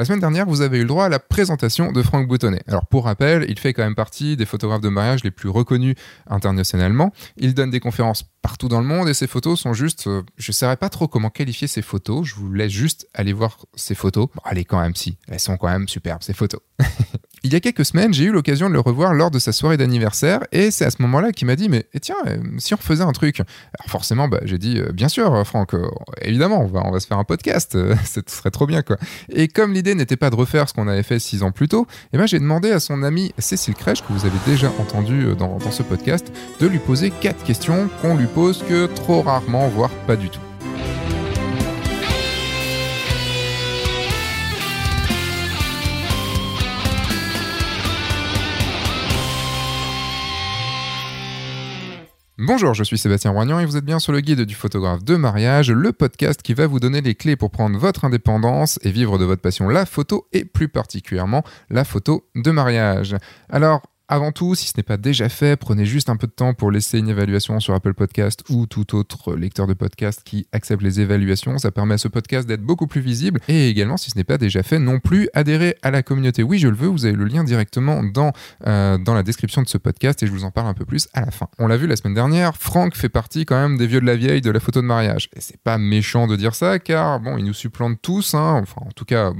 La semaine dernière, vous avez eu le droit à la présentation de Franck Boutonnet. Alors pour rappel, il fait quand même partie des photographes de mariage les plus reconnus internationalement. Il donne des conférences partout dans le monde et ses photos sont juste... euh, je ne saurais pas trop comment qualifier ces photos, je vous laisse juste aller voir ses photos. Bon, allez quand même si, elles sont quand même superbes ces photos. Il y a quelques semaines, j'ai eu l'occasion de le revoir lors de sa soirée d'anniversaire et c'est à ce moment-là qu'il m'a dit mais eh tiens euh, si on refaisait un truc? Alors forcément bah, j'ai dit euh, bien sûr euh, Franck évidemment on va se faire un podcast ce serait trop bien quoi. Et comme l'idée n'était pas de refaire ce qu'on avait fait six ans plus tôt eh ben j'ai demandé à son amie Cécile Crèche que vous avez déjà entendu dans, dans ce podcast de lui poser quatre questions qu'on lui pose que trop rarement voire pas du tout Bonjour, je suis Sébastien Roignan et vous êtes bien sur le guide du photographe de mariage, le podcast qui va vous donner les clés pour prendre votre indépendance et vivre de votre passion la photo et plus particulièrement la photo de mariage. Alors, avant tout, si ce n'est pas déjà fait, prenez juste un peu de temps pour laisser une évaluation sur Apple Podcast ou tout autre lecteur de podcast qui accepte les évaluations. Ça permet à ce podcast d'être beaucoup plus visible. Et également, si ce n'est pas déjà fait non plus, adhérez à la communauté Oui, je le veux. Vous avez le lien directement dans, euh, dans la description de ce podcast et je vous en parle un peu plus à la fin. On l'a vu la semaine dernière, Franck fait partie quand même des vieux de la vieille de la photo de mariage. Et c'est pas méchant de dire ça car, bon, il nous supplante tous, hein, enfin, en tout cas,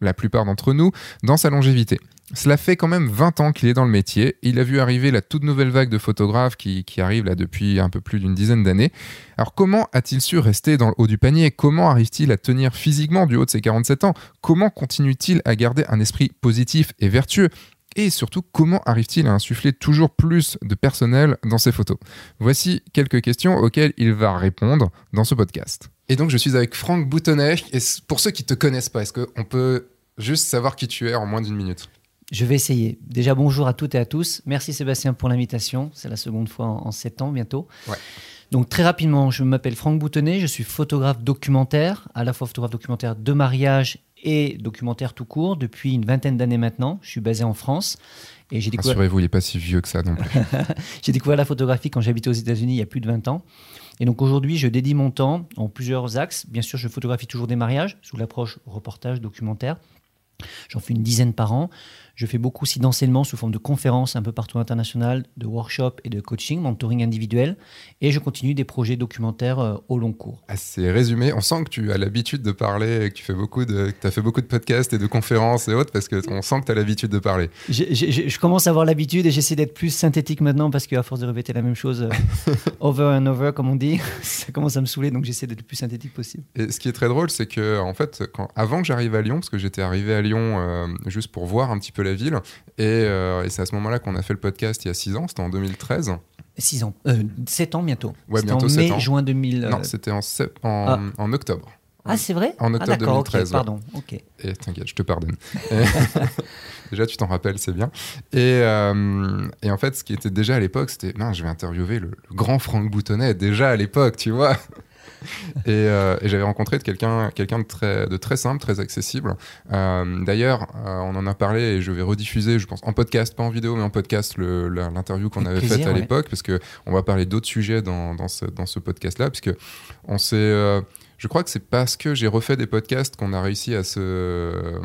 la plupart d'entre nous, dans sa longévité. Cela fait quand même 20 ans qu'il est dans le métier. Il a vu arriver la toute nouvelle vague de photographes qui, qui arrive là depuis un peu plus d'une dizaine d'années. Alors comment a-t-il su rester dans le haut du panier? Comment arrive-t-il à tenir physiquement du haut de ses 47 ans? Comment continue-t-il à garder un esprit positif et vertueux? Et surtout, comment arrive-t-il à insuffler toujours plus de personnel dans ses photos? Voici quelques questions auxquelles il va répondre dans ce podcast. Et donc, je suis avec Franck Boutonnet. Et pour ceux qui ne te connaissent pas, est-ce qu'on peut juste savoir qui tu es en moins d'une minute? Je vais essayer. Déjà, bonjour à toutes et à tous. Merci Sébastien pour l'invitation. C'est la seconde fois en, en sept ans bientôt. Ouais. Donc très rapidement, je m'appelle Franck Boutonnet, je suis photographe documentaire, à la fois photographe documentaire de mariage et documentaire tout court depuis une vingtaine d'années maintenant. Je suis basé en France et j'ai découvert, Rassurez-vous, il n'est pas si vieux que ça non plus. j'ai découvert la photographie quand j'habitais aux États-Unis il y a plus de 20 ans. Et donc aujourd'hui, je dédie mon temps en plusieurs axes. Bien sûr, je photographie toujours des mariages sous l'approche reportage documentaire. J'en fais une dizaine par an. Je fais beaucoup aussi d'enseignements sous forme de conférences un peu partout international, de workshops et de coaching, mentoring individuel. Et je continue des projets documentaires euh, au long cours. C'est résumé. On sent que tu as l'habitude de parler, et que tu fais beaucoup de, que as fait beaucoup de podcasts et de conférences et autres, parce qu'on sent que tu as l'habitude de parler. Je commence à avoir l'habitude et j'essaie d'être plus synthétique maintenant parce qu'à force de répéter la même chose euh, over and over, comme on dit, ça commence à me saouler. Donc j'essaie d'être le plus synthétique possible. Et ce qui est très drôle, c'est que en fait, quand, avant que j'arrive à Lyon, parce que j'étais arrivé à Lyon euh, juste pour voir un petit peu la ville, et, euh, et c'est à ce moment-là qu'on a fait le podcast il y a 6 ans, c'était en 2013. 6 ans, euh, 7 ans bientôt. Ouais, C'était bientôt en mai, ans. juin 2000. euh, Non, c'était en, sep- en, Ah. en octobre. Ah, c'est vrai? En ah, octobre ok, 2013, ouais. pardon. Ok. Et t'inquiète, je te pardonne. Déjà, tu t'en rappelles, c'est bien. Et, euh, et en fait, ce qui était déjà à l'époque, c'était, je vais interviewer le, le grand Franck Boutonnet, déjà à l'époque, tu vois. Et, euh, et j'avais rencontré quelqu'un quelqu'un de très, de très simple, très accessible. Euh, D'ailleurs, euh, on en a parlé et je vais rediffuser, je pense, en podcast, pas en vidéo, mais en podcast, l'interview qu'on avait faite à ouais. l'époque, parce que on va parler d'autres sujets dans, dans ce, dans ce podcast-là, puisque on s'est... je crois que c'est parce que j'ai refait des podcasts qu'on a réussi à se,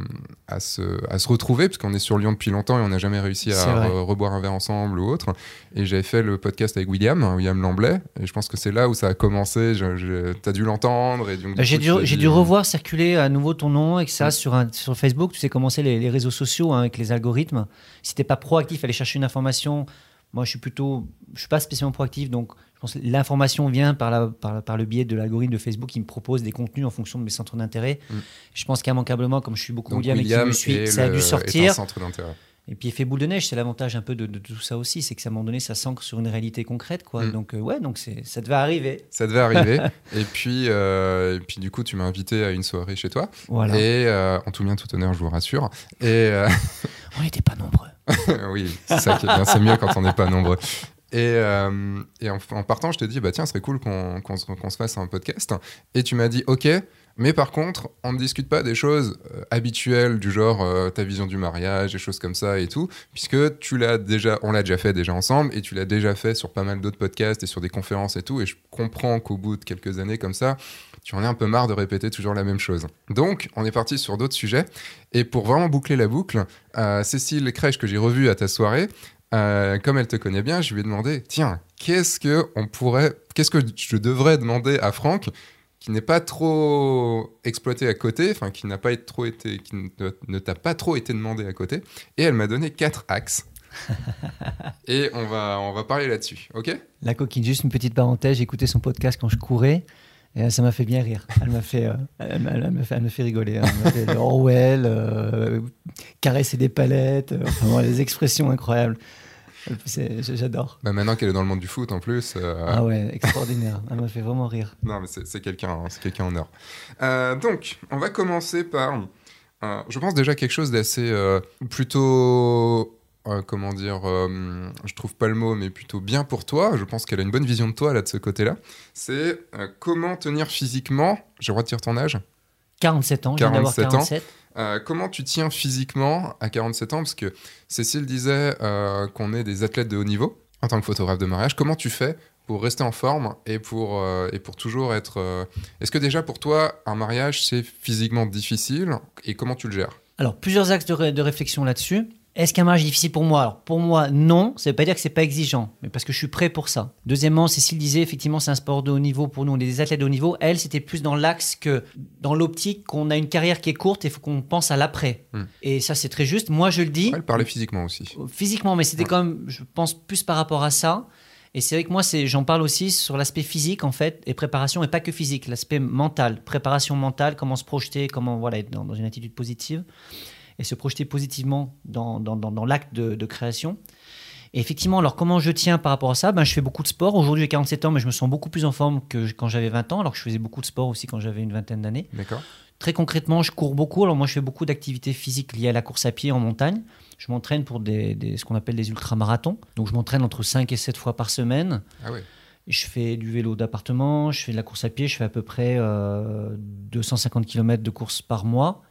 à se, à se retrouver, parce qu'on est sur Lyon depuis longtemps et on n'a jamais réussi à re- reboire un verre ensemble ou autre. Et j'avais fait le podcast avec William, William Lamblay, et je pense que c'est là où ça a commencé. Je- T'as dû l'entendre. J'ai dû, tu revoir circuler à nouveau ton nom et que ça sur, un, sur Facebook. Tu sais comment c'est les, les réseaux sociaux hein, avec les algorithmes. Si t'es pas proactif, aller chercher une information. Moi, je suis plutôt, je suis pas spécialement proactif, donc l'information vient par, la, par, la- par le biais de l'algorithme de Facebook qui me propose des contenus en fonction de mes centres d'intérêt. Mm. Je pense qu'immanquablement, comme je suis beaucoup donc William, et qui me suit, ça a dû sortir. Et puis effet boule de neige, c'est l'avantage un peu de, de tout ça aussi, c'est que ça, à un moment donné, ça s'ancre sur une réalité concrète, quoi. Mm. Donc euh, ouais, donc ça devait arriver. Ça devait arriver. et, puis, euh, et puis, du coup, tu m'as invité à une soirée chez toi. Voilà. Et euh, en tout bien, tout honneur, je vous rassure. Et euh, On n'était pas nombreux. oui, c'est ça qui est bien. C'est mieux quand on n'est pas nombreux. Et, euh, en, partant, je t'ai dit, bah tiens, ce serait cool qu'on qu'on se, fasse un podcast. Et tu m'as dit, ok, mais par contre, on ne discute pas des choses euh, habituelles du genre euh, ta vision du mariage, des choses comme ça et tout, puisque tu l'as déjà, on l'a déjà fait déjà ensemble et tu l'as déjà fait sur pas mal d'autres podcasts et sur des conférences et tout. Et je comprends qu'au bout de quelques années comme ça, tu en es un peu marre de répéter toujours la même chose. Donc, on est parti sur d'autres sujets. Et pour vraiment boucler la boucle, Cécile Crèche, que j'ai revue à ta soirée, euh, comme elle te connaît bien, je lui ai demandé tiens, qu'est-ce que on pourrait, qu'est-ce que je devrais demander à Franck qui n'est pas trop exploité à côté, enfin qui n'a pas trop été, qui ne, ne t'a pas trop été demandé à côté. Et elle m'a donné quatre axes. et on va, on va parler là-dessus, ok? La coquine, juste une petite parenthèse, j'ai écouté son podcast quand je courais. Et ça m'a fait bien rire. Elle m'a fait, euh, elle, m'a fait, elle me fait rigoler. Hein. Elle m'a fait Orwell, euh, caresser des palettes, euh, enfin, des expressions incroyables. J'adore. Bah maintenant qu'elle est dans le monde du foot en plus. Ah ouais, extraordinaire. Elle m'a fait vraiment rire. Non, mais c'est quelqu'un hein, c'est quelqu'un en or. donc, on va commencer par. je pense déjà quelque chose d'assez plutôt euh, comment dire, euh, je trouve pas le mot, mais plutôt bien pour toi. Je pense qu'elle a une bonne vision de toi là de ce côté-là. C'est euh, comment tenir physiquement. J'ai le droit de dire ton âge? 47 ans, 47 47. ans. Comment tu tiens physiquement à 47 ans? Parce que Cécile disait qu'on est des athlètes de haut niveau en tant que photographe de mariage. Comment tu fais pour rester en forme et pour, et pour toujours être... Est-ce que déjà pour toi, un mariage, c'est physiquement difficile? Et comment tu le gères? Alors, plusieurs axes de réflexion là-dessus. Est-ce qu'un mariage est difficile pour moi? Alors pour moi, non. Ça ne veut pas dire que c'est pas exigeant, mais parce que je suis prêt pour ça. Deuxièmement, Cécile disait effectivement c'est un sport de haut niveau pour nous, on est des athlètes de haut niveau. Elle, c'était plus dans l'axe que dans l'optique qu'on a une carrière qui est courte et il faut qu'on pense à l'après. Hmm. Et ça c'est très juste. Moi je le dis. Elle parlait physiquement aussi. Physiquement, mais c'était quand même, je pense plus par rapport à ça. Et c'est vrai que moi, j'en parle aussi sur l'aspect physique, en fait, et préparation, et pas que physique, l'aspect mental, préparation mentale, comment se projeter, comment voilà, être dans une attitude positive et se projeter positivement dans, dans, dans, l'acte de, création. Et effectivement, alors comment je tiens par rapport à ça? Ben, Je fais beaucoup de sport. Aujourd'hui, j'ai 47 ans, mais je me sens beaucoup plus en forme que quand j'avais 20 ans, alors que je faisais beaucoup de sport aussi quand j'avais une vingtaine d'années. D'accord. Très concrètement, je cours beaucoup. Alors moi, je fais beaucoup d'activités physiques liées à la course à pied en montagne. Je m'entraîne pour des, des, ce qu'on appelle des ultramarathons. Donc je m'entraîne entre 5 et 7 fois par semaine. Ah oui. Je fais du vélo d'appartement, je fais de la course à pied, je fais à peu près 250 euh, km de course par mois.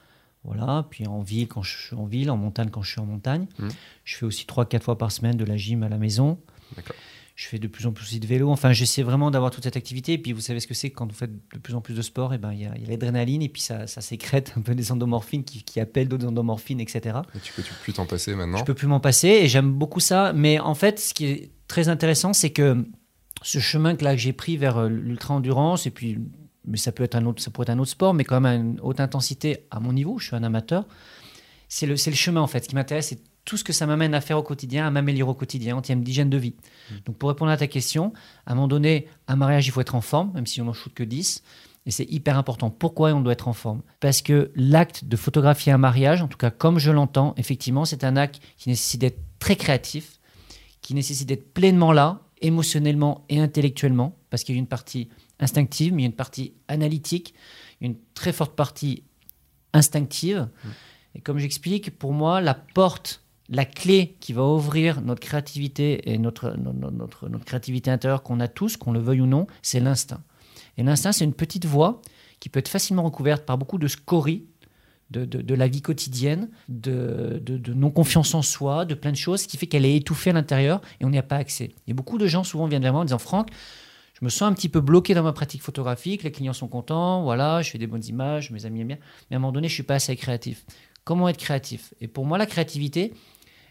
Voilà, puis en ville quand je suis en ville, en montagne quand je suis en montagne. Mmh. Je fais aussi 3-4 fois par semaine de la gym à la maison. Je fais de plus en plus aussi de vélo. Enfin, j'essaie vraiment d'avoir toute cette activité. Et puis, vous savez ce que c'est quand vous faites de plus en plus de sport, eh ben il y a, l'adrénaline et puis ça, ça, sécrète un peu des endomorphines qui, qui appellent d'autres endomorphines, etc. Et tu peux, tu peux plus t'en passer maintenant? Je peux plus m'en passer et j'aime beaucoup ça. Mais en fait, ce qui est très intéressant, c'est que ce chemin que là que j'ai pris vers euh, l'ultra endurance et puis mais ça peut être un autre, ça pourrait être un autre sport, mais quand même à une haute intensité à mon niveau, je suis un amateur. C'est le, le chemin en fait. Ce qui m'intéresse, c'est tout ce que ça m'amène à faire au quotidien, à m'améliorer au quotidien en termes d'hygiène de vie. Mmh. Donc pour répondre à ta question, à un moment donné, un mariage, il faut être en forme, même si on n'en shoot que 10. Et c'est hyper important. Pourquoi on doit être en forme? Parce que l'acte de photographier un mariage, en tout cas comme je l'entends, effectivement, c'est un acte qui nécessite d'être très créatif, qui nécessite d'être pleinement là, émotionnellement et intellectuellement, parce qu'il y a une partie instinctive, mais il y a une partie analytique, une très forte partie instinctive. Mm. Et comme j'explique, pour moi, la porte, la clé qui va ouvrir notre créativité et notre, notre, notre, créativité intérieure qu'on a tous, qu'on le veuille ou non, c'est l'instinct. Et l'instinct, c'est une petite voix qui peut être facilement recouverte par beaucoup de scories de, de, la vie quotidienne, de, de, non-confiance en soi, de plein de choses, qui fait qu'elle est étouffée à l'intérieur et on n'y a pas accès. Et beaucoup de gens souvent viennent vers moi en disant Franck, je me sens un petit peu bloqué dans ma pratique photographique, les clients sont contents, voilà, je fais des bonnes images, mes amis aiment bien, mais à un moment donné, je suis pas assez créatif. Comment être créatif? Et pour moi, la créativité,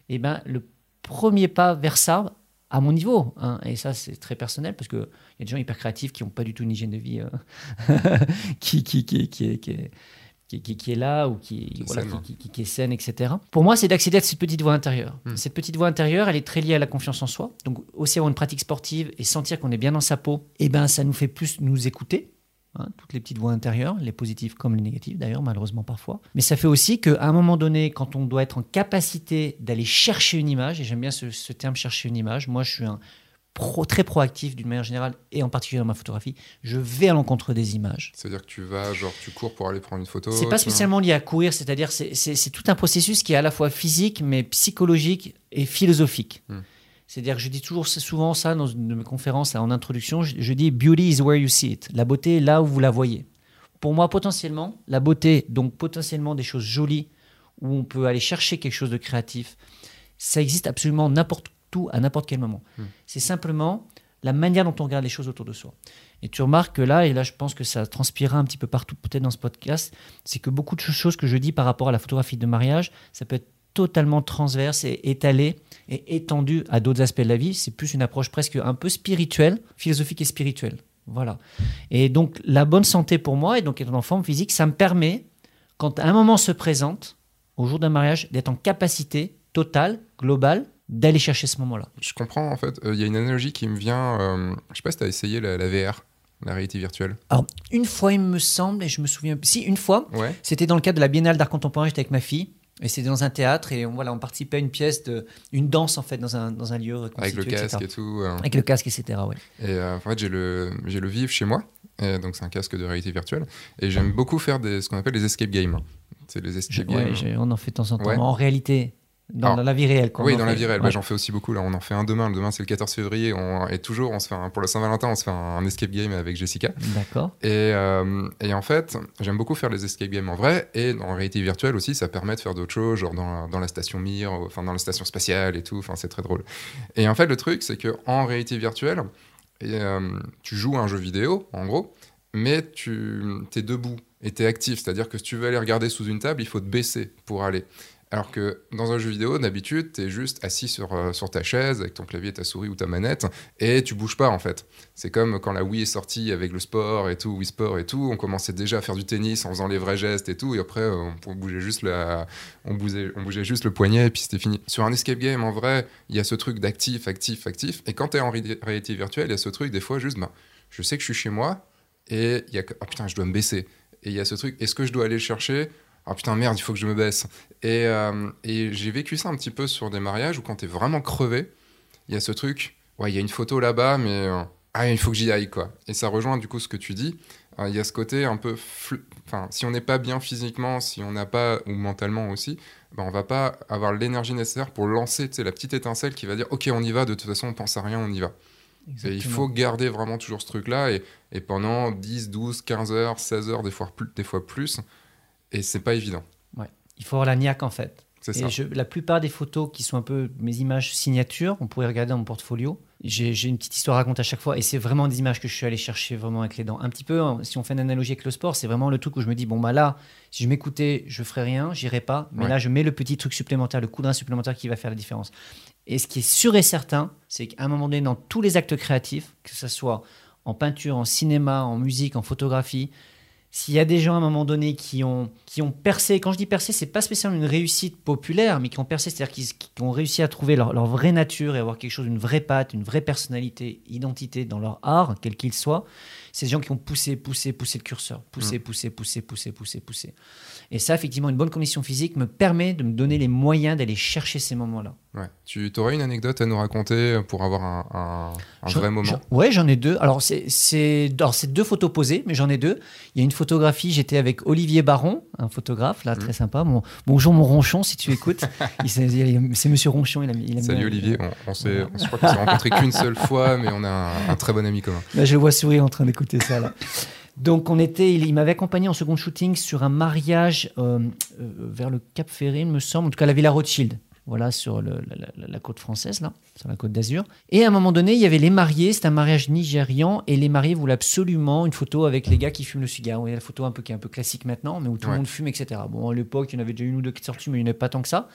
eh ben, le premier pas vers ça, à mon niveau, hein, et ça c'est très personnel, parce qu'il y a des gens hyper créatifs qui n'ont pas du tout une hygiène de vie euh, qui, qui, qui, qui, qui qui, est là ou qui, qui, voilà, qui, est saine, etc. Pour moi, c'est d'accéder à cette petite voix intérieure. Hmm. Cette petite voix intérieure, elle est très liée à la confiance en soi. Donc, aussi avoir une pratique sportive et sentir qu'on est bien dans sa peau, eh ben, ça nous fait plus nous écouter. Hein, toutes les petites voix intérieures, les positives comme les négatives d'ailleurs, malheureusement parfois. Mais ça fait aussi qu'à un moment donné, quand on doit être en capacité d'aller chercher une image, et j'aime bien ce, ce terme chercher une image, moi je suis un, très proactif d'une manière générale, et en particulier dans ma photographie. Je vais à l'encontre des images. C'est-à-dire que tu vas, genre, tu cours pour aller prendre une photo C'est pas spécialement lié à courir, c'est-à-dire c'est tout un processus qui est à la fois physique, mais psychologique et philosophique. Hmm. C'est-à-dire que je dis toujours souvent ça dans une de mes conférences en introduction, je, je, dis beauty is where you see it. La beauté est là où vous la voyez. Pour moi, potentiellement, la beauté, donc potentiellement des choses jolies, où on peut aller chercher quelque chose de créatif, ça existe absolument n'importe tout à n'importe quel moment. Hmm. C'est simplement la manière dont on regarde les choses autour de soi. Et tu remarques que là, et là je pense que ça transpirera un petit peu partout peut-être dans ce podcast, c'est que beaucoup de choses que je dis par rapport à la photographie de mariage, ça peut être totalement transverse et étalé et étendu à d'autres aspects de la vie. C'est plus une approche presque un peu spirituelle, philosophique et spirituelle. Voilà. Et donc la bonne santé pour moi, et donc être en forme physique, ça me permet, quand un moment se présente, au jour d'un mariage, d'être en capacité totale, globale, d'aller chercher ce moment-là. Je comprends en fait. Euh, Il y a une analogie qui me vient. euh, je sais pas si tu as essayé la, la VR, la réalité virtuelle. Alors, une fois, il me semble, et je me souviens. Si, une fois, Ouais. c'était dans le cadre de la Biennale d'art contemporain, j'étais avec ma fille. Et c'était dans un théâtre, et on, voilà, on participait à une pièce, de, une danse en fait, dans un, dans un lieu Avec le casque etc. et tout. euh. Avec le casque, etc. Ouais. Et euh, en fait, j'ai le, j'ai le Vive chez moi. Et donc, c'est un casque de réalité virtuelle. Et j'aime beaucoup faire des, ce qu'on appelle les escape games. C'est les escape games. on en fait de temps en temps. Ouais. En réalité, dans, Alors, la vie réelle. quoi, oui, dans la vie réelle. Ouais. Bah, J'en fais aussi beaucoup. Là, on en fait un demain. Le demain, c'est le 14 février. On, et toujours, on se fait un- pour la Saint-Valentin, on se fait un, escape game avec Jessica. D'accord. Et, euh, et en fait, j'aime beaucoup faire les escape games en vrai. Et en réalité virtuelle aussi, ça permet de faire d'autres choses, genre dans, dans la station Mir, enfin dans la station spatiale et tout. Enfin, c'est très drôle. Et en fait, le truc, c'est que en réalité virtuelle, et, euh, tu joues à un jeu vidéo, en gros, mais tu es debout et tu es actif. C'est-à-dire que si tu veux aller regarder sous une table, il faut te baisser pour aller. Alors que dans un jeu vidéo, d'habitude, tu es juste assis sur, euh, sur ta chaise avec ton clavier, ta souris ou ta manette et tu bouges pas en fait. C'est comme quand la Wii est sortie avec le sport et tout, Wii Sport et tout, on commençait déjà à faire du tennis en faisant les vrais gestes et tout, et après on bougeait juste, la... on bougeait, juste le poignet et puis c'était fini. Sur un escape game, en vrai, il y a ce truc d'actif, actif, actif, et quand tu es en ré- réalité virtuelle, il y a ce truc des fois juste, bah, je sais que je suis chez moi et il y a ah putain, je dois me baisser. Et il y a ce truc, est-ce que je dois aller le chercher ah putain merde, il faut que je me baisse. Et, euh, et j'ai vécu ça un petit peu sur des mariages où quand t'es vraiment crevé, il y a ce truc, ouais, il y a une photo là-bas, mais euh, ah, il faut que j'y aille, quoi. Et ça rejoint du coup ce que tu dis. Euh, Il y a ce côté un peu, enfin, si on n'est pas bien physiquement, si on n'a pas, ou mentalement aussi, ben, on va pas avoir l'énergie nécessaire pour lancer la petite étincelle qui va dire, ok, on y va, de toute façon, on pense à rien, on y va. Et il faut garder vraiment toujours ce truc-là, et, et pendant 10, 12, 15 heures, 16 heures, des fois plus, des fois plus, et c'est pas évident. Il faut avoir la niaque en fait. C'est ça. je- la plupart des photos qui sont un peu mes images signatures, on pourrait regarder dans mon portfolio. J'ai j'ai une petite histoire à raconter à chaque fois et c'est vraiment des images que je suis allé chercher vraiment avec les dents. Un petit peu, hein, si on fait une analogie avec le sport, c'est vraiment le truc où je me dis, bon bah là, si je m'écoutais, je ferais rien, j'irais pas. Mais Ouais. là, je mets le petit truc supplémentaire, le coup d'un supplémentaire qui va faire la différence. Et ce qui est sûr et certain, c'est qu'à un moment donné, dans tous les actes créatifs, que ce soit en peinture, en cinéma, en musique, en photographie, s'il y a des gens à un moment donné qui ont, qui ont percé, quand je dis percé, c'est pas spécialement une réussite populaire, mais qui ont percé, c'est-à-dire qui ont réussi à trouver leur, leur vraie nature et avoir quelque chose, une vraie patte, une vraie personnalité, identité dans leur art, quel qu'il soit, c'est des gens qui ont poussé, poussé, poussé le curseur, poussé, poussé, poussé, poussé, poussé, poussé. Et ça, effectivement, une bonne condition physique me permet de me donner les moyens d'aller chercher ces moments-là. Ouais. Tu aurais une anecdote à nous raconter pour avoir un, un- un J'en- vrai moment j'en- Ouais, j'en ai deux. Alors, c'est deux photos posées, mais j'en ai deux. Il y a une photographie, j'étais avec Olivier Baron, un photographe, là, Mhm. très sympa. Bon, bonjour mon ronchon, si tu écoutes. C'est monsieur Ronchon, il aime, il aime Salut Olivier, on, on on se croit qu'on s'est rencontrés qu'une seule fois, mais on a un, un très bon ami commun. Là, je le vois sourire en train d'écouter ça. Là. Donc, on était, il, il m'avait accompagné en second shooting sur un mariage euh, euh, vers le Cap Ferré, il me semble, en tout cas la Villa Rothschild. Voilà, sur le- la, la- la côte française, là, sur la côte d'Azur. Et à un moment donné, il y avait les mariés, c'était un mariage nigérian, et les mariés voulaient absolument une photo avec les gars qui fument le cigare. Vous voyez la photo un peu qui est un peu classique maintenant, mais où tout Ouais. le monde fume, etc. Bon, à l'époque, il y en avait déjà une ou deux qui sortaient, mais il n'y en avait pas tant que ça.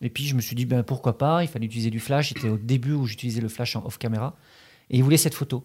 Et puis, je me suis dit, ben, pourquoi pas, il fallait utiliser du flash. C'était au début où j'utilisais le flash en off-caméra. Et il voulait cette photo.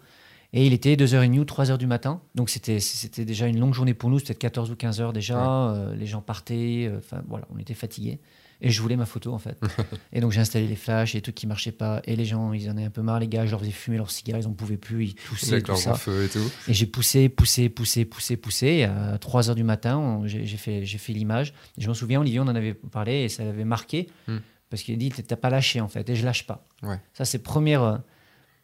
Et il était 2h30 ou 3h du matin. Donc c'était, déjà une longue journée pour nous, c'était peut-être 14 ou 15 heures déjà. Euh, les gens partaient, euh, enfin voilà, on était fatigués. Et je voulais ma photo en fait. et donc j'ai installé les flashs et tout qui marchait pas. Et les gens, ils en avaient un peu marre, les gars, je leur faisais fumer leurs cigares, ils en pouvaient plus, ils toussaient, Avec tout ça. feu et tout. Et j'ai poussé, poussé, poussé, poussé, poussé. Et à 3 heures du matin, j'ai fait, fait l'image. Et je me souviens, Olivier, on en avait parlé et ça l'avait marqué. Hmm. Parce qu'il a dit, t'as pas lâché en fait. Et je lâche pas. Ouais. Ça, c'est première, euh,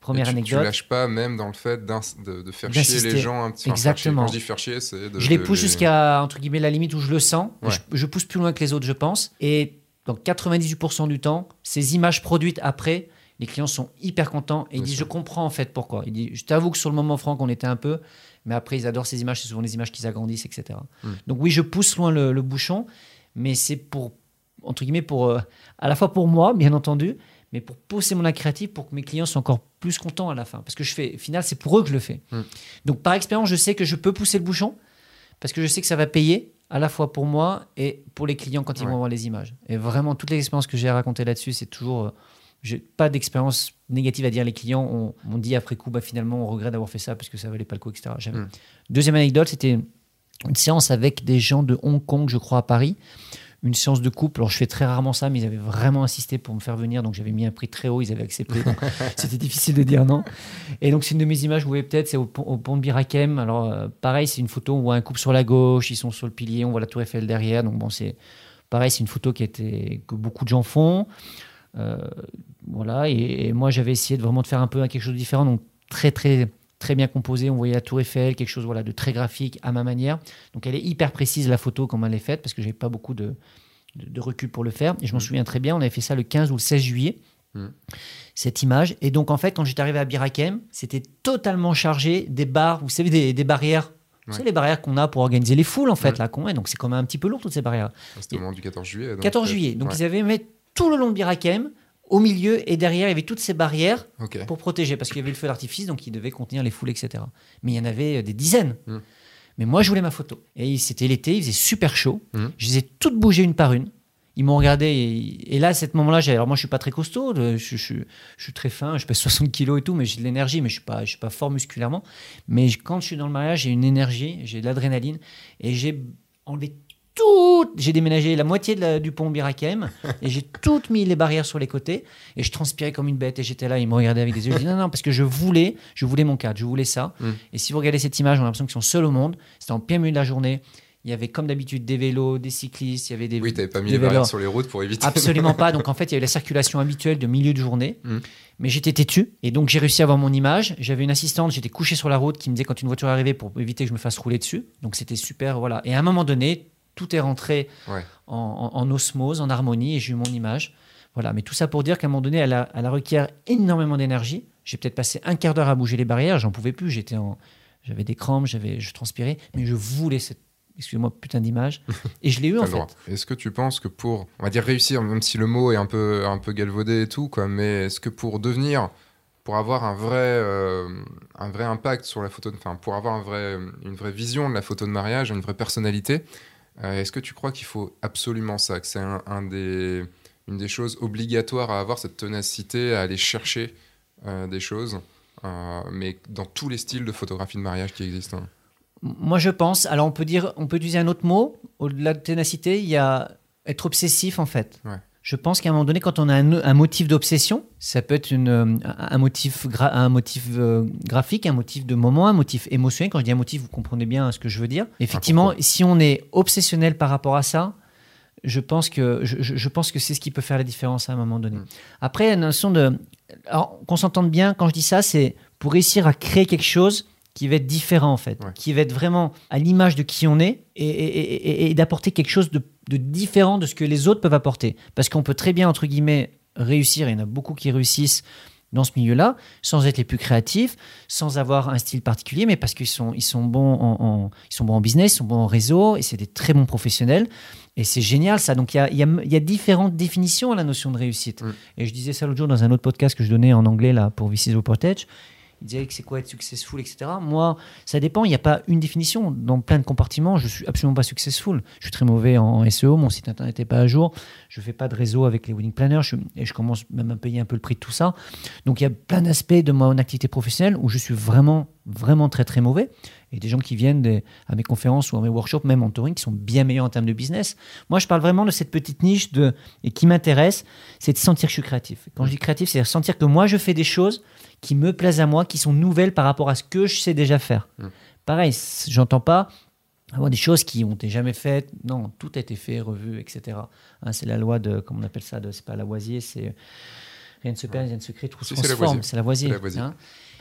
première tu, anecdote. Tu lâches pas même dans le fait de, de faire chier les gens un petit chier. Exactement. Quand je dis faire chier, c'est de. je les de pousse jusqu'à entre guillemets la limite où je le sens. Ouais. Je, je pousse plus loin que les autres, je pense. Et dans 98% du temps, ces images produites après, les clients sont hyper contents et ils disent je comprends en fait pourquoi. Ils disent je t'avoue que sur le moment Franck on était un peu, mais après ils adorent ces images, c'est souvent des images qu'ils agrandissent, etc. Mm. Donc oui, je pousse loin le, le bouchon, mais c'est pour entre guillemets pour euh, à la fois pour moi bien entendu, mais pour pousser mon acte créatif pour que mes clients soient encore plus contents à la fin. Parce que je fais, au final, c'est pour eux que je le fais. Mm. Donc par expérience, je sais que je peux pousser le bouchon parce que je sais que ça va payer à la fois pour moi et pour les clients quand ils Ouais. vont voir les images. Et vraiment, toutes les expériences que j'ai à raconter là-dessus, c'est toujours. euh, j'ai pas d'expérience négative à dire. Les clients m'ont dit après coup, bah, finalement, on regrette d'avoir fait ça parce que ça valait pas le coup, etc. Mm. Deuxième anecdote, c'était une séance avec des gens de Hong Kong, je crois, à Paris. Une séance de couple. Alors, je fais très rarement ça, mais ils avaient vraiment insisté pour me faire venir. Donc, j'avais mis un prix très haut. Ils avaient accepté. C'était difficile de dire non. Et donc, c'est une de mes images, vous voyez peut-être, c'est au, pont- au pont de Birakem. Alors, euh, pareil, c'est une photo où on voit un couple sur la gauche. Ils sont sur le pilier. On voit la Tour Eiffel derrière. Donc, bon, c'est pareil, c'est une photo qui été, que beaucoup de gens font. Euh, voilà. Et, et moi, j'avais essayé de vraiment de faire un peu quelque chose de différent. Donc, très, très très bien composé. On voyait la Tour Eiffel, quelque chose voilà, de très graphique à ma manière. Donc elle est hyper précise la photo comme elle est faite parce que j'avais pas beaucoup de, de, de recul pour le faire. Et je m'en Mm. souviens très bien. On avait fait ça le 15 ou le 16 juillet. Mm. Cette image. Et donc en fait, quand j'étais arrivé à Birakem, c'était totalement chargé des barres, vous savez, des, des barrières. Ouais. savez, les barrières qu'on a pour organiser les foules, en fait, Mm. là, qu'on. Donc c'est quand même un petit peu lourd, toutes ces barrières. C'était au moment du 14 juillet. donc, 14 euh, juillet. Donc ouais. ils avaient mis tout le long de Birakem, au milieu et derrière, il y avait toutes ces barrières pour protéger, parce qu'il y avait le feu d'artifice, donc il devait contenir les foules, etc. Mais il y en avait euh, des dizaines. Mm. Mais moi, je voulais ma photo. Et c'était l'été, il faisait super chaud. Mm. Je les ai toutes bougées une par une. Ils m'ont regardé et, et là, à ce moment-là, alors moi, je suis pas très costaud, je, je- je- je suis très fin, je pèse 60 kilos et tout, mais j'ai de l'énergie, mais je suis pas, je suis pas fort musculairement. Mais quand je suis dans le mariage, j'ai une énergie, j'ai de l'adrénaline et j'ai enlevé tout. J'ai déménagé la moitié de la- du pont Birakem et j'ai toutes mis les barrières sur les côtés et je transpirais comme une bête et j'étais là, ils me regardaient avec des yeux. Je dis non, non, parce que je voulais, je voulais mon cadre, je voulais ça. Mm. Et si vous regardez cette image, on a l'impression qu'ils sont seuls au monde. C'était en plein milieu de la journée. Il y avait comme d'habitude des vélos, des cyclistes, il y avait des. Oui, t'avais pas mis les barrières sur les routes pour éviter. Absolument pas. Donc en fait, il y avait la circulation habituelle de milieu de journée. Mm. Mais j'étais têtu. Et donc j'ai réussi à avoir mon image. J'avais une assistante, j'étais couché sur la route qui me disait quand une voiture arrivait pour éviter que je me fasse rouler dessus. Donc c'était super. Voilà. Et à un moment donné, tout est rentré Ouais. en, en- en osmose, en harmonie, et j'ai eu mon image. Voilà. Mais tout ça pour dire qu'à un moment donné, elle, a, elle a requiert énormément d'énergie. J'ai peut-être passé un quart d'heure à bouger les barrières. J'en pouvais plus. J'étais en, j'avais des crampes, j'avais, je transpirais, mais je voulais cette, excusez-moi, putain d'image. Et je l'ai eu en fait. Est-ce que tu penses que pour, on va dire réussir, même si le mot est un peu, un peu galvaudé et tout, quoi, mais est-ce que pour devenir, pour avoir un vrai, euh, un vrai impact sur la photo, enfin, pour avoir un vrai, une vraie vision de la photo de mariage, une vraie personnalité, euh, est-ce que tu crois qu'il faut absolument ça, que c'est un, un des, une des choses obligatoires à avoir, cette ténacité à aller chercher euh, des choses, euh, mais dans tous les styles de photographie de mariage qui existent hein? Moi, je pense. Alors, on peut dire, on peut utiliser un autre mot. Au-delà de ténacité, il y a être obsessif, en fait. Ouais. Je pense qu'à un moment donné, quand on a un, un motif d'obsession, ça peut être une, euh, un motif, gra- un motif euh, graphique, un motif de moment, un motif émotionnel. Quand je dis un motif, vous comprenez bien ce que je veux dire. Effectivement, si on est obsessionnel par rapport à ça, je pense que je, je- je pense que c'est ce qui peut faire la différence à un moment donné. Mm. Après, la notion de, alors qu'on s'entende bien, quand je dis ça, c'est pour réussir à créer quelque chose qui va être différent en fait, Ouais. qui va être vraiment à l'image de qui on est et, et- et- et d'apporter quelque chose de, de différent de ce que les autres peuvent apporter. Parce qu'on peut très bien, entre guillemets, réussir, il y en a beaucoup qui réussissent dans ce milieu-là, sans être les plus créatifs, sans avoir un style particulier, mais parce qu'ils sont, ils sont, bons en, en- ils sont bons en business, ils sont bons en réseau, et c'est des très bons professionnels. Et c'est génial ça. Donc il y a, il y a- y a différentes définitions à la notion de réussite. Mm. Et je disais ça l'autre jour dans un autre podcast que je donnais en anglais là, pour VC's Portage. Il disait que c'est quoi être successful, etc. Moi, ça dépend. Il n'y a pas une définition. Dans plein de compartiments, je suis absolument pas successful. Je suis très mauvais en SEO. Mon site internet n'est pas à jour. Je fais pas de réseau avec les wedding planners. Je, et je commence même à payer un peu le prix de tout ça. Donc il y a plein d'aspects de mon activité professionnelle où je suis vraiment, vraiment très, très mauvais. Et des gens qui viennent à mes conférences ou à mes workshops, même en touring, qui sont bien meilleurs en termes de business. Moi, je parle vraiment de cette petite niche de, et qui m'intéresse, c'est de sentir que je suis créatif. Quand je dis créatif, c'est sentir que moi, je fais des choses qui me plaisent à moi, qui sont nouvelles par rapport à ce que je sais déjà faire. Mm. Pareil, j'entends pas avoir des choses qui ont été jamais faites. Non, tout a été fait, revu, etc. Hein, c'est la loi de, comment on appelle ça, de, c'est pas Lavoisier, c'est rien ne se perd, rien ne se crée, tout se transforme. C'est Lavoisier. C'est Lavoisier. hein.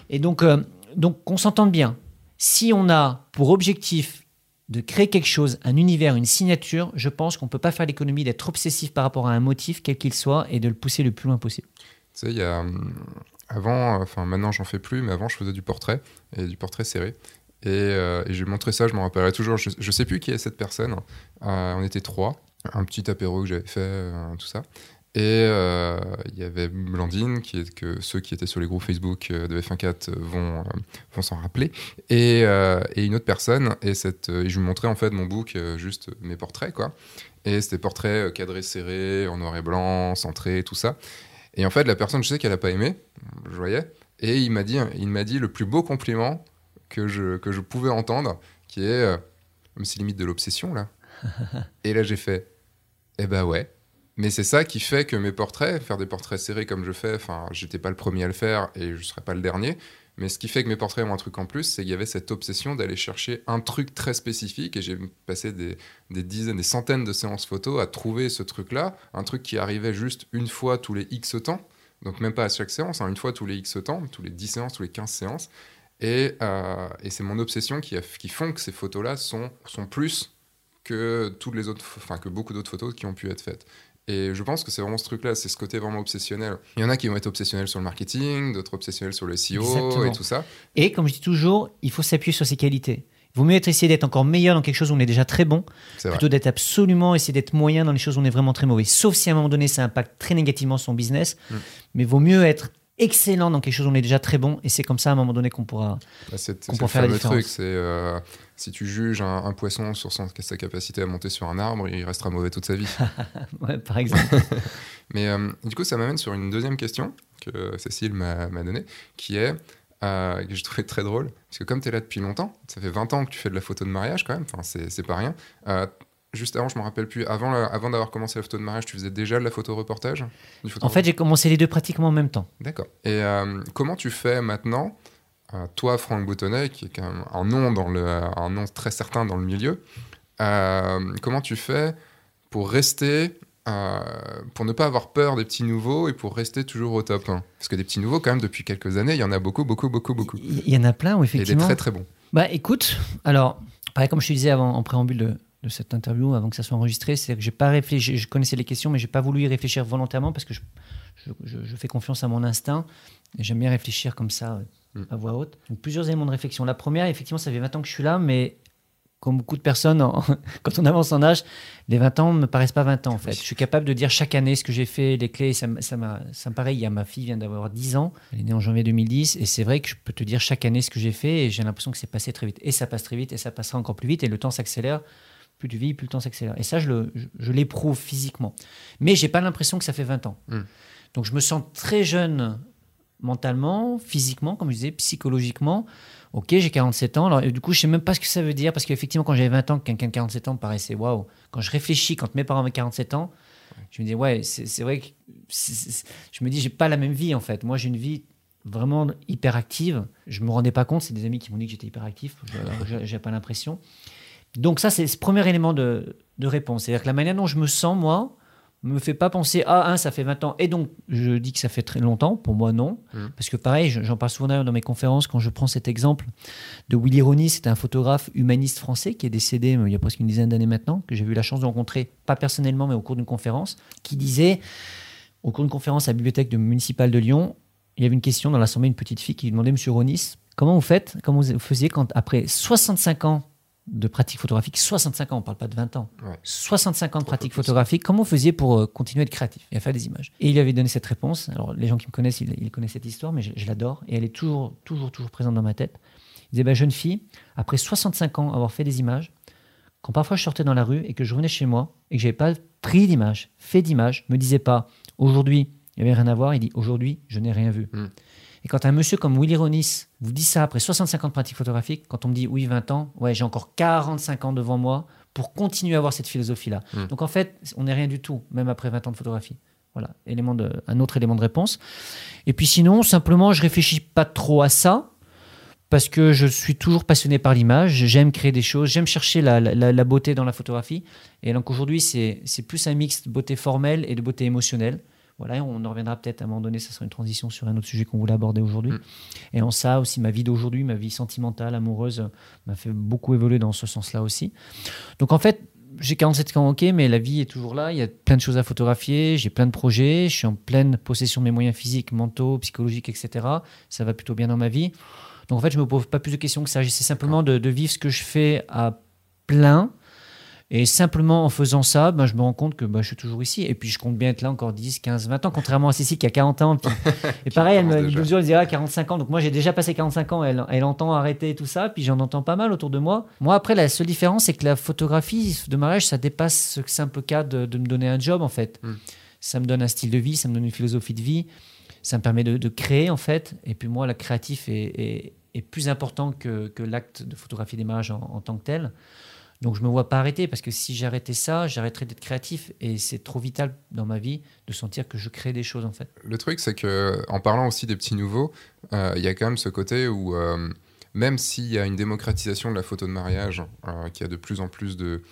Et donc, euh, donc, qu'on s'entende bien. Si on a pour objectif de créer quelque chose, un univers, une signature, je pense qu'on peut pas faire l'économie d'être obsessif par rapport à un motif, quel qu'il soit, et de le pousser le plus loin possible. Tu sais, il y a. Avant, enfin maintenant j'en fais plus, mais avant je faisais du portrait, et du portrait serré. Et, euh, et j'ai montré ça, je m'en rappellerai toujours. Je, je sais plus qui est cette personne. Euh, on était trois, un petit apéro que j'avais fait, euh, tout ça. Et euh, il y avait Blandine, que ceux qui étaient sur les groupes Facebook de F1.4 vont, vont s'en rappeler, et, une autre personne. Et, je lui montrais en fait mon book, juste mes portraits, quoi. Et c'était portraits cadrés serrés, en noir et blanc, centrés, tout ça. Et en fait, la personne, je sais qu'elle a pas aimé, je voyais. Et il m'a dit, il m'a dit le plus beau compliment que je, que je pouvais entendre, qui est, euh, c'est limite de l'obsession là. et là, j'ai fait, eh ben ouais. Mais c'est ça qui fait que mes portraits, faire des portraits serrés comme je fais, enfin, j'étais pas le premier à le faire et je serai pas le dernier. Mais ce qui fait que mes portraits ont un truc en plus, c'est qu'il y avait cette obsession d'aller chercher un truc très spécifique. Et j'ai passé des, dizaines, des centaines de séances photos à trouver ce truc-là, un truc qui arrivait juste une fois tous les X temps. Donc même pas à chaque séance, hein, une fois tous les X temps, tous les 10 séances, tous les 15 séances. Et, euh, et c'est mon obsession qui, a- qui font que ces photos-là sont, sont plus que toutes les autres, que beaucoup d'autres photos qui ont pu être faites. Et je pense que c'est vraiment ce truc-là, c'est ce côté vraiment obsessionnel. Il y en a qui vont être obsessionnels sur le marketing, d'autres obsessionnels sur le SEO Exactement. et tout ça. Et comme je dis toujours, il faut s'appuyer sur ses qualités. Il vaut mieux être essayer d'être encore meilleur dans quelque chose où on est déjà très bon, plutôt d'être absolument essayer d'être moyen dans les choses où on est vraiment très mauvais. Sauf si à un moment donné ça impacte très négativement son business. Mm. Mais vaut mieux être excellent dans quelque chose où on est déjà très bon et c'est comme ça à un moment donné qu'on pourra. Bah, le faire la différence. truc, c'est euh, si tu juges un, un poisson sur son- sa capacité à monter sur un arbre, il restera mauvais toute sa vie. Ouais, par exemple. Mais euh, du coup, ça m'amène sur une deuxième question que Cécile m'a donnée, qui est, euh, que j'ai trouvé très drôle, parce que comme tu es là depuis longtemps, ça fait 20 ans que tu fais de la photo de mariage quand même, enfin, c'est pas rien. Euh, juste avant, je me rappelle plus, avant, la- avant d'avoir commencé la photo de mariage, tu faisais déjà de la photo reportage? En fait, j'ai commencé les deux pratiquement en même temps. D'accord. Et comment tu fais maintenant, toi, Franck Boutonnet, qui est quand même un nom, dans le, un nom très certain dans le milieu, euh, comment tu fais pour rester, euh, pour ne pas avoir peur des petits nouveaux et pour rester toujours au top hein? Parce que des petits nouveaux, quand même, depuis quelques années, il y en a beaucoup, beaucoup, beaucoup, beaucoup. Il y en a plein où Et des effectivement. très, très bons. Bah écoute, alors, pareil comme je te disais avant, en préambule de, de cette interview, avant que ça soit enregistré, c'est que j'ai pas réfléchi, je connaissais les questions, mais j'ai pas voulu y réfléchir volontairement parce que je, je- je- je fais confiance à mon instinct et j'aime bien réfléchir comme ça, Mm. à voix haute. Donc plusieurs éléments de réflexion. La première, effectivement, ça fait 20 ans que je suis là, mais comme beaucoup de personnes, en- quand on avance en âge, les 20 ans ne me paraissent pas 20 ans en fait. Oui. Je suis capable de dire chaque année ce que j'ai fait, les clés, ça, ça, m'a- ça me paraît, il y a ma fille vient d'avoir 10 ans, elle est née en janvier 2010, et c'est vrai que je peux te dire chaque année ce que j'ai fait, et j'ai l'impression que c'est passé très vite. Et ça passe très vite, et ça passera encore plus vite, et le temps s'accélère. Plus tu vis, plus le temps s'accélère. Et ça, je, le- je, je l'éprouve physiquement. Mais j'ai pas l'impression que ça fait 20 ans. Mm. Donc je me sens très jeune mentalement, physiquement, comme je disais, psychologiquement. Ok, j'ai 47 ans. Du coup, je sais même pas ce que ça veut dire parce qu'effectivement, quand j'avais 20 ans, quelqu'un de 47 ans me paraissait waouh. Quand je réfléchis, quand mes parents avaient 47 ans, je me dis ouais, c'est vrai que je me dis j'ai pas la même vie en fait. Moi, j'ai une vie vraiment hyper active. Je me rendais pas compte. C'est des amis qui m'ont dit que j'étais hyper actif. Je- J'ai j'ai pas l'impression. Donc ça, c'est ce premier élément de, de réponse. C'est-à-dire que la manière dont je me sens moi me fait pas penser ah un ça fait 20 ans. Et donc je dis que ça fait très longtemps. Pour moi non. Mhm. parce que pareil je- j'en parle souvent d'ailleurs dans mes conférences quand je prends cet exemple de Willy Ronis c'était un photographe humaniste français qui est décédé euh, il y a presque une dizaine d'années maintenant que j'ai eu la chance de rencontrer pas personnellement mais au cours d'une conférence qui disait au cours d'une conférence à la bibliothèque de- municipale de Lyon il y avait une question dans l'assemblée une petite fille qui lui demandait Monsieur Ronis comment vous faites comment vous faisiez quand après 65 ans de pratique photographique 65 ans on parle pas de 20 ans Ouais. 65 ans de Trop pratique peu plus. photographique, comment vous faisiez pour euh, continuer à être créatif et à faire des images? Et il avait donné cette réponse. Alors, les gens qui me connaissent, ils, ils connaissent cette histoire, mais je, je l'adore. Et elle est toujours, toujours, toujours présente dans ma tête. Il disait, bah, jeune fille, après 65 ans avoir fait des images, quand parfois je sortais dans la rue et que je revenais chez moi et que j'avais pas pris d'images, fait d'images, me disait pas, aujourd'hui, il n'y avait rien à voir, il dit, aujourd'hui, je n'ai rien vu. Mm. Et quand un monsieur comme Willy Ronis vous dit ça après 65 ans de pratique photographique, quand on me dit oui 20 ans, ouais j'ai encore 45 ans devant moi pour continuer à avoir cette philosophie-là. Mm. Donc en fait, on n'est rien du tout, même après 20 ans de photographie. Voilà, élément de, un autre élément de réponse. Et puis sinon, simplement, je réfléchis pas trop à ça parce que je suis toujours passionné par l'image. J'aime créer des choses, j'aime chercher la, la- la beauté dans la photographie. Et donc aujourd'hui, c'est c'est plus un mix de beauté formelle et de beauté émotionnelle. Voilà, on en reviendra peut-être à un moment donné, ça sera une transition sur un autre sujet qu'on voulait aborder aujourd'hui. Mm. Et en ça aussi, ma vie d'aujourd'hui, ma vie sentimentale, amoureuse, m'a fait beaucoup évoluer dans ce sens-là aussi. Donc en fait, j'ai 47 ans, ok, mais la vie est toujours là. Il y a plein de choses à photographier. J'ai plein de projets. Je suis en pleine possession de mes moyens physiques, mentaux, psychologiques, etc. Ça va plutôt bien dans ma vie. Donc en fait, je me pose pas plus de questions que ça. J'essaie simplement de, de vivre ce que je fais à plein Et simplement en faisant ça, ben, je me rends compte que ben, je suis toujours ici. Et puis je compte bien être là encore 10, 15, 20 ans, contrairement à Cécile qui a 40 ans. et pareil, elle me, mesure, elle disait 45 ans. Donc moi j'ai déjà passé 45 ans, elle, elle entend arrêter tout ça, puis j'en entends pas mal autour de moi. Moi après, la seule différence, c'est que la photographie de mariage, ça dépasse ce simple cas de, de me donner un job en fait. Hmm. Ça me donne un style de vie, ça me donne une philosophie de vie, ça me permet de, créer en fait. Et puis moi, la créatif est, est, plus important que, que l'acte de photographie des mariages en, en tant que tel. Donc je me vois pas arrêter parce que si j'arrêtais ça, j'arrêterais d'être créatif et c'est trop vital dans ma vie de sentir que je crée des choses en fait. Le truc c'est que en parlant aussi des petits nouveaux, euh, il y a quand même ce côté où euh, même s'il y a une démocratisation de la photo de mariage, euh, qu'il y a de plus en plus de,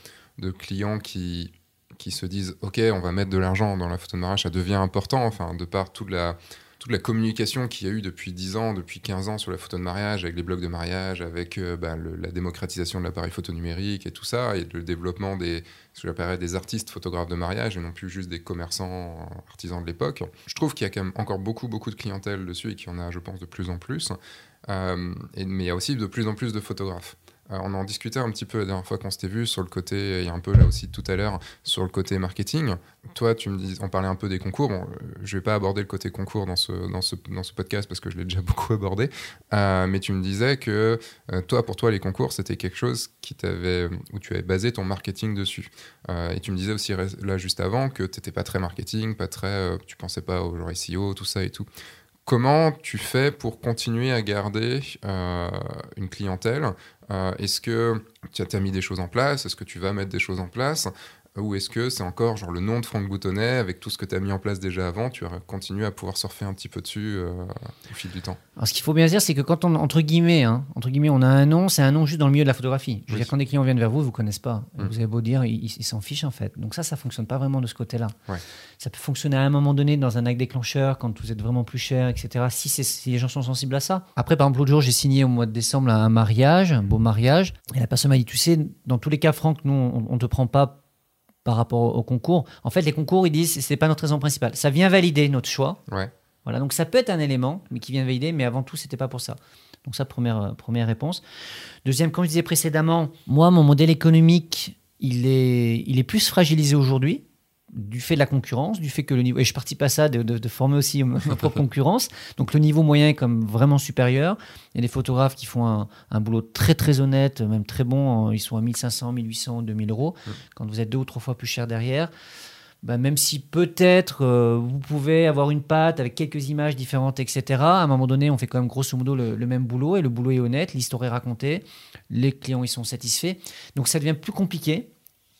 clients qui qui se disent ok on va mettre de l'argent dans la photo de mariage, ça devient important enfin de par toute la toute la communication qu'il y a eu depuis 10 ans, depuis 15 ans sur la photo de mariage, avec les blogs de mariage, avec euh, bah, la démocratisation de l'appareil photo numérique et tout ça, et le développement des, ce des artistes photographes de mariage et non plus juste des commerçants artisans de l'époque. Je trouve qu'il y a quand même encore beaucoup, beaucoup de clientèle dessus et qu'il y en a, je pense, de plus en plus. Euh, mais il y a aussi de plus en plus de photographes. Euh, on en discutait un petit peu la dernière fois qu'on s'était vu sur le côté, il y a un peu là aussi tout à l'heure, sur le côté marketing. Toi, tu me dis, on parlait un peu des concours. Bon, euh, je vais pas aborder le côté concours dans ce, dans ce, dans ce podcast parce que je l'ai déjà beaucoup abordé. Euh, mais tu me disais que toi, pour toi, les concours, c'était quelque chose qui t'avait, où tu avais basé ton marketing dessus. et tu me disais aussi là juste avant que tu n'étais pas très marketing, pas très, tu pensais pas au genre SEO, tout ça et tout. Comment tu fais pour continuer à garder une clientèle? Euh, est-ce que tu as mis des choses en place? Est-ce que tu vas mettre des choses en place? Ou est-ce que c'est encore genre le nom de Franck Boutonnet avec tout ce que tu as mis en place déjà avant, tu vas continuer à pouvoir surfer un petit peu dessus euh, au fil du temps Alors ce qu'il faut bien dire, c'est que quand on, entre guillemets, hein, entre guillemets, on a un nom, c'est un nom juste dans le milieu de la photographie. Je veux dire, quand des clients viennent vers vous, vous ne connaissent pas. Mm. Vous avez beau dire, ils s'en fichent en fait. Donc ça, ça fonctionne pas vraiment de ce côté-là. Ça peut fonctionner à un moment donné dans un acte déclencheur, quand vous êtes vraiment plus cher, etc. Si, si les gens sont sensibles à ça. Après, par exemple, l'autre jour, j'ai signé au mois de décembre un mariage, un beau mariage. Et la personne m'a dit, tu sais, dans tous les cas, Franck, nous, on ne te prend pas par rapport au concours. En fait, les concours, ils disent c'est pas notre raison principale. Ça vient valider notre choix. Ouais. Voilà, donc ça peut être un élément, mais qui vient valider, mais avant tout, c'était pas pour ça. Donc ça, première, euh, première réponse. Deuxième, comme je disais précédemment, moi, mon modèle économique, il est, il est plus fragilisé aujourd'hui du fait de la concurrence, du fait que le niveau, et je participe à ça, de, former aussi ma propre concurrence, donc le niveau moyen est comme vraiment supérieur. Il y a des photographes qui font un, boulot très très honnête, même très bon, ils sont à 1500, 1800, 2000 euros. Quand vous êtes deux ou trois fois plus cher derrière, bah, même si peut-être euh, vous pouvez avoir une patte avec quelques images différentes, etc., à un moment donné, on fait quand même grosso modo le, le même boulot et le boulot est honnête, l'histoire est racontée, les clients ils sont satisfaits. Donc ça devient plus compliqué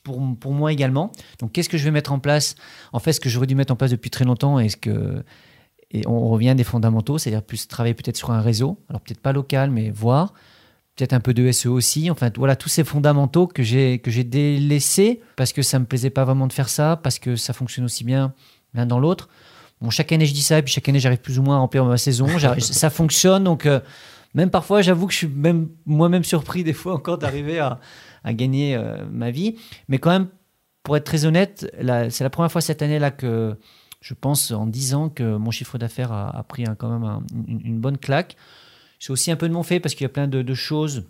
pour, pour moi également. Donc, qu'est-ce que je vais mettre en place? En fait, ce que j'aurais dû mettre en place depuis très longtemps, est-ce que et on revient des fondamentaux, c'est-à-dire plus travailler peut-être sur un réseau, alors peut-être pas local, mais voir, peut-être un peu de SEO aussi. Enfin, voilà, tous ces fondamentaux que j'ai que j'ai délaissés parce que ça me plaisait pas vraiment de faire ça, parce que ça fonctionne aussi bien l'un dans l'autre. Bon, chaque année je dis ça, et puis chaque année j'arrive plus ou moins à remplir ma saison. ça fonctionne, donc euh, même parfois j'avoue que je suis même moi-même surpris des fois encore d'arriver à à gagner euh, ma vie. Mais quand même, pour être très honnête, c'est la première fois cette année-là que je pense en 10 ans que mon chiffre d'affaires a, pris quand même une, bonne claque. C'est aussi un peu de mon fait parce qu'il y a plein de, choses,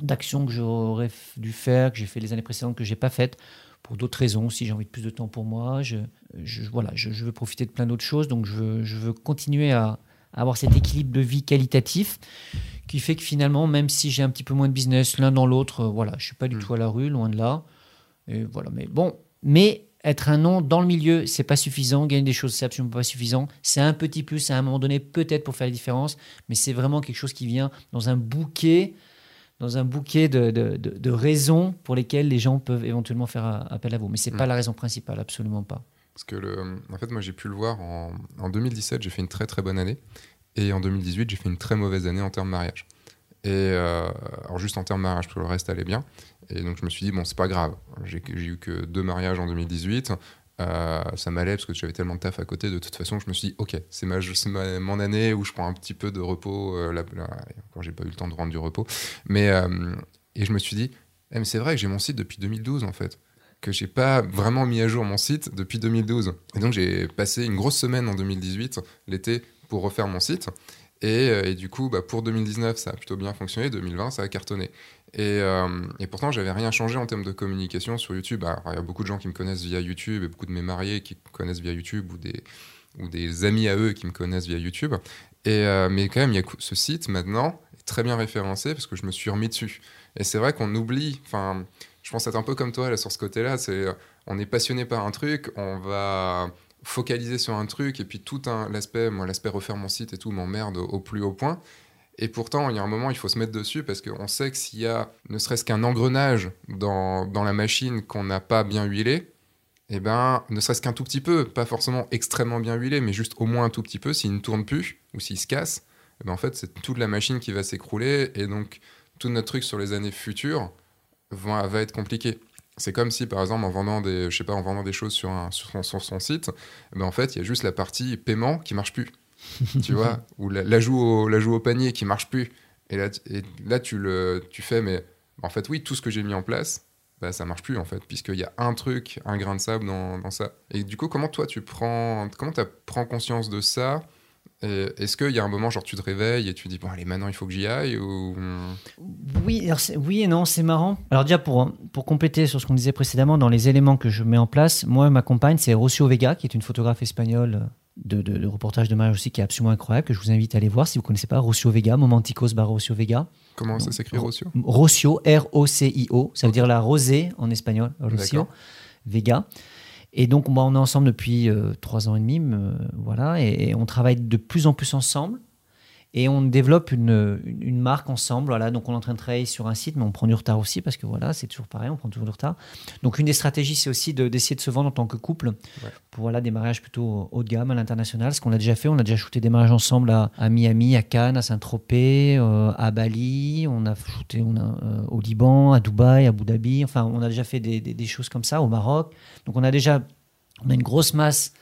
d'actions que j'aurais dû faire, que j'ai fait les années précédentes, que j'ai pas faites pour d'autres raisons. Si j'ai envie de plus de temps pour moi, je, voilà, je, veux profiter de plein d'autres choses. Donc je veux, continuer à, avoir cet équilibre de vie qualitatif qui fait que finalement, même si j'ai un petit peu moins de business l'un dans l'autre, euh, voilà, je suis pas du mm. tout à la rue, loin de là. Et voilà, mais bon, mais être un nom dans le milieu, c'est pas suffisant. Gagner des choses, c'est absolument pas suffisant. C'est un petit plus à un moment donné, peut-être pour faire la différence, mais c'est vraiment quelque chose qui vient dans un bouquet, dans un bouquet de, de, de, raisons pour lesquelles les gens peuvent éventuellement faire appel à vous. Mais c'est n'est mm. pas la raison principale, absolument pas. Parce que, le, en fait, moi, j'ai pu le voir en, en 2017, j'ai fait une très très bonne année. Et en 2018, j'ai fait une très mauvaise année en termes de mariage. Et euh, alors juste en termes de mariage, parce le reste allait bien. Et donc je me suis dit, bon, c'est pas grave. J'ai eu que deux mariages en 2018. Euh, ça m'allait parce que j'avais tellement de taf à côté. De toute façon, je me suis dit, ok, c'est mon année où je prends un petit peu de repos. Euh, là, quand j'ai pas eu le temps de rendre du repos. Mais, euh, et je me suis dit, eh, c'est vrai que j'ai mon site depuis 2012 en fait que j'ai pas vraiment mis à jour mon site depuis 2012. Et donc j'ai passé une grosse semaine en 2018, l'été, pour refaire mon site. Et, euh, du coup, bah, pour 2019, ça a plutôt bien fonctionné. 2020, ça a cartonné. Et, euh, et pourtant, j'avais rien changé en termes de communication sur YouTube. Alors, il y a beaucoup de gens qui me connaissent via YouTube et beaucoup de mes mariés qui me connaissent via YouTube ou des, ou des amis à eux qui me connaissent via YouTube. Et, euh, mais quand même, il y a ce site maintenant est très bien référencé parce que je me suis remis dessus. Et c'est vrai qu'on oublie, enfin, je pense être un peu comme toi là, sur ce côté-là. C'est, on est passionné par un truc, on va focaliser sur un truc et puis tout un, l'aspect, moi, l'aspect refaire mon site et tout m'emmerde au plus haut point. Et pourtant, il y a un moment, il faut se mettre dessus parce qu'on sait que s'il y a ne serait-ce qu'un engrenage dans, la machine qu'on n'a pas bien huilé, eh ben, ne serait-ce qu'un tout petit peu, pas forcément extrêmement bien huilé, mais juste au moins un tout petit peu, s'il ne tourne plus ou s'il se casse, eh ben, en fait, c'est toute la machine qui va s'écrouler et donc tout notre truc sur les années futures va être compliqué. C'est comme si, par exemple, en vendant des, je sais pas, en vendant des choses sur, un, sur, son, sur son site, ben, en fait, il y a juste la partie paiement qui marche plus. tu vois, ou l'ajout au, l'ajout au panier qui marche plus. Et là, et là tu, le, tu fais, mais en fait, oui, tout ce que j'ai mis en place, bah, ça marche plus en fait, puisqu'il y a un truc, un grain de sable dans, dans ça. Et du coup, comment toi tu prends, comment tu prends conscience de ça Est-ce qu'il y a un moment, genre tu te réveilles et tu dis, bon, allez, maintenant il faut que j'y aille ou... Oui, oui et non, c'est marrant. Alors déjà, pour, pour compléter sur ce qu'on disait précédemment, dans les éléments que je mets en place, moi, ma compagne, c'est Rocio Vega, qui est une photographe espagnole de, de, de reportage de mariage aussi, qui est absolument incroyable, que je vous invite à aller voir si vous ne connaissez pas, Rocio Vega, Momenticos barra Rocio Vega. Comment ça s'écrit, Rocio? Rocio, R-O-C-I-O, ça veut dire la rosée en espagnol, Rocio. Vega. Et donc, on est ensemble depuis euh, trois ans et demi, euh, voilà, et on travaille de plus en plus ensemble. Et on développe une, une, une marque ensemble. Voilà. Donc, on est en train de travailler sur un site, mais on prend du retard aussi parce que voilà, c'est toujours pareil, on prend toujours du retard. Donc, une des stratégies, c'est aussi de- d'essayer de, se vendre en tant que couple pour voilà, des mariages plutôt haut de gamme à l'international. Ce qu'on a déjà fait, on a déjà shooté des mariages ensemble à, à Miami, à Cannes, à Saint-Tropez, euh, à Bali. On a shooté on a, euh, au Liban, à Dubaï, à Abu Dhabi. Enfin, on a déjà fait des, des- des choses comme ça au Maroc. Donc, on a déjà on a une grosse masse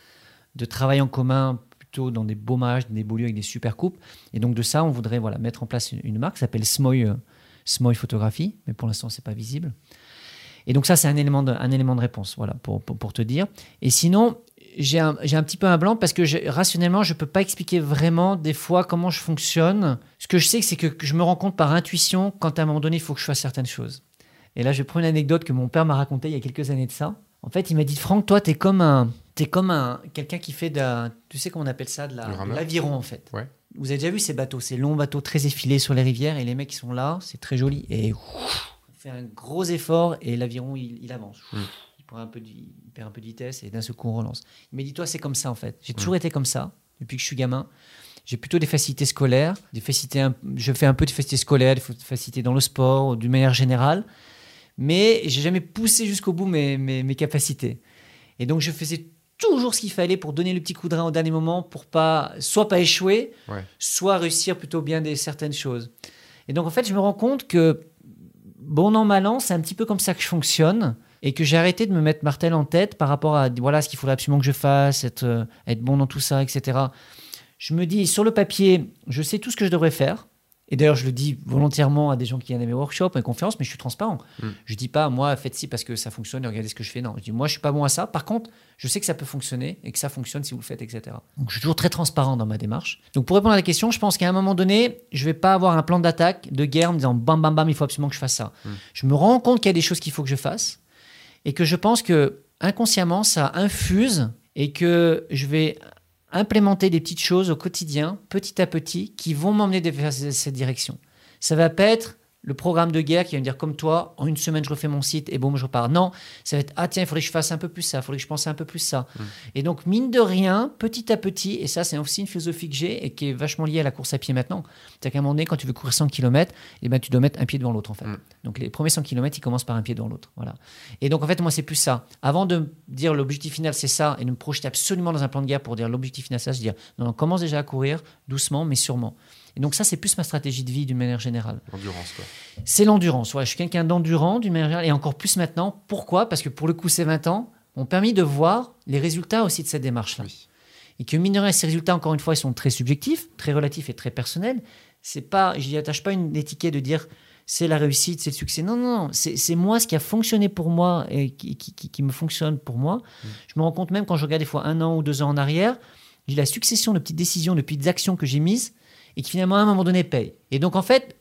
de travail en commun plutôt dans des beaux mariages, des beaux lieux avec des super couples. Et donc de ça, on voudrait voilà, mettre en place une, marque qui s'appelle Smoy, euh, Smoy Photographie, mais pour l'instant, c'est pas visible. Et donc ça, c'est un élément de, élément de réponse, voilà, pour, pour, te dire. Et sinon, j'ai un, un petit peu un blanc parce que rationnellement, je peux pas expliquer vraiment des fois comment je fonctionne. Ce que je sais, c'est que je me rends compte par intuition quand à un moment donné, il faut que je fasse certaines choses. Et là, je prendre une anecdote que mon père m'a racontée il y a quelques années de ça. En fait, il m'a dit Franck, toi, t'es comme un, t'es comme un quelqu'un qui fait de, la- tu sais comment on appelle ça, de la- l'aviron en fait. Ouais. Vous avez déjà vu ces bateaux, ces longs bateaux très effilés sur les rivières et les mecs qui sont là, c'est très joli et ouf, fait un gros effort et l'aviron il, il avance. Mm. Il prend un peu de, il perd un peu de vitesse et d'un seul coup on relance. Il m'a dit toi c'est comme ça en fait. J'ai toujours été comme ça depuis que je suis gamin. J'ai plutôt des facilités scolaires, des facilités, je fais un peu de facilités scolaires, des facilités dans le sport, d'une manière générale, mais j'ai jamais poussé jusqu'au bout mes, mes, mes capacités. Et donc je faisais toujours ce qu'il fallait pour donner le petit coup de rein au dernier moment, pour pas soit pas échouer, Ouais. soit réussir plutôt bien des certaines choses. Et donc en fait, je me rends compte que bon an mal an, c'est un petit peu comme ça que je fonctionne et que j'ai arrêté de me mettre martel en tête par rapport à voilà ce qu'il faudrait absolument que je fasse, être, euh, être bon dans tout ça, etc. Je me dis sur le papier, je sais tout ce que je devrais faire. Et d'ailleurs, je le dis volontairement à des gens qui viennent à mes workshops, à mes conférences, mais je suis transparent. Mm. Je dis pas, moi, faites ci parce que ça fonctionne et regardez ce que je fais. Non, je dis, moi, je suis pas bon à ça. Par contre, je sais que ça peut fonctionner et que ça fonctionne si vous le faites, etc. Donc, je suis toujours très transparent dans ma démarche. Donc, pour répondre à la question, je pense qu'à un moment donné, je vais pas avoir un plan d'attaque, de guerre, en me disant, bam, bam, bam, il faut absolument que je fasse ça. Mm. Je me rends compte qu'il y a des choses qu'il faut que je fasse et que je pense que inconsciemment, ça infuse et que je vais implémenter des petites choses au quotidien, petit à petit, qui vont m'emmener vers cette direction. Ça va pas être le programme de guerre qui va me dire comme toi, en une semaine je refais mon site et bon, je repars. Non, ça va être ah tiens, il faudrait que je fasse un peu plus ça, il faudrait que je pense un peu plus ça. Mm. Et donc mine de rien, petit à petit, et ça c'est aussi une philosophie que j'ai et qui est vachement liée à la course à pied maintenant. C'est qu'à un moment donné, quand tu veux courir 100 km, eh ben, tu dois mettre un pied devant l'autre en fait. Mm. Donc les premiers 100 km, ils commencent par un pied devant l'autre. Voilà. Et donc en fait, moi c'est plus ça. Avant de dire l'objectif final c'est ça et de me projeter absolument dans un plan de guerre pour dire l'objectif final c'est ça, je dis non, non, commence déjà à courir doucement mais sûrement. Et donc ça c'est plus ma stratégie de vie d'une manière générale. L'endurance, quoi. C'est l'endurance. Ouais, je suis quelqu'un d'endurant d'une manière générale et encore plus maintenant. Pourquoi? Parce que pour le coup, ces 20 ans m'ont permis de voir les résultats aussi de cette démarche-là. Oui. Et que mine de rien, ces résultats, encore une fois, ils sont très subjectifs, très relatifs et très personnels. C'est pas, je n'y attache pas une étiquette de dire c'est la réussite, c'est le succès. Non, non, non. C'est moi ce qui a fonctionné pour moi et qui, qui- qui- qui me fonctionne pour moi. Je me rends compte même quand je regarde des fois un an ou deux ans en arrière, j'ai la succession de petites décisions, de petites actions que j'ai mises et qui finalement à un moment donné payent. Et donc en fait,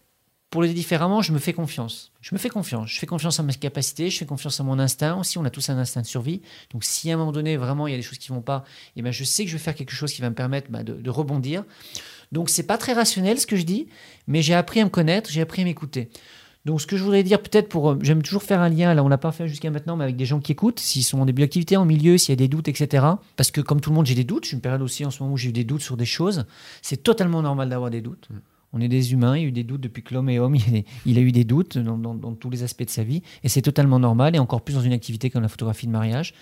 pour le dire différemment, je me fais confiance. Je me fais confiance. Je fais confiance à mes capacités, je fais confiance à mon instinct aussi. On a tous un instinct de survie. Donc, si à un moment donné, vraiment, il y a des choses qui vont pas, eh ben, je sais que je vais faire quelque chose qui va me permettre bah, de, de, rebondir. Donc, c'est pas très rationnel ce que je dis, mais j'ai appris à me connaître, j'ai appris à m'écouter. Donc, ce que je voudrais dire, peut-être pour. Euh, j'aime toujours faire un lien, là, on l'a pas fait jusqu'à maintenant, mais avec des gens qui écoutent, s'ils sont en début d'activité, en milieu, s'il y a des doutes, etc. Parce que, comme tout le monde, j'ai des doutes. J'ai une période aussi en ce moment où j'ai eu des doutes sur des choses. C'est totalement normal d'avoir des doutes. Mm. On est des humains, il y a eu des doutes depuis que l'homme est homme, il, a eu des doutes dans, dans, tous les aspects de sa vie, et c'est totalement normal, et encore plus dans une activité comme la photographie de mariage,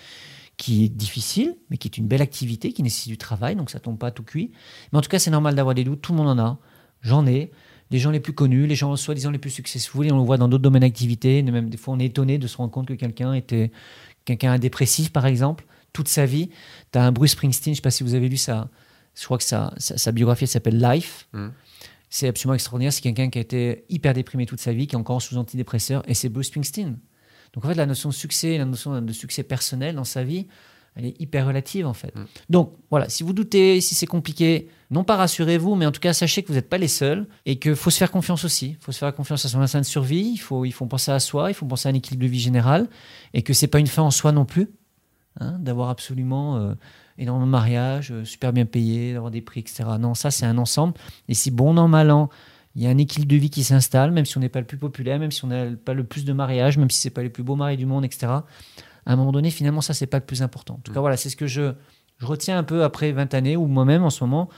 qui est difficile, mais qui est une belle activité, qui nécessite du travail, donc ça tombe pas tout cuit. Mais en tout cas, c'est normal d'avoir des doutes, tout le monde en a, j'en ai, les gens les plus connus, les gens soi-disant les plus successful, et on le voit dans d'autres domaines d'activité. Même des fois, on est étonné de se rendre compte que quelqu'un était quelqu'un dépressif, par exemple, toute sa vie. Tu as un Bruce Springsteen, je ne sais pas si vous avez lu ça. Je crois que sa, sa, biographie s'appelle Life. Mm. C'est absolument extraordinaire. C'est quelqu'un qui a été hyper déprimé toute sa vie, qui est encore sous antidépresseur, et c'est Bruce Springsteen. Donc en fait, la notion de succès, la notion de succès personnel dans sa vie, elle est hyper relative en fait. Mm. Donc voilà, si vous doutez, si c'est compliqué, non pas rassurez-vous, mais en tout cas sachez que vous n'êtes pas les seuls et qu'il faut se faire confiance aussi. Il faut se faire confiance à son instinct de survie, il faut, il faut penser à soi, il faut penser à un équilibre de vie général et que c'est pas une fin en soi non plus, hein, d'avoir absolument euh, énormément de mariages, euh, super bien payé, d'avoir des prix, etc. Non, ça c'est un ensemble. Et si bon an, mal an, il y a un équilibre de vie qui s'installe, même si on n'est pas le plus populaire, même si on n'a pas le plus de mariages, même si c'est pas les plus beaux maris du monde, etc à un moment donné, finalement, ça, c'est pas le plus important. En tout cas, mm. voilà, c'est ce que je, je, retiens un peu après 20 années, ou moi-même, en ce moment,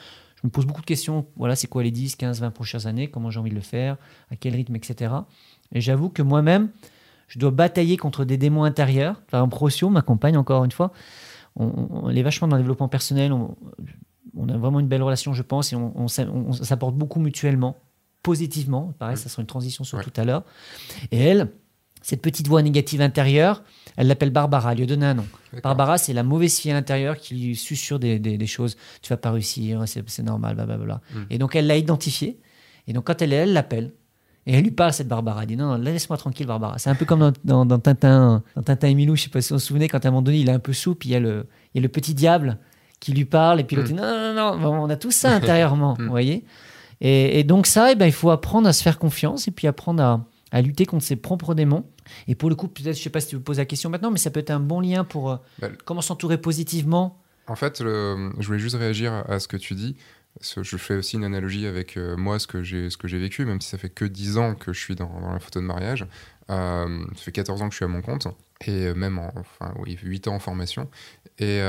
je me pose beaucoup de questions. Voilà, c'est quoi les 10, 15, 20 prochaines années? Comment j'ai envie de le faire? À quel rythme, etc. Et j'avoue que moi-même, je dois batailler contre des démons intérieurs. Par exemple, Rocio m'accompagne encore une fois. On, est vachement dans le développement personnel. On, a vraiment une belle relation, je pense, et on, s'apporte beaucoup mutuellement, positivement. Pareil, mm. ça sera une transition sur tout à l'heure. Et elle, cette petite voix négative intérieure, elle l'appelle Barbara, elle lui a donné un nom. Barbara, c'est la mauvaise fille à l'intérieur qui lui susurre des, des, choses. Tu vas pas réussir, c'est normal, blablabla. Mm. Et donc, elle l'a identifié. Et donc, quand elle est elle l'appelle. Et elle lui parle, cette Barbara. Elle dit Non, non, laisse-moi tranquille, Barbara. C'est un peu comme dans, dans, Tintin, dans Tintin et Milou. Je sais pas si vous vous souvenez, quand à un moment donné, il est un peu souple, il y a le, il y a le petit diable qui lui parle. Et puis l'autre mm. dit Non, non, non, on a tout ça intérieurement. Mm. Vous voyez et, et, donc, ça, eh ben, il faut apprendre à se faire confiance et puis apprendre à, à lutter contre ses propres démons. Et pour le coup, peut-être, je ne sais pas si tu vous poses la question maintenant, mais ça peut être un bon lien pour euh, bah, comment s'entourer positivement. En fait, je voulais juste réagir à ce que tu dis. Je fais aussi une analogie avec euh, moi, ce que j'ai vécu, même si ça fait que 10 ans que je suis dans, la photo de mariage. Euh, ça fait 14 ans que je suis à mon compte, et même en, enfin, oui, 8 ans en formation. Et,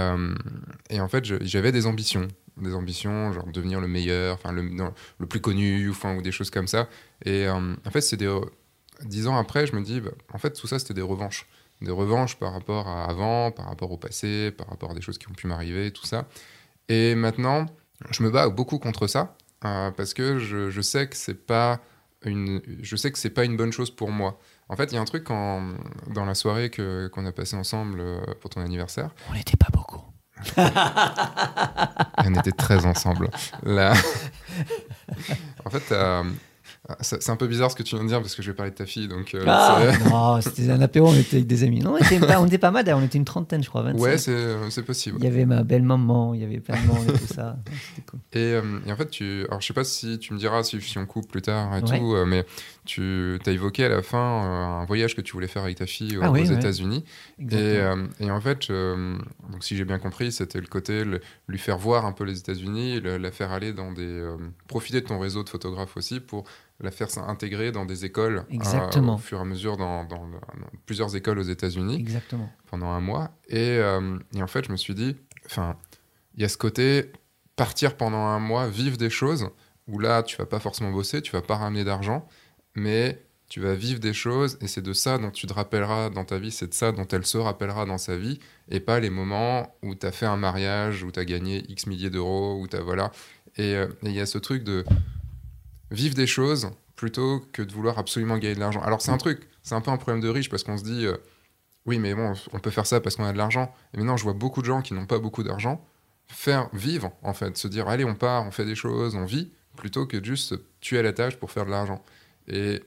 et en fait, j'avais des ambitions des ambitions, genre devenir le meilleur, enfin le, le, plus connu, enfin, ou des choses comme ça. Et en fait, c'est des, dix ans après, je me dis, bah, en fait, tout ça, c'était des revanches. Des revanches par rapport à avant, par rapport au passé, par rapport à des choses qui ont pu m'arriver, tout ça. Et maintenant, je me bats beaucoup contre ça, euh, parce que je, sais que c'est pas une, je sais que c'est pas une bonne chose pour moi. En fait, il y a un truc dans la soirée que, qu'on a passé ensemble euh, pour ton anniversaire. On n'était pas beaucoup. on était très ensemble. Là... en fait, euh, c'est un peu bizarre ce que tu viens de dire parce que je vais parler de ta fille. Donc, euh, ah, c'était un apéro, on était avec des amis. Non, on était pas, on était pas mal, on était une trentaine, je crois. 25. Ouais, c'est possible. Il y avait ma belle-maman, il y avait plein de monde et tout ça. Cool. Et, euh, et, en fait, tu, alors je sais pas si tu me diras si, si on coupe plus tard et tout, euh, mais tu as évoqué à la fin un voyage que tu voulais faire avec ta fille ah aux États-Unis. Et, et, en fait, donc si j'ai bien compris, c'était le côté lui faire voir un peu les États-Unis, la faire aller dans des. profiter de ton réseau de photographes aussi pour la faire s'intégrer dans des écoles euh, au fur et à mesure dans, plusieurs écoles aux États-Unis Exactement. pendant un mois. Euh, et, en fait, je me suis dit, enfin, il y a ce côté partir pendant un mois, vivre des choses où là, tu vas pas forcément bosser, tu vas pas ramener d'argent, mais tu vas vivre des choses et c'est de ça dont tu te rappelleras dans ta vie, c'est de ça dont elle se rappellera dans sa vie et pas les moments où tu as fait un mariage, où tu as gagné X milliers d'euros, où tu voilà. Euh, et il y a ce truc de vivre des choses plutôt que de vouloir absolument gagner de l'argent. Alors c'est un truc, c'est un peu un problème de riche parce qu'on se dit, euh, oui mais bon, on peut faire ça parce qu'on a de l'argent. Et maintenant je vois beaucoup de gens qui n'ont pas beaucoup d'argent faire vivre en fait, se dire, allez on part, on fait des choses, on vit, plutôt que juste tuer à la tâche pour faire de l'argent. Et,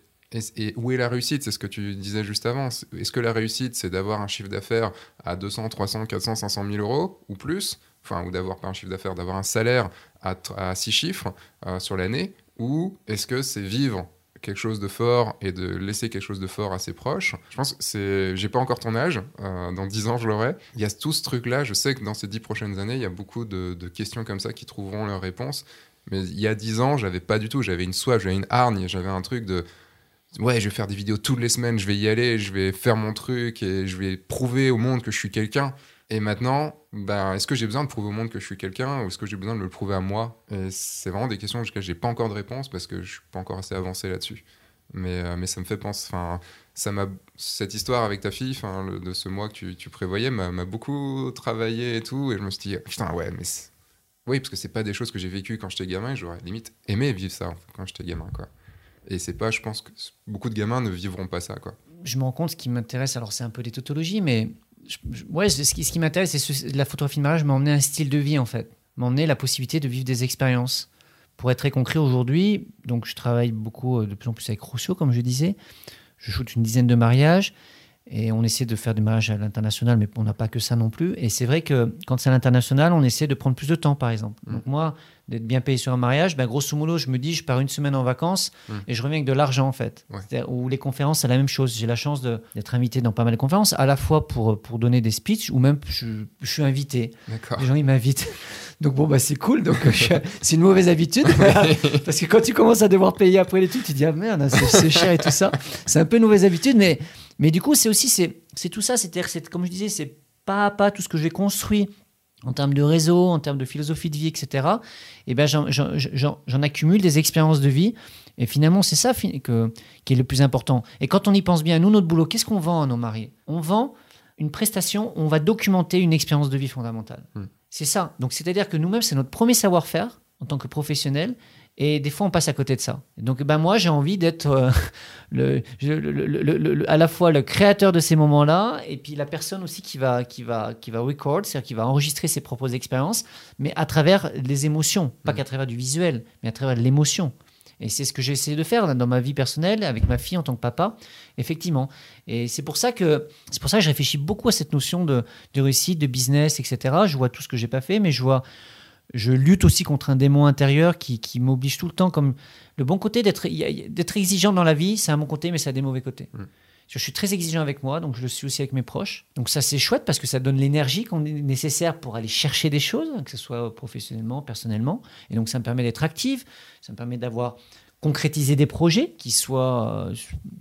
où est la réussite? C'est ce que tu disais juste avant. Est-ce que la réussite c'est d'avoir un chiffre d'affaires à 200, 300, 400, 500 000 euros ou plus? Enfin, ou d'avoir pas un chiffre d'affaires, d'avoir un salaire à, à six chiffres euh, sur l'année? Ou est-ce que c'est vivre quelque chose de fort et de laisser quelque chose de fort à ses proches? Je pense que c'est. J'ai pas encore ton âge, euh, dans 10 ans je l'aurai. Il y a tout ce truc-là, je sais que dans ces 10 prochaines années, il y a beaucoup de questions comme ça qui trouveront leur réponse. Mais il y a 10 ans, j'avais pas du tout. J'avais une soif, j'avais une hargne, j'avais un truc de. Ouais, je vais faire des vidéos toutes les semaines, je vais y aller, je vais faire mon truc et je vais prouver au monde que je suis quelqu'un. Et maintenant, ben, est-ce que j'ai besoin de prouver au monde que je suis quelqu'un ou est-ce que j'ai besoin de le prouver à moi? C'est vraiment des questions auxquelles j'ai pas encore de réponse parce que je suis pas encore assez avancé là-dessus. Mais, euh, mais ça me fait penser. Enfin, ça m'a cette histoire avec ta fille, de ce mois que tu, prévoyais, m'a beaucoup travaillé et tout. Et je me suis dit, putain, ouais, mais oui, parce que c'est pas des choses que j'ai vécues quand j'étais gamin. J'aurais limite aimé vivre ça quand j'étais gamin, quoi. Et c'est pas, je pense que beaucoup de gamins ne vivront pas ça, quoi. je me rends compte, ce qui m'intéresse, alors c'est un peu des tautologies, mais ouais, ce qui, m'intéresse, c'est ce- la photographie de mariage m'a un style de vie, en fait. M'a la possibilité de vivre des expériences. Pour être très concret aujourd'hui, donc je travaille beaucoup, euh, de plus en plus avec Rousseau, comme je disais. Je shoote une dizaine de mariages et on essaie de faire des mariages à l'international, mais on n'a pas que ça non plus. Et c'est vrai que quand c'est à l'international, on essaie de prendre plus de temps, par exemple. Mm. Donc moi, d'être bien payé sur un mariage, ben, grosso modo, je me dis, je pars une semaine en vacances Mm. et je reviens avec de l'argent, en fait. Ouais. Ou les conférences, c'est la même chose. J'ai la chance d'être invité dans pas mal de conférences, à la fois pour, pour donner des speeches, ou même je, je suis invité. Les gens, ils m'invitent. Donc bon, bah, c'est cool. Donc euh, c'est une mauvaise habitude. Parce que quand tu commences à devoir payer après les trucs, tu te dis, ah merde, c'est cher et tout ça. C'est un peu une mauvaise habitude. Mais, mais du coup, c'est aussi, c'est c'est tout ça. C'est-à-dire, c'est- comme je disais, c'est pas à pas tout ce que j'ai construit en termes de réseau, en termes de philosophie de vie, etc. Et ben, j'en- accumule des expériences de vie. Et finalement, c'est ça que, qui est le plus important. Et quand on y pense bien, nous, notre boulot, qu'est-ce qu'on vend à nos mariés On vend une prestation, on va documenter une expérience de vie fondamentale. Hmm. C'est ça. Donc, c'est-à-dire que nous-mêmes, c'est notre premier savoir-faire en tant que professionnel. Et des fois, on passe à côté de ça. Donc, ben, moi, j'ai envie d'être euh, le, le- le- à la fois le créateur de ces moments-là et puis la personne aussi qui va, qui va, qui va record, c'est-à-dire qui va enregistrer ses propres expériences, mais à travers les émotions, pas Mm. qu'à travers du visuel, mais à travers l'émotion. Et c'est ce que j'ai essayé de faire dans ma vie personnelle, avec ma fille en tant que papa, effectivement. Et c'est pour ça que c'est pour ça que je réfléchis beaucoup à cette notion de, de réussite, de business, etc. Je vois tout ce que j'ai pas fait, mais je vois, je lutte aussi contre un démon intérieur qui, qui m'oblige tout le temps. Comme le bon côté d'être exigeant dans la vie, c'est un bon côté, mais ça a des mauvais côtés. Mm. Je suis très exigeant avec moi, donc je le suis aussi avec mes proches. Donc ça c'est chouette parce que ça donne l'énergie qu'on est nécessaire pour aller chercher des choses, que ce soit professionnellement, personnellement. Et donc ça me permet d'être active, ça me permet d'avoir concrétisé des projets qui soient. euh,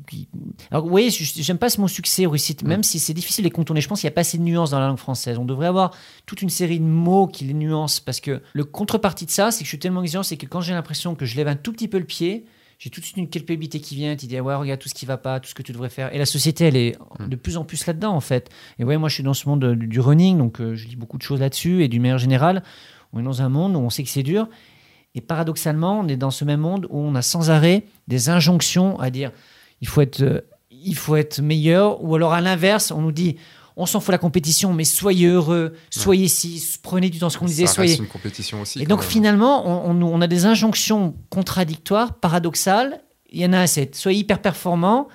qui- Alors oui, je- j'aime pas ce mot succès réussite, Mm. même si c'est difficile de les contourner. Je pense qu'il n'y a pas assez de nuances dans la langue française. On devrait avoir toute une série de mots qui les nuancent parce que le contrepartie de ça, c'est que je suis tellement exigeant, c'est que quand j'ai l'impression que je lève un tout petit peu le pied, j'ai tout de suite une culpabilité qui vient, qui dit ah ouais regarde tout ce qui va pas, tout ce que tu devrais faire. Et la société elle est Mm. de plus en plus là-dedans en fait. Et ouais moi je suis dans ce monde euh, du, du running, donc euh, je lis beaucoup de choses là-dessus et d'une manière générale, on est dans un monde où on sait que c'est dur. Et paradoxalement, on est dans ce même monde où on a sans arrêt des injonctions à dire il faut être, euh, il faut être meilleur, ou alors à l'inverse, on nous dit on s'en fout la compétition, mais soyez heureux, soyez ci, prenez du temps, ce qu'on disait, soyez. reste une compétition aussi. Et donc même. finalement, on, on- on a des injonctions contradictoires, paradoxales. Il y en a un, c'est sois hyper performant,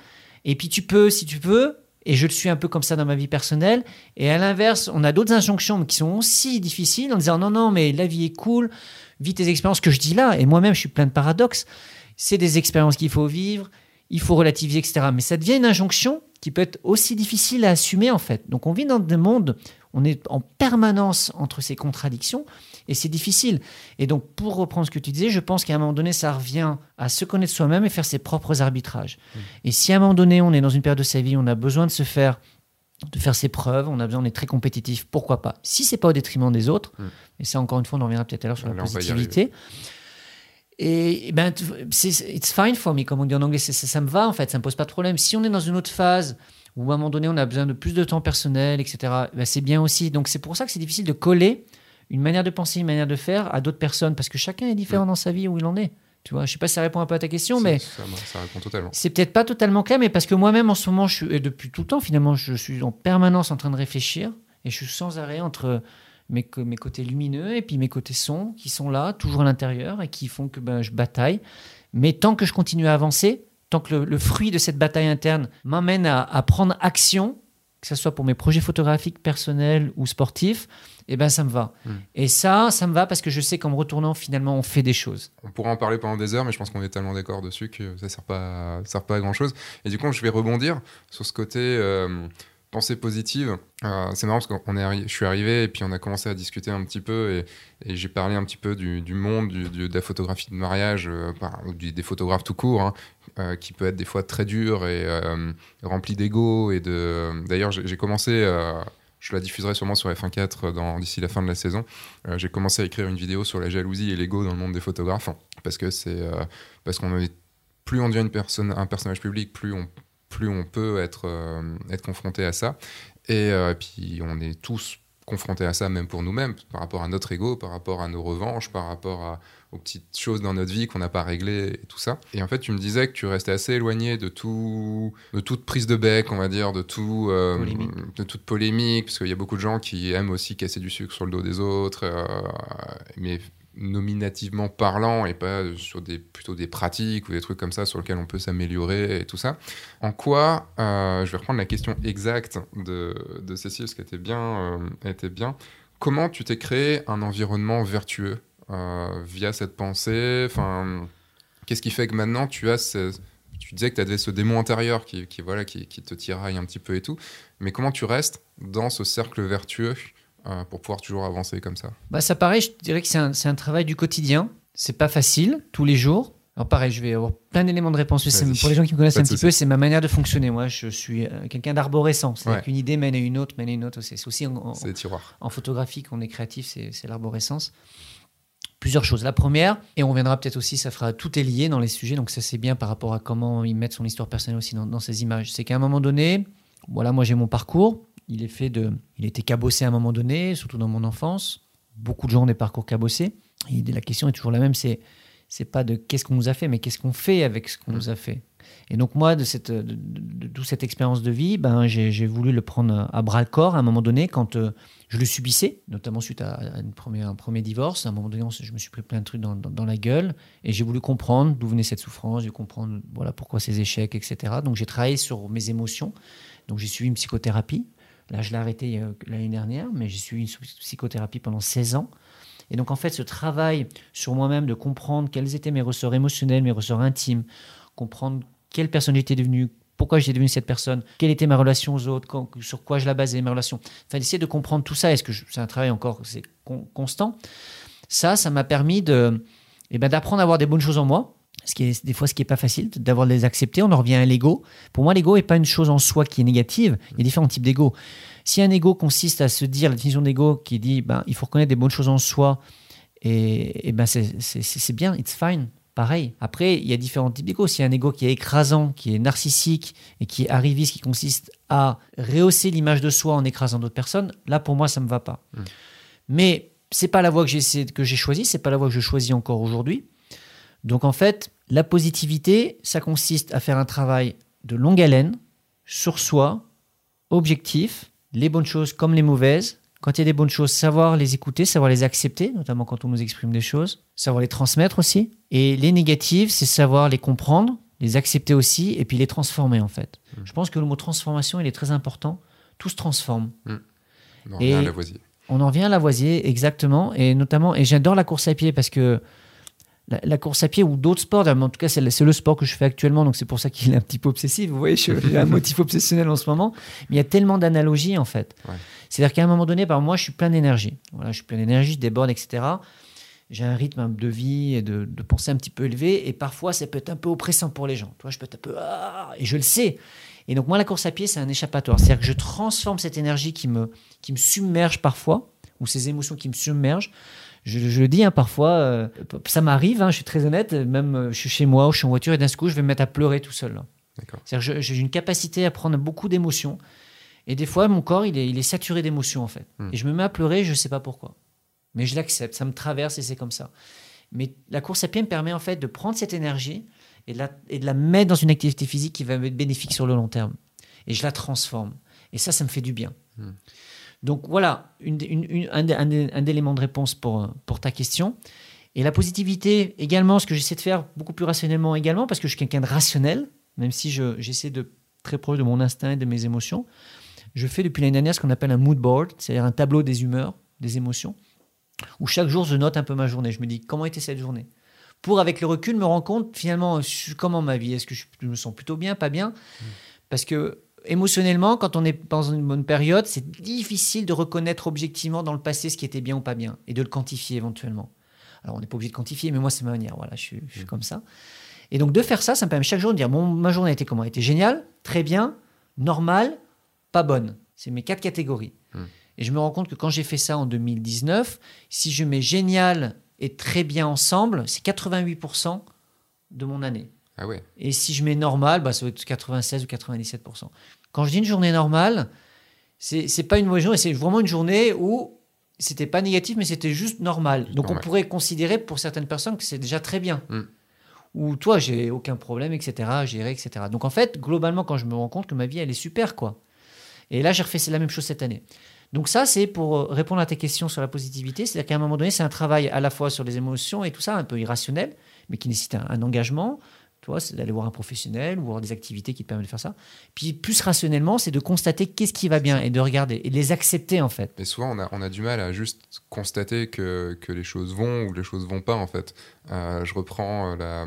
et puis tu peux, si tu peux, et je le suis un peu comme ça dans ma vie personnelle. Et à l'inverse, on a d'autres injonctions qui sont aussi difficiles en disant non, non, mais la vie est cool, vis tes expériences que je dis là, et moi-même je suis plein de paradoxes. C'est des expériences qu'il faut vivre, il faut relativiser, etc. Mais ça devient une injonction qui peut être aussi difficile à assumer en fait. Donc on vit dans des mondes, on est en permanence entre ces contradictions et c'est difficile. Et donc pour reprendre ce que tu disais, je pense qu'à un moment donné, ça revient à se connaître soi-même et faire ses propres arbitrages. Et si à un moment donné, on est dans une période de sa vie, on a besoin de se faire de faire ses preuves, on a besoin d'être très compétitif, pourquoi pas Si c'est pas au détriment des autres, Mm. et ça encore une fois, on en reviendra peut-être à l'heure sur la Là, on positivité. Et, et ben, it's fine for me, comme on dit en anglais, ça, ça me va en fait, ça me pose pas de problème. Si on est dans une autre phase où à un moment donné on a besoin de plus de temps personnel, etc., ben, c'est bien aussi. Donc c'est pour ça que c'est difficile de coller une manière de penser, une manière de faire à d'autres personnes, parce que chacun est différent dans sa vie où il en est. Tu vois, je sais pas si ça répond un peu à ta question, mais ça, ça répond totalement. c'est peut-être pas totalement clair, mais parce que moi-même en ce moment, je suis, et depuis tout le temps finalement, je suis en permanence en train de réfléchir et je suis sans arrêt entre mes, côtés lumineux et puis mes côtés sombres qui sont là, toujours à l'intérieur et qui font que ben, je bataille. Mais tant que je continue à avancer, tant que le, le fruit de cette bataille interne m'amène à, à prendre action, que ce soit pour mes projets photographiques personnels ou sportifs, eh ben ça me va. Hmm. Et ça, ça me va parce que je sais qu'en me retournant, finalement, on fait des choses. On pourra en parler pendant des heures, mais je pense qu'on est tellement d'accord dessus que ça ne sert pas, à, sert pas à grand-chose. Et du coup, je vais rebondir sur ce côté euh, pensée positive. Euh, c'est marrant parce qu'on est arri- je suis arrivé et puis on a commencé à discuter un petit peu et, et j'ai parlé un petit peu du, du monde du- du- de la photographie de mariage, euh, par- des photographes tout court, hein, euh, qui peut être des fois très dur et rempli d'ego. Et de... D'ailleurs, j'ai j'ai commencé... euh, je la diffuserai sûrement sur F1.4 dans- d'ici la fin de la saison. Euh, j'ai commencé à écrire une vidéo sur la jalousie et l'ego dans le monde des photographes parce que c'est euh, parce qu'on est plus on devient une personne un personnage public plus on plus on peut être euh, être confronté à ça et euh, puis on est tous confrontés à ça même pour nous-mêmes par rapport à notre ego par rapport à nos revanches par rapport à, aux petites choses dans notre vie qu'on n'a pas réglées et tout ça et en fait tu me disais que tu restais assez éloigné de tout de toute prise de bec on va dire de tout euh, de toute polémique parce qu'il y a beaucoup de gens qui aiment aussi casser du sucre sur le dos des autres euh, mais nominativement parlant et pas sur des plutôt des pratiques ou des trucs comme ça sur lesquels on peut s'améliorer et tout ça. En quoi, euh, je vais reprendre la question exacte de, de Cécile, parce qu'elle était bien, était bien. Comment tu t'es créé un environnement vertueux? Via cette pensée Enfin, qu'est-ce qui fait que maintenant tu as tu disais que tu avais ce démon intérieur qui, qui, voilà, qui, qui te tiraille un petit peu et tout, mais comment tu restes dans ce cercle vertueux euh, pour pouvoir toujours avancer comme ça? Bah, ça paraît, je dirais que c'est un, travail du quotidien. C'est pas facile, tous les jours. Alors pareil, je vais avoir plein d'éléments de réponse. Pour les gens qui me connaissent un petit peu, c'est ma manière de fonctionner. Moi, je suis euh, quelqu'un d'arborescent. C'est-à-dire Ouais. qu'une idée mène à une autre, mène à une autre. C'est c'est aussi en, en- en photographie qu'on est créatif, c'est l'arborescence. Plusieurs choses. La première, et on viendra peut-être aussi, ça fera tout est lié dans les sujets, donc ça c'est bien par rapport à comment ils mettent son histoire personnelle aussi dans, dans ces images. C'est qu'à un moment donné, voilà, moi j'ai mon parcours, il est fait de, il était cabossé à un moment donné, surtout dans mon enfance. Beaucoup de gens ont des parcours cabossés. Et la question est toujours la même, c'est c'est pas de qu'est-ce qu'on nous a fait, mais qu'est-ce qu'on fait avec ce qu'on nous a fait. Et donc moi, de, cette, de, toute cette expérience de vie, ben, j'ai voulu le prendre à bras le corps à un moment donné quand euh, je le subissais, notamment suite à, un premier divorce. À un moment donné, je me suis pris plein de trucs dans, la gueule et j'ai voulu comprendre d'où venait cette souffrance, j'ai comprendre voilà, pourquoi ces échecs, etc. Donc j'ai travaillé sur mes émotions. Donc j'ai suivi une psychothérapie. Là, je l'ai arrêté euh, l'année dernière, mais j'ai suivi une psychothérapie pendant 16 ans. Et donc en fait, ce travail sur moi-même de comprendre quels étaient mes ressorts émotionnels, mes ressorts intimes, comprendre quelle personne j'étais devenue, pourquoi j'étais devenu cette personne, quelle était ma relation aux autres, sur quoi je la basais, mes relations. Enfin, d'essayer de comprendre tout ça. Est-ce que c'est un travail encore c'est con- constant Ça, ça m'a permis de, eh ben, d'apprendre à avoir des bonnes choses en moi. Ce qui est des fois ce qui est pas facile, d'avoir les accepter. On en revient à l'ego. Pour moi, l'ego est pas une chose en soi qui est négative. Il y a différents types d'ego. Si un ego consiste à se dire la définition d'ego qui dit ben il faut reconnaître des bonnes choses en soi et, et ben c'est bien, it's fine. Pareil. Après, il y a différents types d'ego. S'il y a un ego qui est écrasant, qui est narcissique et qui est arriviste, qui consiste à rehausser l'image de soi en écrasant d'autres personnes, là pour moi ça me va pas. Mm. Mais c'est pas la voie que j'ai que j'ai choisie, c'est pas la voie que je choisis encore aujourd'hui. Donc en fait, la positivité, ça consiste à faire un travail de longue haleine sur soi, objectif, les bonnes choses comme les mauvaises. Quand il y a des bonnes choses, savoir les écouter, savoir les accepter, notamment quand on nous exprime des choses, savoir les transmettre aussi. Et les négatives, c'est savoir les comprendre, les accepter aussi, et puis les transformer en fait. Mm. Je pense que le mot transformation, il est très important. Tout se transforme. Non, Et- rien à Lavoisier. On en revient à Lavoisier, exactement. Et notamment, et j'adore la course à pied parce que la, la course à pied ou d'autres sports, en tout cas, c'est le, sport que je fais actuellement, donc c'est pour ça qu'il est un petit peu obsessif. Vous voyez, j'ai un motif obsessionnel en ce moment. Mais il y a tellement d'analogies, en fait. Ouais. C'est-à-dire qu'à un moment donné, par moi, je suis plein d'énergie. Voilà, je suis plein d'énergie, je déborde, etc. J'ai un rythme de vie et de, de pensée un petit peu élevé. Et parfois, ça peut être un peu oppressant pour les gens. Tu vois, je peux être un peu. Ah et je le sais. Et donc, moi, la course à pied, c'est un échappatoire. C'est-à-dire que je transforme cette énergie qui me, qui me submerge parfois, ou ces émotions qui me submergent. Je, je le dis hein, parfois, euh, ça m'arrive, hein, je suis très honnête, même euh, je suis chez moi ou je suis en voiture et d'un coup, je vais me mettre à pleurer tout seul. C'est-à-dire j'ai une capacité à prendre beaucoup d'émotions. Et des fois, mon corps, il est, il est saturé d'émotions, en fait. Hmm. Et je me mets à pleurer, je ne sais pas pourquoi. Mais je l'accepte, ça me traverse et c'est comme ça. Mais la course à pied me permet, en fait, de prendre cette énergie et de la, et de la mettre dans une activité physique qui va être bénéfique sur le long terme. Et je la transforme. Et ça, ça me fait du bien. Hmm. Donc voilà, une, une- une- un, élément de réponse pour, pour ta question. Et la positivité, également, ce que j'essaie de faire beaucoup plus rationnellement également, parce que je suis quelqu'un de rationnel, même si je- j'essaie de très proche de mon instinct et de mes émotions. je fais depuis l'année dernière ce qu'on appelle un mood board, c'est-à-dire un tableau des humeurs, des émotions, où chaque jour je note un peu ma journée. Je me dis comment était cette journée? Pour, avec le recul, me rendre compte finalement comment ma vie? Est-ce que je me sens plutôt bien, pas bien? Parce que émotionnellement, quand on est dans une bonne période, c'est difficile de reconnaître objectivement dans le passé ce qui était bien ou pas bien et de le quantifier éventuellement. Alors, on n'est pas obligé de quantifier, mais moi, c'est ma manière. Voilà, je suis, mm. comme ça. Et donc, de faire ça, ça me permet chaque jour de dire bon, ma journée a été comment? Elle était géniale, très bien, normale, pas bonne. C'est mes quatre catégories. Mm. Et je me rends compte que quand j'ai fait ça en 2019, si je mets génial et très bien ensemble, c'est 88% de mon année. Ah ouais. Et si je mets normal, bah, ça va être 96 ou 97%. Quand je dis une journée normale, c'est n'est pas une mauvaise journée, c'est vraiment une journée où c'était pas négatif, mais c'était juste normal. Donc on pourrait considérer pour certaines personnes que c'est déjà très bien. Mm. Ou toi, j'ai aucun problème, etc., gérer, etc. Donc en fait, globalement, quand je me rends compte que ma vie, elle est super, quoi. Et là, j'ai refait la même chose cette année. Donc ça, c'est pour euh, répondre à tes questions sur la positivité. C'est-à-dire qu'à un moment donné, c'est un travail à la fois sur les émotions et tout ça, un peu irrationnel, mais qui nécessite un engagement, toi, c'est d'aller voir un professionnel ou voir des activités qui te permettent de faire ça. Puis plus rationnellement, c'est de constater qu'est-ce qui va bien et de regarder et de les accepter en fait. Mais souvent, on a, on a du mal à juste constater que, que, les choses vont ou les choses vont pas en fait. Euh, je reprends euh, la,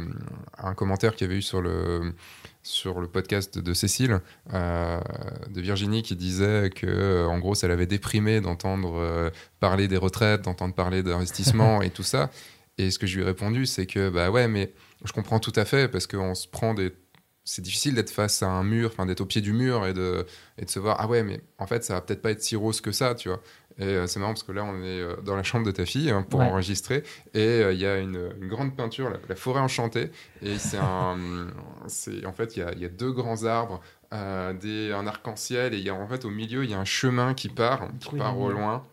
un commentaire qu'il y avait eu sur le, sur le podcast de Cécile, euh, de Virginie, qui disait que en gros, ça l'avait déprimé d'entendre parler des retraites, d'entendre parler d'investissement et tout ça. Et ce que je lui ai répondu, c'est que bah ouais, mais je comprends tout à fait parce qu'on se prend des. C'est difficile d'être face à un mur, enfin d'être au pied du mur et de, et de se voir ah ouais mais en fait ça va peut-être pas être si rose que ça, tu vois. Et euh, c'est marrant parce que là on est euh, dans la chambre de ta fille hein, pour enregistrer et euh, il y a une, grande peinture, la, forêt enchantée et c'est un, en fait il y a, y a, deux grands arbres, des, un arc-en-ciel et y a en fait au milieu il y a un chemin qui part, qui part au loin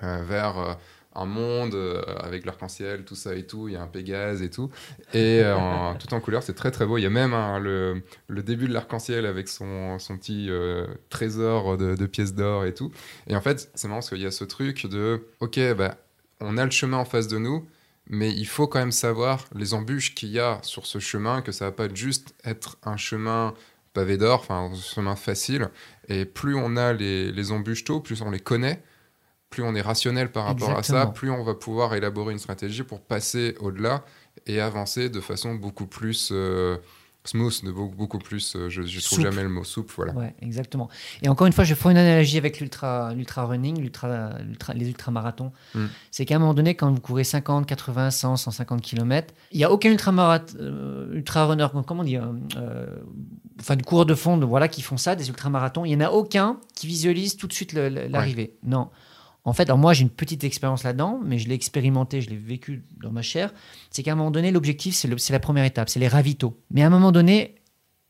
vers un monde euh, avec l'arc-en-ciel, tout ça et tout. Il y a un Pégase et tout. Et euh, tout en couleur, c'est très très beau. Il y a même hein, le, le, début de l'arc-en-ciel avec son, son petit euh, trésor de, de pièces d'or et tout. Et en fait, c'est marrant parce qu'il y a ce truc de ok, bah, on a le chemin en face de nous. Mais il faut quand même savoir les embûches qu'il y a sur ce chemin, que ça va pas juste être un chemin pavé d'or, enfin un chemin facile. Et plus on a les, les embûches tôt, plus on les connaît, plus on est rationnel par rapport à ça, plus on va pouvoir élaborer une stratégie pour passer au-delà et avancer de façon beaucoup plus euh, smooth, de beaucoup, beaucoup plus, euh, je ne trouve jamais le mot souple. Voilà. Ouais, exactement. Et encore une fois, je fais une analogie avec l'ultra, running, l'ultra, les ultramarathons. Hmm. C'est qu'à un moment donné, quand vous courez 50, 80, 100, 150 km, il n'y a aucun ultramarathon, euh, ultra runner, comment on dit, enfin du cours de fond, voilà, qui font ça, des ultramarathons. Il n'y en a aucun qui visualise tout de suite l'arrivée. Non. En fait, alors moi j'ai une petite expérience là-dedans, mais je l'ai expérimenté, je l'ai vécu dans ma chair. C'est qu'à un moment donné, l'objectif, c'est la première étape, c'est les ravitaux. Mais à un moment donné,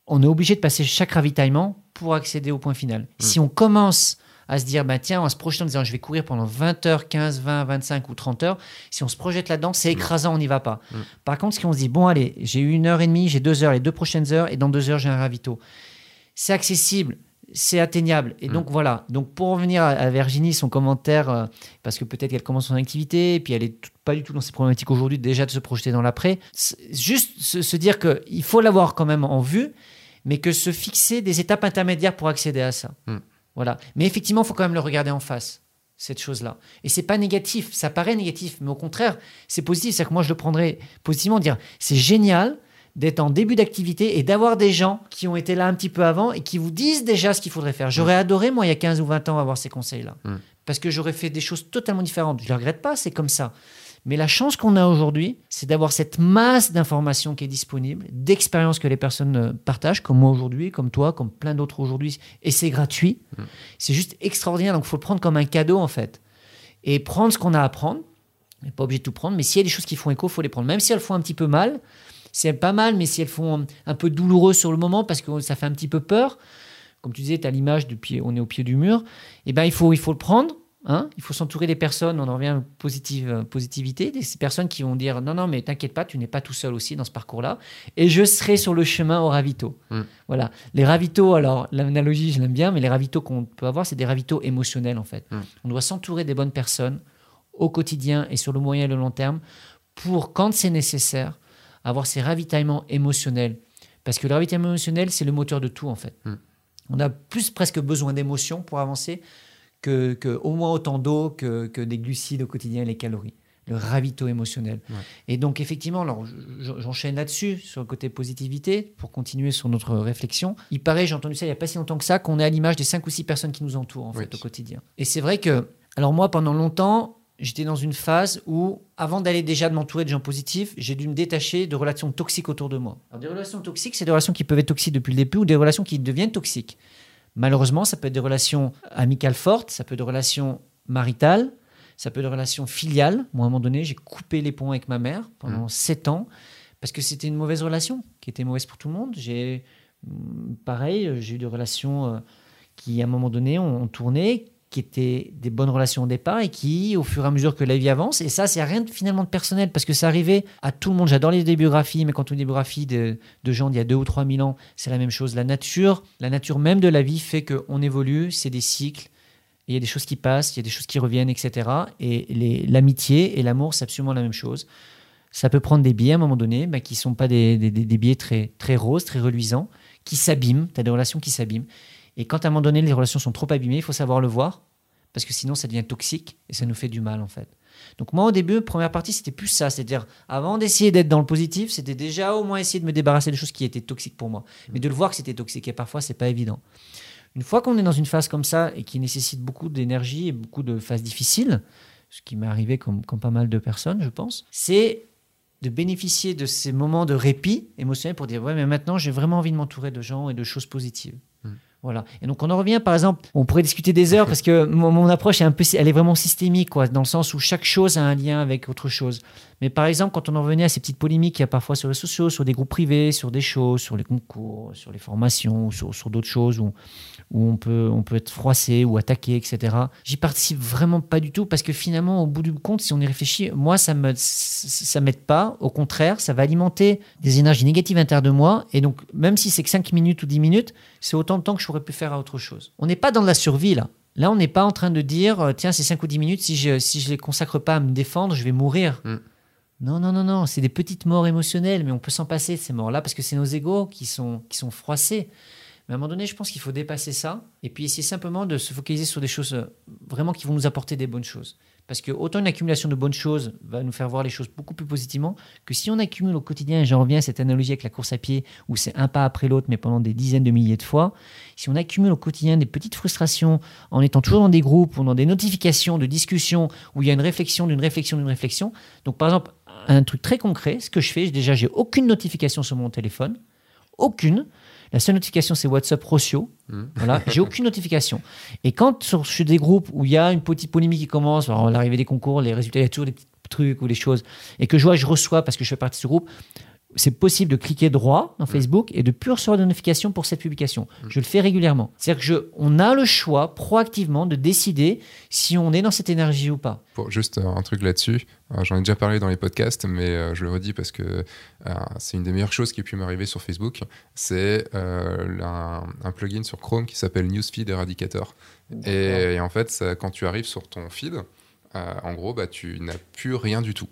on est obligé de passer chaque ravitaillement pour accéder au point final. Mm. Si on commence à se dire, bah, tiens, on se projeter en disant, je vais courir pendant 20 heures, 15, 20, 25 ou 30 heures, si on se projette là-dedans, c'est mm. écrasant, on n'y va pas. Mm. Par contre, si on se dit, bon, allez, j'ai une heure et demie, j'ai deux heures, les deux prochaines heures, et dans deux heures, j'ai un ravito. C'est accessible, c'est atteignable. Et mm. donc voilà. Donc pour revenir à, Virginie, son commentaire, euh, parce que peut-être qu'elle commence son activité, et puis elle est pas du tout dans ses problématiques aujourd'hui, déjà de se projeter dans l'après. Juste se, dire qu'il faut l'avoir quand même en vue, mais que se fixer des étapes intermédiaires pour accéder à ça. Mm. Voilà. Mais effectivement, il faut quand même le regarder en face cette chose-là. Et c'est pas négatif, ça paraît négatif, mais au contraire, c'est positif. C'est que moi, je le prendrais positivement, dire c'est génial, d'être en début d'activité et d'avoir des gens qui ont été là un petit peu avant et qui vous disent déjà ce qu'il faudrait faire. J'aurais mm. adoré, moi, il y a 15 ou 20 ans, avoir ces conseils-là. Mm. Parce que j'aurais fait des choses totalement différentes. Je ne le regrette pas, c'est comme ça. Mais la chance qu'on a aujourd'hui, c'est d'avoir cette masse d'informations qui est disponible, d'expériences que les personnes euh, partagent, comme moi aujourd'hui, comme toi, comme plein d'autres aujourd'hui, et c'est gratuit. Mm. C'est juste extraordinaire. Donc il faut le prendre comme un cadeau, en fait. Et prendre ce qu'on a à prendre. On n'est pas obligé de tout prendre, mais s'il y a des choses qui font écho, il faut les prendre. Même si elles font un petit peu mal, c'est pas mal, mais si elles font un peu douloureuses sur le moment parce que ça fait un petit peu peur, comme tu disais, tu as l'image on est au pied du mur, et eh ben il faut, il faut le prendre. Hein il faut s'entourer des personnes, on en revient à positive, euh, positivité, des personnes qui vont dire non, non, mais t'inquiète pas, tu n'es pas tout seul aussi dans ce parcours-là, et je serai sur le chemin au ravito. Mm. Voilà. Les ravitaux, alors l'analogie, je l'aime bien, mais les ravitaux qu'on peut avoir, c'est des ravitaux émotionnels en fait. Mm. On doit s'entourer des bonnes personnes au quotidien et sur le moyen et le long terme pour, quand c'est nécessaire, avoir ces ravitaillements émotionnels. Parce que le ravitaillement émotionnel, c'est le moteur de tout, en fait. Hmm. On a plus presque besoin d'émotions pour avancer que, que au moins autant d'eau que, que des glucides au quotidien et les calories le ravito émotionnel. Ouais. Et donc, effectivement, alors, je- j'enchaîne là-dessus, sur le côté positivité, pour continuer sur notre réflexion. Il paraît, j'ai entendu ça il n'y a pas si longtemps que ça, qu'on est à l'image des cinq ou six personnes qui nous entourent, en Oui. fait, au quotidien. Et c'est vrai que, alors moi, pendant longtemps, j'étais dans une phase où, avant d'aller déjà de m'entourer de gens positifs, j'ai dû me détacher de relations toxiques autour de moi. Alors, des relations toxiques, c'est des relations qui peuvent être toxiques depuis le début ou des relations qui deviennent toxiques. Malheureusement, ça peut être des relations amicales fortes, ça peut être des relations maritales, ça peut être des relations filiales. Moi, à un moment donné, j'ai coupé les ponts avec ma mère pendant sept ans parce que c'était une mauvaise relation qui était mauvaise pour tout le monde. J'ai, hum, pareil, j'ai eu des relations euh, qui, à un moment donné, ont, ont tourné, qui étaient des bonnes relations au départ et qui, au fur et à mesure que la vie avance, et ça, c'est rien de, finalement de personnel parce que ça arrivait à tout le monde. J'adore les biographies, mais quand on lit des biographies de, de gens d'il y a deux ou trois mille ans, c'est la même chose. La nature, la nature même de la vie fait qu'on évolue, c'est des cycles. Il y a des choses qui passent, il y a des choses qui reviennent, etc. Et l'amitié et l'amour, c'est absolument la même chose. Ça peut prendre des biais à un moment donné, bah, qui ne sont pas des, des, très, très roses, très reluisants, qui s'abîment. Tu as des relations qui s'abîment. Et quand à un moment donné, les relations sont trop abîmées, il faut savoir le voir, parce que sinon, ça devient toxique et ça nous fait du mal, en fait. Donc moi, au début, première partie, c'était plus ça. C'est-à-dire, avant d'essayer d'être dans le positif, c'était déjà au moins essayer de me débarrasser des choses qui étaient toxiques pour moi. Mais de le voir que c'était toxique, et parfois, c'est pas évident. Une fois qu'on est dans une phase comme ça et qui nécessite beaucoup d'énergie et beaucoup de phases difficiles, ce qui m'est arrivé comme, comme pas mal de personnes, je pense, c'est de bénéficier de ces moments de répit émotionnel pour dire ouais mais maintenant j'ai vraiment envie de m'entourer de gens et de choses positives. Voilà. Et donc on en revient par exemple, on pourrait discuter des heures parce que mon, mon approche est un peu, elle est vraiment systémique quoi, dans le sens où chaque chose a un lien avec autre chose. Mais par exemple quand on en revenait à ces petites polémiques qu'il y a parfois sur les sociaux, sur des groupes privés, sur des choses, sur les concours, sur les formations, sur, sur d'autres choses où, où on peut, on peut être froissé ou attaqué, etc. J'y participe vraiment pas du tout parce que finalement, au bout du compte, si on y réfléchit, moi, ça me, ça m'aide pas. Au contraire, ça va alimenter des énergies négatives à l'intérieur de moi. Et donc, même si c'est que 5 minutes ou 10 minutes, c'est autant de temps que je pourrais pu faire à autre chose. On n'est pas dans de la survie, là. Là, on n'est pas en train de dire, euh, tiens, ces 5 ou 10 minutes, si je si je les consacre pas à me défendre, je vais mourir. Mm. Non, non, non, non, c'est des petites morts émotionnelles, mais on peut s'en passer de ces morts-là parce que c'est nos égaux qui sont, qui sont froissés. Mais à un moment donné, je pense qu'il faut dépasser ça et puis essayer simplement de se focaliser sur des choses euh, vraiment qui vont nous apporter des bonnes choses. Parce que autant une accumulation de bonnes choses va nous faire voir les choses beaucoup plus positivement que si on accumule au quotidien, et j'en reviens à cette analogie avec la course à pied où c'est un pas après l'autre mais pendant des dizaines de milliers de fois, si on accumule au quotidien des petites frustrations en étant toujours dans des groupes ou dans des notifications de discussions où il y a une réflexion d'une réflexion d'une réflexion, donc par exemple un truc très concret, ce que je fais, déjà j'ai aucune notification sur mon téléphone, aucune. La seule notification, c'est WhatsApp Rocio. Mhm. Voilà, j'ai aucune notification. Et quand sur, sur des groupes où il y a une petite polémique qui commence, l'arrivée des concours, les résultats, il y a toujours des petits trucs ou des choses, et que je vois, je reçois parce que je fais partie de ce groupe, c'est possible de cliquer droit dans Facebook et de plus recevoir de notifications pour cette publication. Je le fais régulièrement. C'est-à-dire que je, on a le choix proactivement de décider si on est dans cette énergie ou pas. Pour juste euh, un truc là-dessus, euh, j'en ai déjà parlé dans les podcasts, mais euh, je le redis parce que c'est une des meilleures choses qui a pu m'arriver sur Facebook. C'est un, un plugin sur Chrome qui s'appelle Newsfeed Eradicator. Et, et en fait, ça- quand tu arrives sur ton feed, en gros, bah, tu n'as plus rien du tout.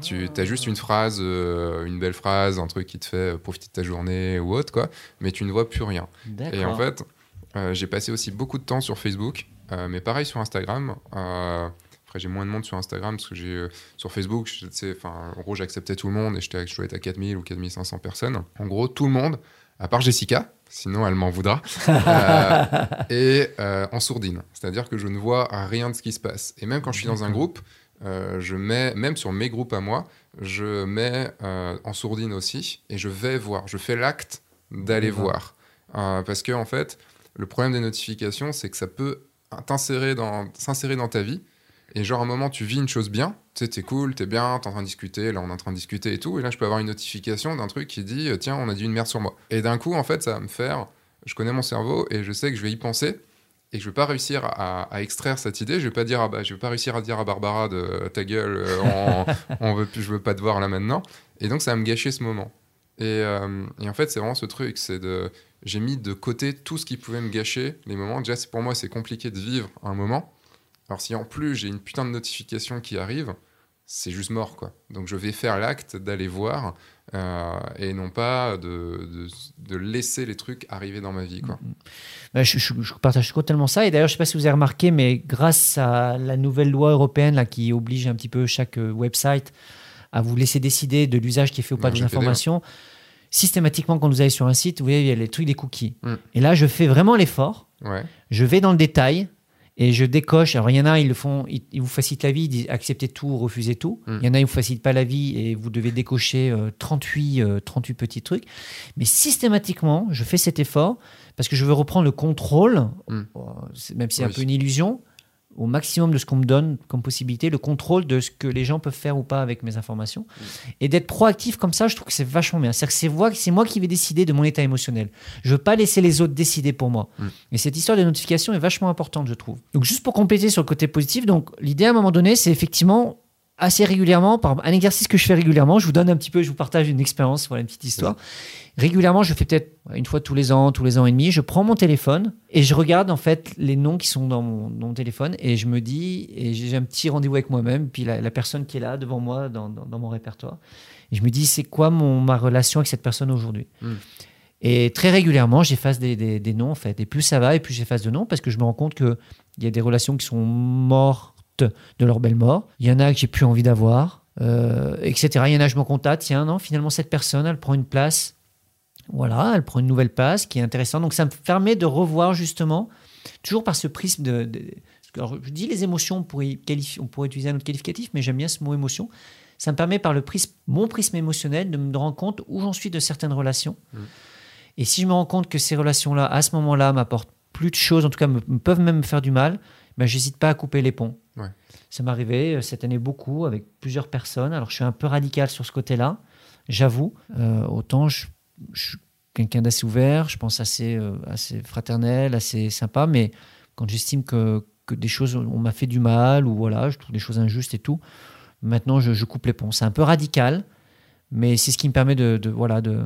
Tu as juste une phrase, euh, une belle phrase, un truc qui te fait profiter de ta journée ou autre, quoi, mais tu ne vois plus rien. Et en fait, euh, j'ai passé aussi beaucoup de temps sur Facebook, euh, mais pareil sur Instagram. Euh, après, j'ai moins de monde sur Instagram parce que j'ai euh, sur Facebook, je, sais, en gros, j'acceptais tout le monde et j'étais- je dois être à 4000 ou 4500 personnes. En gros, tout le monde, à part Jessica, sinon elle m'en voudra, euh, et euh, en sourdine. C'est-à-dire que je ne vois rien de ce qui se passe. Et même quand je suis dans un groupe, euh, je mets, même sur mes groupes à moi, je mets euh, en sourdine aussi et je vais voir. Je fais l'acte d'aller voir. Euh, parce que, en fait, le problème des notifications, c'est que ça peut t'insérer dans, s'insérer dans ta vie. Et genre, à un moment, tu vis une chose bien, tu sais, t'es cool, t'es bien, t'es en train de discuter, là, on est en train de discuter et tout. Et là, je peux avoir une notification d'un truc qui dit, tiens, on a dit une merde sur moi. Et d'un coup, en fait, ça va me faire, je connais mon cerveau et je sais que je vais y penser et que je vais pas réussir à, à extraire cette idée. Je vais pas dire, ah bah, je vais pas réussir à dire à Barbara de ta gueule, euh, on, on veut plus, je veux pas te voir là maintenant. Et donc, ça va me gâcher ce moment. Et, euh, et en fait, c'est vraiment ce truc, c'est de, j'ai mis de côté tout ce qui pouvait me gâcher les moments. Déjà, pour moi, c'est compliqué de vivre un moment. Alors, si en plus j'ai une putain de notification qui arrive, c'est juste mort, quoi. Donc je vais faire l'acte d'aller voir euh, et non pas de, de, laisser les trucs arriver dans ma vie, quoi. Bah, je, je, partage totalement ça. Et d'ailleurs, je sais pas si vous avez remarqué, mais grâce à la nouvelle loi européenne là, qui oblige un petit peu chaque euh, website à vous laisser décider de l'usage qui est fait ou pas de l'information, systématiquement, quand vous allez sur un site, vous voyez, il y a les trucs des cookies. Mm. Et là, je fais vraiment l'effort. Je vais dans le détail et je décoche. Alors, il y en a, ils le font, ils, vous facilitent la vie, ils disent acceptez tout, refusez tout. Mm. Il y en a, ils ne vous facilitent pas la vie et vous devez décocher 38, euh, 38 euh, petits trucs. Mais systématiquement, je fais cet effort parce que je veux reprendre le contrôle, mm. même si c'est un peu une illusion, au maximum de ce qu'on me donne comme possibilité, le contrôle de ce que les gens peuvent faire ou pas avec mes informations. Et d'être proactif comme ça, je trouve que c'est vachement bien. C'est-à-dire que c'est moi, qui vais décider de mon état émotionnel. Je veux pas laisser les autres décider pour moi. Mm. Et cette histoire de notification est vachement importante, je trouve. Donc juste pour compléter sur le côté positif, donc l'idée à un moment donné, c'est effectivement assez régulièrement, par un exercice que je fais régulièrement, je vous donne un petit peu, je vous partage une expérience, voilà une petite histoire. Régulièrement, je fais peut-être une fois tous les ans, tous les ans et demi, je prends mon téléphone et je regarde en fait les noms qui sont dans mon, téléphone et je me dis, et j'ai un petit rendez-vous avec moi-même, puis la, personne qui est là devant moi dans, dans, mon répertoire. Et je me dis, c'est quoi mon, ma relation avec cette personne aujourd'hui? Hmm. Et très régulièrement, j'efface des, des, des, noms en fait. Et plus ça va, et plus j'efface de noms parce que je me rends compte qu'il y a des relations qui sont mortes de leur belle mort. Il y en a que j'ai plus envie d'avoir, euh, etc. Il y en a, je me contacte, tiens, non, finalement, cette personne, elle prend une place. Voilà, elle prend une nouvelle place qui est intéressante. Donc, ça me permet de revoir justement, toujours par ce prisme de. alors, je dis les émotions, on pourrait, on pourrait utiliser un autre qualificatif, mais j'aime bien ce mot émotion. Ça me permet par le prisme, mon prisme émotionnel de me rendre compte où j'en suis de certaines relations. Mmh. Et si je me rends compte que ces relations-là, à ce moment-là, m'apportent plus de choses, en tout cas me, peuvent même me faire du mal, ben, j'hésite pas à couper les ponts. Ça m'est arrivé euh, cette année beaucoup avec plusieurs personnes. Alors je suis un peu radical sur ce côté-là, j'avoue. Euh, autant je, suis quelqu'un d'assez ouvert, je pense assez, euh, assez fraternel, assez sympa, mais quand j'estime que, que, des choses, on m'a fait du mal ou voilà, je trouve des choses injustes et tout, maintenant je, coupe les ponts. C'est un peu radical, mais c'est ce qui me permet de, de voilà, de,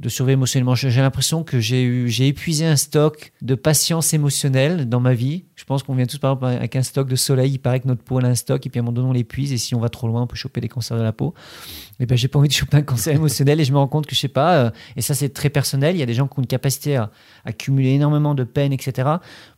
de surveiller émotionnellement. J'ai l'impression que j'ai eu, j'ai épuisé un stock de patience émotionnelle dans ma vie. Je pense qu'on vient tous par exemple avec un stock de soleil. Il paraît que notre peau a un stock et puis à un moment donné on l'épuise et si on va trop loin on peut choper des cancers de la peau. Et ben j'ai pas envie de choper un cancer émotionnel et je me rends compte que je sais pas. Euh, et ça c'est très personnel. Il y a des gens qui ont une capacité à, accumuler énormément de peine, etc.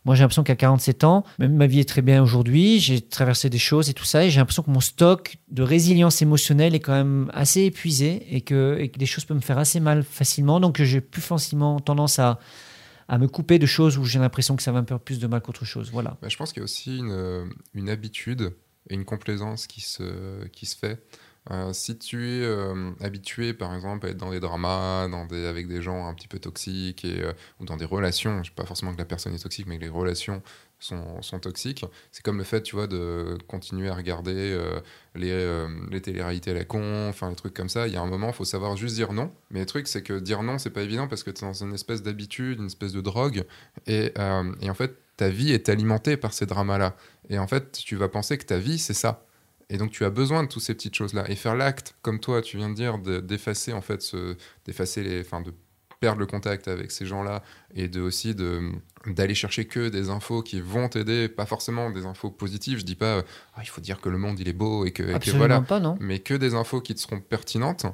Moi j'ai l'impression qu'à 47 ans, même ma vie est très bien aujourd'hui. J'ai traversé des choses et tout ça et j'ai l'impression que mon stock de résilience émotionnelle est quand même assez épuisé et que, et que des choses peuvent me faire assez mal facilement donc j'ai plus facilement tendance à, à me couper de choses où j'ai l'impression que ça va me faire plus de mal qu'autre chose. Voilà. Bah, je pense qu'il y a aussi une, une, habitude et une complaisance qui se, qui se fait. Euh, si tu es euh, habitué, par exemple, à être dans des dramas, avec des gens un petit peu toxiques, euh, ou dans des relations, je sais pas forcément que la personne est toxique, mais que les relations sont, toxiques, c'est comme le fait, tu vois, de continuer à regarder les, les télé-réalités à la con, enfin, les trucs comme ça. Il y a un moment, il faut savoir juste dire non. Mais le truc, c'est que dire non, c'est pas évident parce que tu es dans une espèce d'habitude, une espèce de drogue, et en fait, ta vie est alimentée par ces dramas-là. Et en fait, tu vas penser que ta vie, c'est ça. Et donc tu as besoin de toutes ces petites choses-là. Et faire l'acte, comme toi, tu viens de dire, d'effacer en fait, ce, d'effacer les, enfin, de perdre le contact avec ces gens-là et de aussi de d'aller chercher que des infos qui vont t'aider, pas forcément des infos positives. Je dis pas, ah, il faut dire que le monde il est beau et que, voilà, pas, non. mais que des infos qui te seront pertinentes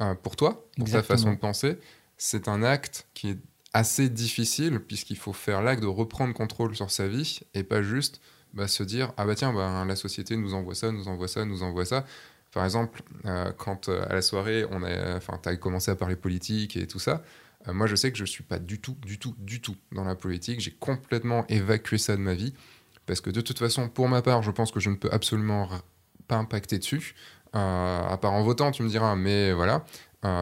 euh, pour toi, pour ta façon de penser. C'est un acte qui est assez difficile puisqu'il faut faire l'acte de reprendre contrôle sur sa vie et pas juste bah, se dire ah bah tiens bah, la société nous envoie ça nous envoie ça nous envoie ça par exemple euh, quand euh, à la soirée on a enfin tu as commencé à parler politique et tout ça euh, moi je sais que je suis pas du tout du tout du tout dans la politique j'ai complètement évacué ça de ma vie parce que de toute façon pour ma part je pense que je ne peux absolument pas impacter dessus à part en votant tu me diras mais voilà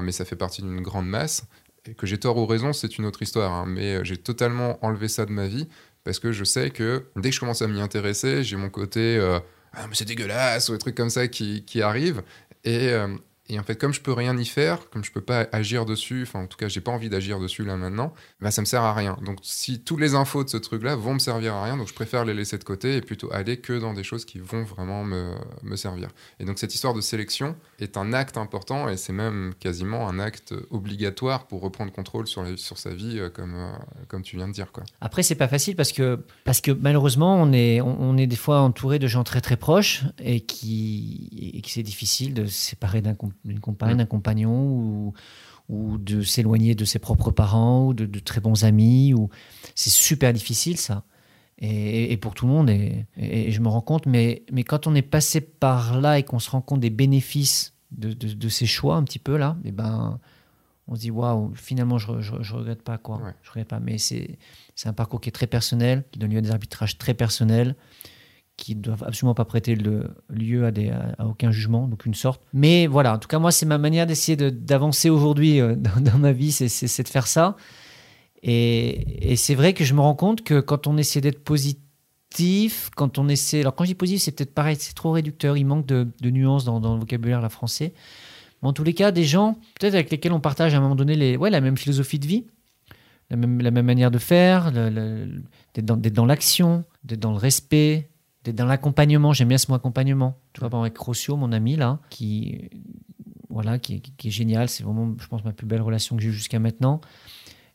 mais ça fait partie d'une grande masse et que j'ai tort ou raison, c'est une autre histoire. Hein. mais j'ai totalement enlevé ça de ma vie parce que je sais que dès que je commence à m'y intéresser, j'ai mon côté euh, ah, mais c'est dégueulasse ou des trucs comme ça qui, qui arrivent. Et, euh, Et en fait, comme je peux rien y faire, comme je peux pas agir dessus, enfin en tout cas, j'ai pas envie d'agir dessus là maintenant, bah ça me sert à rien. Donc si tous les infos de ce truc-là vont me servir à rien, donc je préfère les laisser de côté et plutôt aller que dans des choses qui vont vraiment me, me servir. Et donc cette histoire de sélection est un acte important et c'est même quasiment un acte obligatoire pour reprendre contrôle sur, sur sa vie, euh, comme, euh, comme tu viens de dire. Quoi. Après, c'est pas facile parce que, parce que malheureusement, on est, on, est des fois entouré de gens très très proches et qui, et que c'est difficile de se séparer d'un com- d'une compagne, d'un compagnon ou, ou de s'éloigner de ses propres parents ou de, de très bons amis. Ou... C'est super difficile ça. Et, et pour tout le monde, et, et je me rends compte, mais, mais quand on est passé par là et qu'on se rend compte des bénéfices de, de, de ces choix un petit peu là, et ben, on se dit waouh, finalement je, je, je regrette pas quoi. Ouais. Je regrette pas, mais c'est c'est un parcours qui est très personnel, qui donne lieu à des arbitrages très personnels, qui ne doivent absolument pas prêter le lieu à, des, à, aucun jugement, d'aucune sorte. Mais voilà, en tout cas, moi, c'est ma manière d'essayer de- d'avancer aujourd'hui euh, dans, ma vie, c'est- de faire ça. Et, et c'est vrai que je me rends compte que quand on essaie d'être positif, quand on essaie. Alors, quand je dis positif, c'est peut-être pareil, c'est trop réducteur, il manque de, nuances dans, le vocabulaire là, français. Mais en tous les cas, des gens, peut-être avec lesquels on partage à un moment donné les, ouais, la même philosophie de vie, la même, la même manière de faire, d'être dans l'action, d'être dans le respect, d'être dans l'accompagnement. J'aime bien ce mot accompagnement. Tu vois, avec Rossio, mon ami là, qui, voilà, qui, est- qui est génial. C'est vraiment, je pense, ma plus belle relation que j'ai eue jusqu'à maintenant.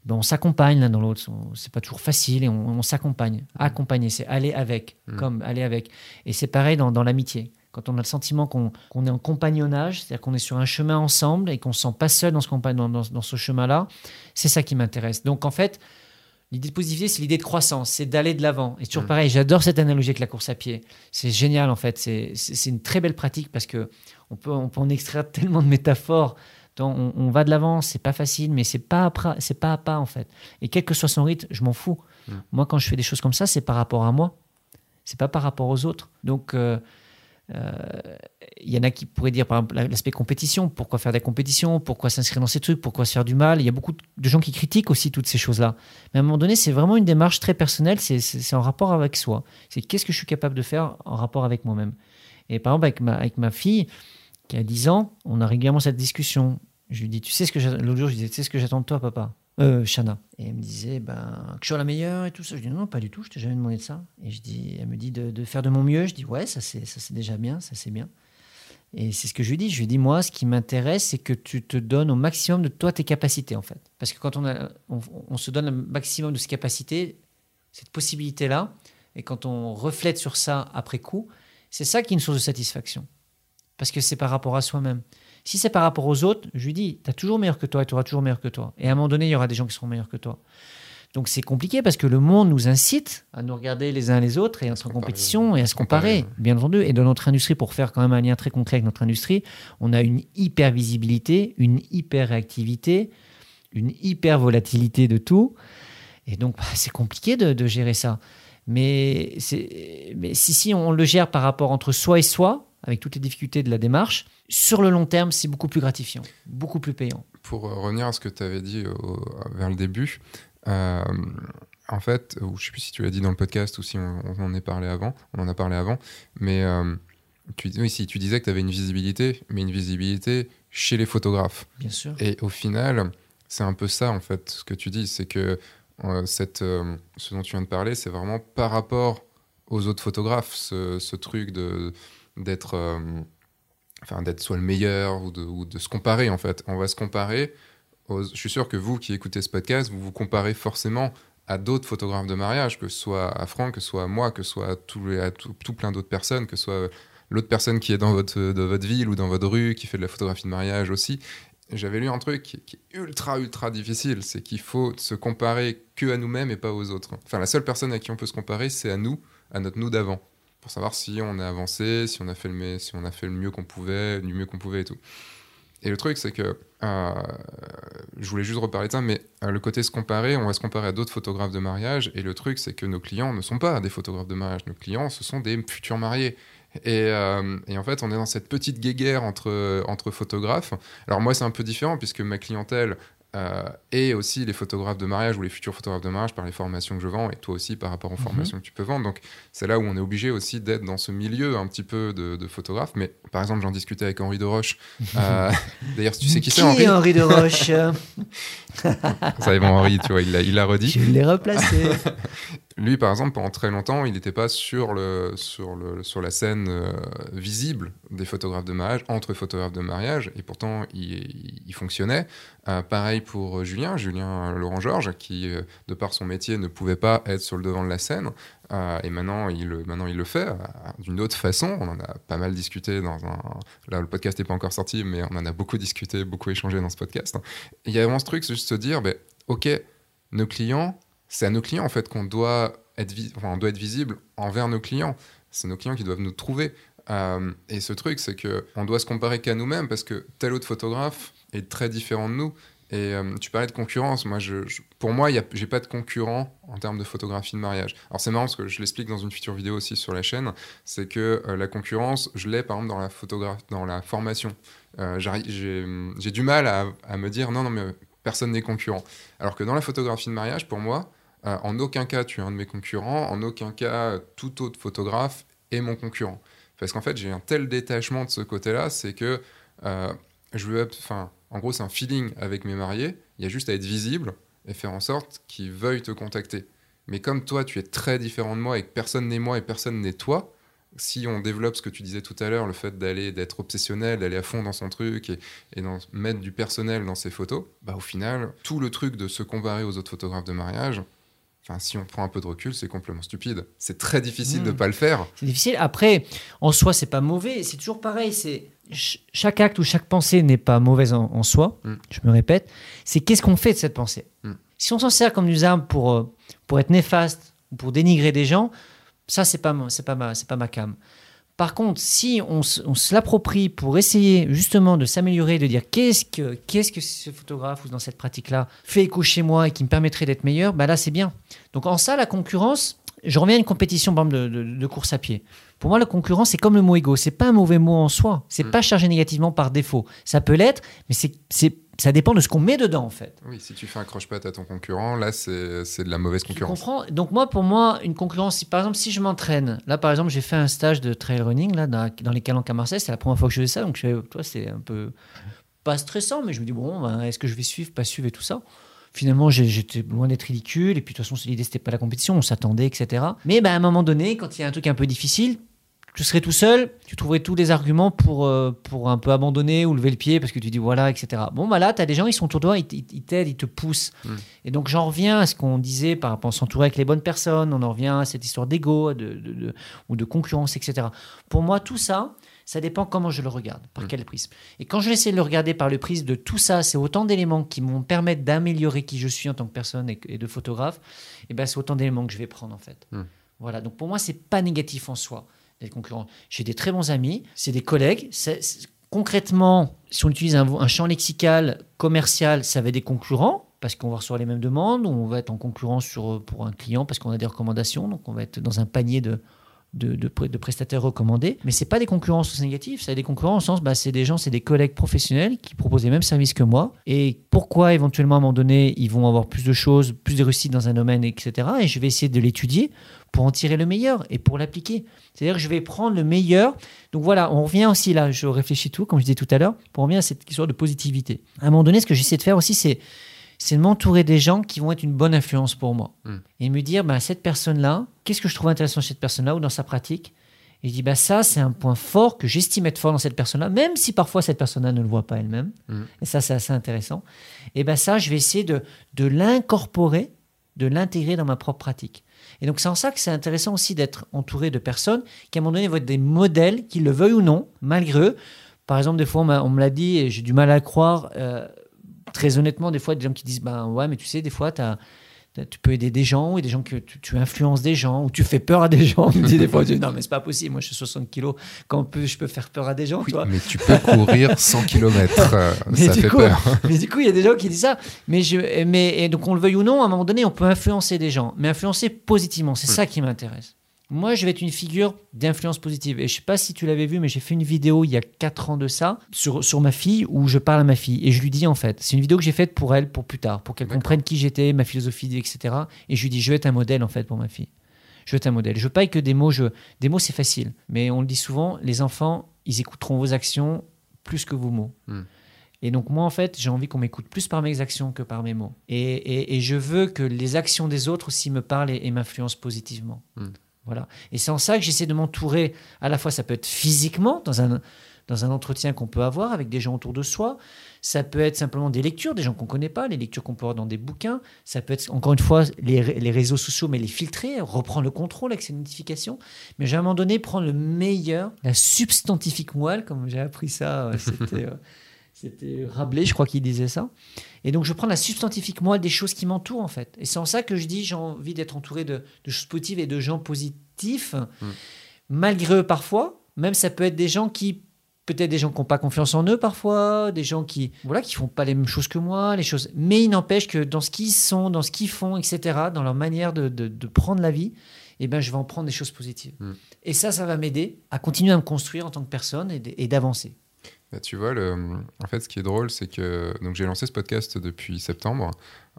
Ben, on s'accompagne l'un dans l'autre. C'est pas toujours facile et on, on s'accompagne. Accompagner, c'est aller avec, Mm. comme aller avec. Et c'est pareil dans, dans l'amitié. Quand on a le sentiment qu'on qu'on est en compagnonnage, c'est-à-dire qu'on est sur un chemin ensemble et qu'on ne se sent pas seul dans ce, dans, dans- dans ce chemin-là, c'est ça qui m'intéresse. Donc en fait, l'idée de positivité, c'est l'idée de croissance, c'est d'aller de l'avant. Et toujours Mm. pareil, j'adore cette analogie avec la course à pied. C'est génial en fait. C'est une très belle pratique parce que on peut, on peut en extraire tellement de métaphores. Donc, on, on va de l'avant, c'est pas facile, mais c'est pas, c'est pas à pas en fait. Et quel que soit son rythme, je m'en fous. Mm. Moi, quand je fais des choses comme ça, c'est par rapport à moi. C'est pas par rapport aux autres. Donc, euh, euh, il y en a qui pourraient dire, par exemple, l'aspect compétition. Pourquoi faire des compétitions? Pourquoi s'inscrire dans ces trucs? Pourquoi se faire du mal? Il y a beaucoup de gens qui critiquent aussi toutes ces choses-là. Mais à un moment donné, c'est vraiment une démarche très personnelle. C'est en rapport avec soi. C'est qu'est-ce que je suis capable de faire en rapport avec moi-même? Et par exemple, avec ma, avec ma fille, qui a 10 ans, on a régulièrement cette discussion. Je lui dis, tu sais ce que je tu sais ce que j'attends de toi, papa? Euh, Shana. Et elle me disait, ben, que je sois la meilleure et tout ça. Je dis, non, pas du tout, je t'ai jamais demandé de ça. Et je dis, elle me dit de, faire de mon mieux. Je dis, ouais, ça c'est, déjà bien, ça c'est bien. Et c'est ce que je lui dis. Je lui dis, moi, ce qui m'intéresse, c'est que tu te donnes au maximum de toi tes capacités, en fait. Parce que quand on, on, se donne le maximum de ses capacités, cette possibilité-là, et quand on reflète sur ça après coup, c'est ça qui est une source de satisfaction. Parce que c'est par rapport à soi-même. Si c'est par rapport aux autres, je lui dis, tu as toujours meilleur que toi et tu auras toujours meilleur que toi. Et à un moment donné, il y aura des gens qui seront meilleurs que toi. Donc c'est compliqué parce que le monde nous incite à nous regarder les uns les autres et à être en compétition et à se Comparer, comparer, bien entendu. Et dans notre industrie, pour faire quand même un lien très concret avec notre industrie, on a une hyper visibilité, une hyper réactivité, une hyper volatilité de tout. Et donc bah, c'est compliqué de, de gérer ça. Mais, c'est- mais si, si on le gère par rapport entre soi et soi, avec toutes les difficultés de la démarche, sur le long terme, c'est beaucoup plus gratifiant, beaucoup plus payant. Pour euh, revenir à ce que tu avais dit au- vers le début, euh, en fait, ou je sais plus si tu l'as dit dans le podcast ou si on, on en est parlé avant, on en a parlé avant, mais euh, tu, oui, si tu disais que tu avais une visibilité, mais une visibilité chez les photographes. Bien sûr. Et au final, c'est un peu ça, en fait, ce que tu dis, c'est que euh, cette, ce dont tu viens de parler, c'est vraiment par rapport aux autres photographes, ce, ce truc de d'être euh, d'être soit le meilleur ou de, se comparer en fait. On va se comparer je suis sûr que vous qui écoutez ce podcast vous vous comparez forcément à d'autres photographes de mariage que ce soit à Franck que ce soit à moi que ce soit à tout, à tout, tout plein d'autres personnes que ce soit l'autre personne qui est dans votre, dans votre ville ou dans votre rue qui fait de la photographie de mariage aussi. J'avais lu un truc qui, qui est ultra ultra difficile c'est qu'il faut se comparer que à nous-mêmes et pas aux autres. Enfin la seule personne à qui on peut se comparer c'est à nous à notre nous d'avant pour savoir si on a avancé, si on a fait le, si on a fait le mieux qu'on pouvait, du mieux qu'on pouvait et tout. Et le truc, c'est que euh, je voulais juste reparler de ça, mais euh, le côté se comparer, on va se comparer à d'autres photographes de mariage. Et le truc, c'est que nos clients ne sont pas des photographes de mariage. Nos clients, ce sont des futurs mariés. Et, euh, et en fait, on est dans cette petite guéguerre entre, entre photographes. Alors moi, c'est un peu différent puisque ma clientèle euh, et aussi les photographes de mariage ou les futurs photographes de mariage par les formations que je vends et toi aussi par rapport aux Mhm. formations que tu peux vendre. Donc c'est là où on est obligé aussi d'être dans ce milieu un petit peu de, de photographe. Mais par exemple, j'en discutais avec Henri de Roche. Euh, D'ailleurs, si tu sais qui c'est Henri, Henri de Roche ça est bon Henri, tu vois, il l'a redit. Je l'ai replacé. Lui, par exemple, pendant très longtemps, il n'était pas sur, le, sur, le, sur la scène euh, visible des photographes de mariage, entre photographes de mariage, et pourtant, il, il fonctionnait. Euh, pareil pour Julien, Julien Laurent Georges, qui, euh, de par son métier, ne pouvait pas être sur le devant de la scène. Euh, et maintenant il, maintenant, il le fait euh, d'une autre façon. On en a pas mal discuté dans un. Là, le podcast n'est pas encore sorti, mais on en a beaucoup discuté, beaucoup échangé dans ce podcast. Il y a vraiment ce truc, c'est juste se dire, ben, OK, nos clients, c'est à nos clients en fait qu'on doit être, visible envers nos clients. C'est nos clients qui doivent nous trouver. Euh, et ce truc, c'est que on doit se comparer qu'à nous-mêmes parce que tel autre photographe est très différent de nous. Et euh, tu parlais de concurrence. Moi, je, je- pour moi, j'ai pas de concurrent en termes de photographie de mariage. Alors c'est marrant parce que je l'explique dans une future vidéo aussi sur la chaîne. C'est que euh, la concurrence, je l'ai par exemple dans la photographie, dans la formation. J'ai du mal à me dire non, non, mais personne n'est concurrent. Alors que dans la photographie de mariage, pour moi, euh, en aucun cas tu es un de mes concurrents, en aucun cas tout autre photographe est mon concurrent. Parce qu'en fait, j'ai un tel détachement de ce côté-là, c'est que euh, je veux, enfin, en gros, c'est un feeling avec mes mariés. Il y a juste à être visible et faire en sorte qu'ils veuillent te contacter. Mais comme toi, tu es très différent de moi et que personne n'est moi et personne n'est toi, si on développe ce que tu disais tout à l'heure, le fait d'aller, d'être obsessionnel, d'aller à fond dans son truc et, et d'en mettre du personnel dans ses photos, bah au final, tout le truc de se comparer aux autres photographes de mariage, enfin, si on prend un peu de recul, c'est complètement stupide. C'est très difficile de pas le faire. C'est difficile. Après, en soi, c'est pas mauvais. C'est toujours pareil. C'est ch- chaque acte ou chaque pensée n'est pas mauvaise en, en soi. Mm. Je me répète. C'est qu'est-ce qu'on fait de cette pensée? Mm. Si on s'en sert comme une arme pour euh, pour être néfaste ou pour dénigrer des gens, ça c'est pas c'est pas ma c'est pas ma cam. Par contre, si on, se- l'approprie pour essayer justement de s'améliorer, de dire qu'est-ce que, qu'est-ce que ce photographe ou dans cette pratique-là fait écho chez moi et qui me permettrait d'être meilleur, bah là c'est bien. Donc en ça, la concurrence, je reviens à une compétition par exemple, de, de- de course à pied. Pour moi, la concurrence, c'est comme le mot égo. C'est pas un mauvais mot en soi. C'est Mm. pas chargé négativement par défaut. Ça peut l'être, mais c'est, c'est, ça dépend de ce qu'on met dedans en fait. Oui, si tu fais un croche-patte à ton concurrent, là, c'est c'est de la mauvaise Tu concurrence. comprends? Donc moi, pour moi, une concurrence, si, par exemple, si je m'entraîne, là par exemple, j'ai fait un stage de trail running là, dans, dans les calanques à Marseille, c'est la première fois que je fais ça, donc je toi, c'est un peu pas stressant, mais je me dis, bon, ben, est-ce que je vais suivre, pas suivre et tout ça? Finalement, j'étais loin d'être ridicule, et puis de toute façon, l'idée, c'était pas la compétition, on s'attendait, etc. Mais ben, à un moment donné, quand il y a un truc un peu difficile, tu serais tout seul, tu trouverais tous les arguments pour, euh, pour un peu abandonner ou lever le pied parce que tu dis voilà, etc. Bon, bah là, tu as des gens, ils sont autour de toi, ils t'aident, ils te poussent. Mm. Et donc, j'en reviens à ce qu'on disait par rapport à s'entourer avec les bonnes personnes, on en revient à cette histoire d'ego de, de- de- ou de concurrence, etc. Pour moi, tout ça, ça dépend comment je le regarde, par Mm. quel prisme. Et quand je essaie de le regarder par le prisme de tout ça, c'est autant d'éléments qui m'ont permettre d'améliorer qui je suis en tant que personne et, et de photographe, et ben c'est autant d'éléments que je vais prendre en fait. Mm. Voilà, donc pour moi, c'est pas négatif en soi d'être concurrent. J'ai des très bons amis, c'est des collègues. concrètement, si on utilise un, un champ lexical commercial, ça va être des concurrents parce qu'on va recevoir les mêmes demandes, ou on va être en concurrence sur, pour un client parce qu'on a des recommandations, donc on va être dans un panier de, de, prestataires recommandés. Mais c'est pas des concurrents au sens négatif, c'est des concurrents au sens, bah, c'est des gens, c'est des collègues professionnels qui proposent les mêmes services que moi. Et pourquoi éventuellement à un moment donné, ils vont avoir plus de choses, plus de réussite dans un domaine, etc. Et je vais essayer de l'étudier pour en tirer le meilleur et pour l'appliquer. C'est-à-dire que je vais prendre le meilleur. Donc voilà, on revient aussi là, je réfléchis tout, comme je disais tout à l'heure, pour revenir à cette histoire de positivité. À un moment donné, ce que j'essaie de faire aussi, c'est c'est de m'entourer des gens qui vont être une bonne influence pour moi. Mm. Et me dire, bah, cette personne-là, qu'est-ce que je trouve intéressant chez cette personne-là ou dans sa pratique? Et je dis, bah, ça, c'est un point fort que j'estime être fort dans cette personne-là, même si parfois cette personne-là ne le voit pas elle-même. Mm. Et ça, c'est assez intéressant. Et ben ça, je vais essayer de, de l'incorporer, de l'intégrer dans ma propre pratique. Et donc, c'est en ça que c'est intéressant aussi d'être entouré de personnes qui, à un moment donné, vont être des modèles, qu'ils le veuillent ou non, malgré eux. Par exemple, des fois, on, me l'a dit et j'ai du mal à croire. euh, très honnêtement, des fois, des gens qui disent ben ouais, mais tu sais, des fois, t'as- tu peux aider des gens ou des gens que tu, tu influences des gens ou tu fais peur à des gens. On me dit des fois, dis, non, mais c'est pas possible. Moi, je suis 60 kilos. Peut- je peux faire peur à des gens, Oui, toi mais tu peux courir 100 km. Mais ça fait coup- peur. mais du coup, il y a des gens qui disent ça. Mais, je, mais et donc, on le veuille ou non, à un moment donné, on peut influencer des gens, mais influencer positivement. C'est ça qui m'intéresse. Moi, je vais être une figure d'influence positive. Et je sais pas si tu l'avais vu, mais j'ai fait une vidéo il y a 4 ans de ça sur, sur ma fille où je parle à ma fille. Et je lui dis en fait, c'est une vidéo que j'ai faite pour elle, pour plus tard, pour qu'elle comprenne qui j'étais, ma philosophie, etc. Et je lui dis, je veux être un modèle en fait pour ma fille. Je veux être un modèle. Je veux pas que des mots, je... des mots c'est facile. Mais on le dit souvent, les enfants, ils écouteront vos actions plus que vos mots. Hmm. Et donc moi, en fait, j'ai envie qu'on m'écoute plus par mes actions que par mes mots. Et, et- et je veux que les actions des autres aussi me parlent et, et m'influencent positivement. Hmm. Et c'est en ça que j'essaie de m'entourer. À la fois, ça peut être physiquement, dans un, dans un entretien qu'on peut avoir avec des gens autour de soi. Ça peut être simplement des lectures, des gens qu'on ne connaît pas, les lectures qu'on peut avoir dans des bouquins. Ça peut être, encore une fois, les, les réseaux sociaux, mais les filtrer, reprendre le contrôle avec ces notifications. Mais à un moment donné, prendre le meilleur, la substantifique moelle, comme j'ai appris ça, euh, c'était... euh, C'était Rabelais, je crois qu'il disait ça. Et donc, je prends la substantifique moelle des choses qui m'entourent, en fait. Et c'est en ça que je dis j'ai envie d'être entouré de, de choses positives et de gens positifs, malgré eux parfois. Même ça peut être des gens qui, peut-être des gens qui n'ont pas confiance en eux parfois, des gens qui voilà qui font pas les mêmes choses que moi, les choses. Mais il n'empêche que dans ce qu'ils sont, dans ce qu'ils font, etc., dans leur manière de, de- de prendre la vie, eh ben, je vais en prendre des choses positives. Mm. Et ça, ça va m'aider à continuer à me construire en tant que personne et d'avancer. Bah, tu vois, le... en fait, ce qui est drôle, c'est que j'ai lancé ce podcast depuis septembre.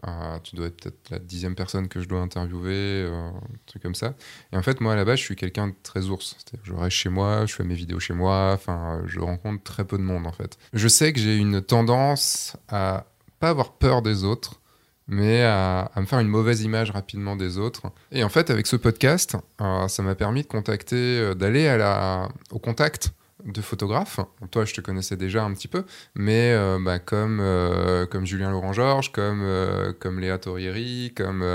Euh, tu dois être peut-être la dixième personne que je dois interviewer, euh, un truc comme ça. Et en fait, moi, à la base, je suis quelqu'un de très ours. Je reste chez moi, je fais mes vidéos chez moi. Enfin, je rencontre très peu de monde, en fait. Je sais que j'ai une tendance à pas avoir peur des autres, mais à, me faire une mauvaise image rapidement des autres. Et en fait, avec ce podcast, euh, ça m'a permis de contacter, d'aller au contact de photographes. Toi, je te connaissais déjà un petit peu, mais euh, bah, comme, euh, comme Julien Laurent-Georges, comme, euh, comme Léa Torrieri, comme,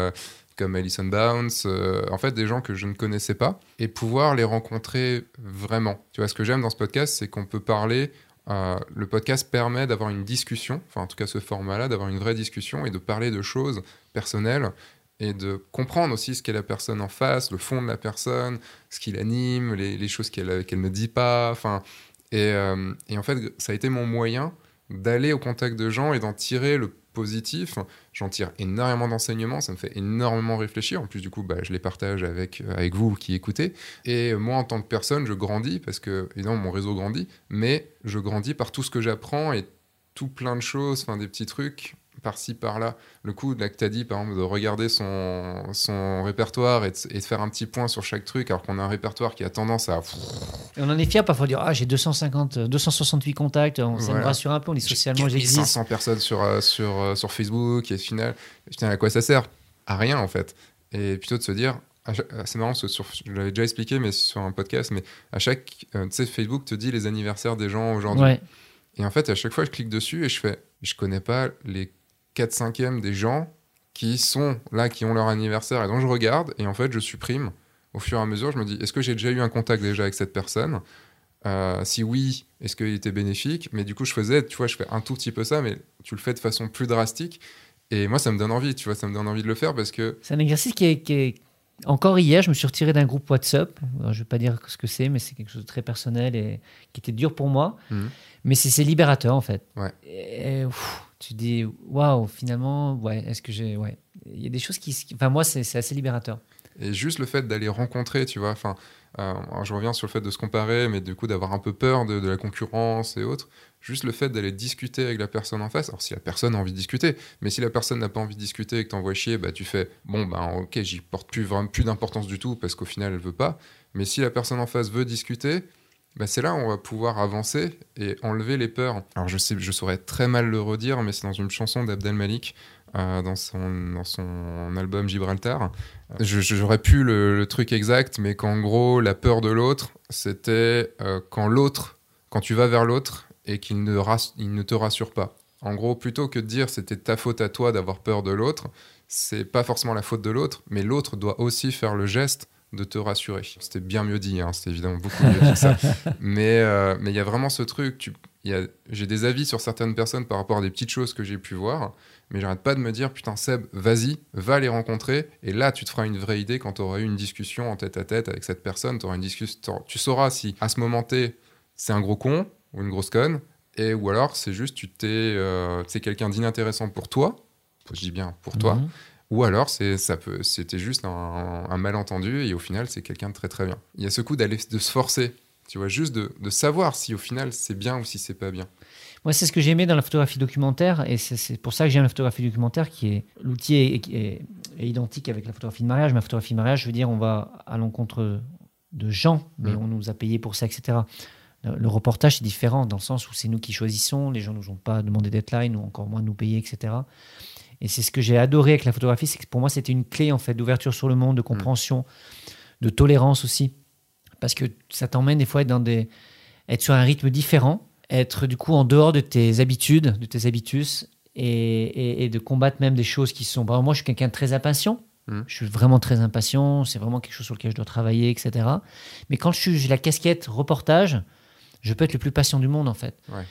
comme Alison Bounce, en fait, des gens que je ne connaissais pas, et pouvoir les rencontrer vraiment. Tu vois, ce que j'aime dans ce podcast, c'est qu'on peut parler. le podcast permet d'avoir une discussion, enfin en tout cas ce format-là, d'avoir une vraie discussion et de parler de choses personnelles et de comprendre aussi ce qu'est la personne en face, le fond de la personne, ce qui l'anime, les, choses qu'elle ne dit pas. Enfin, et, euh, et en fait, ça a été mon moyen d'aller au contact de gens et d'en tirer le positif. J'en tire énormément d'enseignements, ça me fait énormément réfléchir. En plus, du coup, bah, je les partage avec, avec vous qui écoutez. Et moi, en tant que personne, je grandis parce que, évidemment, mon réseau grandit, mais je grandis par tout ce que j'apprends et tout plein de choses, enfin des petits trucs par-ci, par-là. Le coup, là que tu as dit, par exemple, de regarder son, son répertoire et de, et de faire un petit point sur chaque truc, alors qu'on a un répertoire qui a tendance à... Et on en est fier parfois de dire Ah, j'ai 250, euh, 268 contacts, on, ça Voilà. rassure un peu, on est socialement, j'existe. 500 personnes sur, euh, sur, euh, sur Facebook, et final, putain, à quoi ça sert? À rien, en fait. Et plutôt de se dire... euh, C'est marrant, parce que sur, je l'avais déjà expliqué mais sur un podcast, mais à chaque... euh, tu sais, Facebook te dit les anniversaires des gens aujourd'hui. Ouais. Et en fait, à chaque fois, je clique dessus et je fais, je connais pas les 4 cinquièmes des gens qui sont là, qui ont leur anniversaire. Et donc, je regarde et en fait, je supprime au fur et à mesure. Je me dis, est-ce que j'ai déjà eu un contact déjà avec cette personne? Euh, Si oui, est-ce qu'il était bénéfique? Mais du coup, je faisais, tu vois, je fais un tout petit peu ça, mais tu le fais de façon plus drastique. Et moi, ça me donne envie, tu vois, ça me donne envie de le faire parce que C'est un exercice qui est, qui est- Encore hier, je me suis retiré d'un groupe WhatsApp. Alors, je ne vais pas dire ce que c'est, mais c'est quelque chose de très personnel et qui était dur pour moi. Mhm. Mais c'est libérateur, en fait. Ouais. Et, pff, tu dis, waouh, finalement, ouais, est-ce que j'ai. Ouais. Il y a des choses qui. Enfin, moi, c'est assez libérateur. Et juste le fait d'aller rencontrer, tu vois, enfin, euh, je reviens sur le fait de se comparer, mais du coup d'avoir un peu peur de, la concurrence et autres, juste le fait d'aller discuter avec la personne en face, alors si la personne a envie de discuter, mais si la personne n'a pas envie de discuter et que t'envoies chier, bah tu fais, bon ben ok, j'y porte plus vraiment plus d'importance du tout parce qu'au final elle veut pas, mais si la personne en face veut discuter, bah c'est là où on va pouvoir avancer et enlever les peurs. Alors je sais, je saurais très mal le redire, mais c'est dans une chanson d'Abdel Malik, euh, dans, son, album Gibraltar. J'aurais pu le, truc exact, mais qu'en gros, la peur de l'autre, c'était euh, quand l'autre, quand tu vas vers l'autre et qu'il ne, ne te rassure pas. En gros, plutôt que de dire c'était ta faute à toi d'avoir peur de l'autre, c'est pas forcément la faute de l'autre, mais l'autre doit aussi faire le geste de te rassurer. C'était bien mieux dit, hein, c'était évidemment beaucoup mieux dit que ça. Mais euh, mais il y a vraiment ce truc. tu- J'ai des avis sur certaines personnes par rapport à des petites choses que j'ai pu voir, mais j'arrête pas de me dire putain Seb, vas-y, va les rencontrer, et là tu te feras une vraie idée quand tu auras eu une discussion en tête à tête avec cette personne. t'auras une discussion, tu sauras si à ce moment T c'est un gros con ou une grosse conne, et ou alors c'est juste tu t'es, euh, c'est quelqu'un d'inintéressant pour toi. Je dis bien pour toi Mhm. Ou alors, c'était juste un, un malentendu et au final, c'est quelqu'un de très très bien. Il y a ce coup d'aller, de se forcer, tu vois, juste de, de savoir si au final c'est bien ou si c'est pas bien. Moi, c'est ce que j'aimais dans la photographie documentaire, et c'est- pour ça que j'aime la photographie documentaire, qui est l'outil est, est- est identique avec la photographie de mariage. Ma photographie de mariage, je veux dire, on va à l'encontre de gens, mais Mm. on nous a payé pour ça, etc. Le, reportage, c'est différent dans le sens où c'est nous qui choisissons, les gens ne nous ont pas demandé deadline ou encore moins nous payer, etc. Et c'est ce que j'ai adoré avec la photographie, c'est que pour moi, c'était une clé en fait d'ouverture sur le monde, de compréhension, de tolérance aussi, parce que ça t'emmène des fois être dans des, être sur un rythme différent, être du coup en dehors de tes habitudes, de tes habitus, et, et- et de combattre même des choses qui sont. Par exemple, moi, je suis quelqu'un de très impatient. Mm. Je suis vraiment très impatient. C'est vraiment quelque chose sur lequel je dois travailler, etc. Mais quand je suis j'ai la casquette reportage, je peux être le plus patient du monde en fait. Ouais.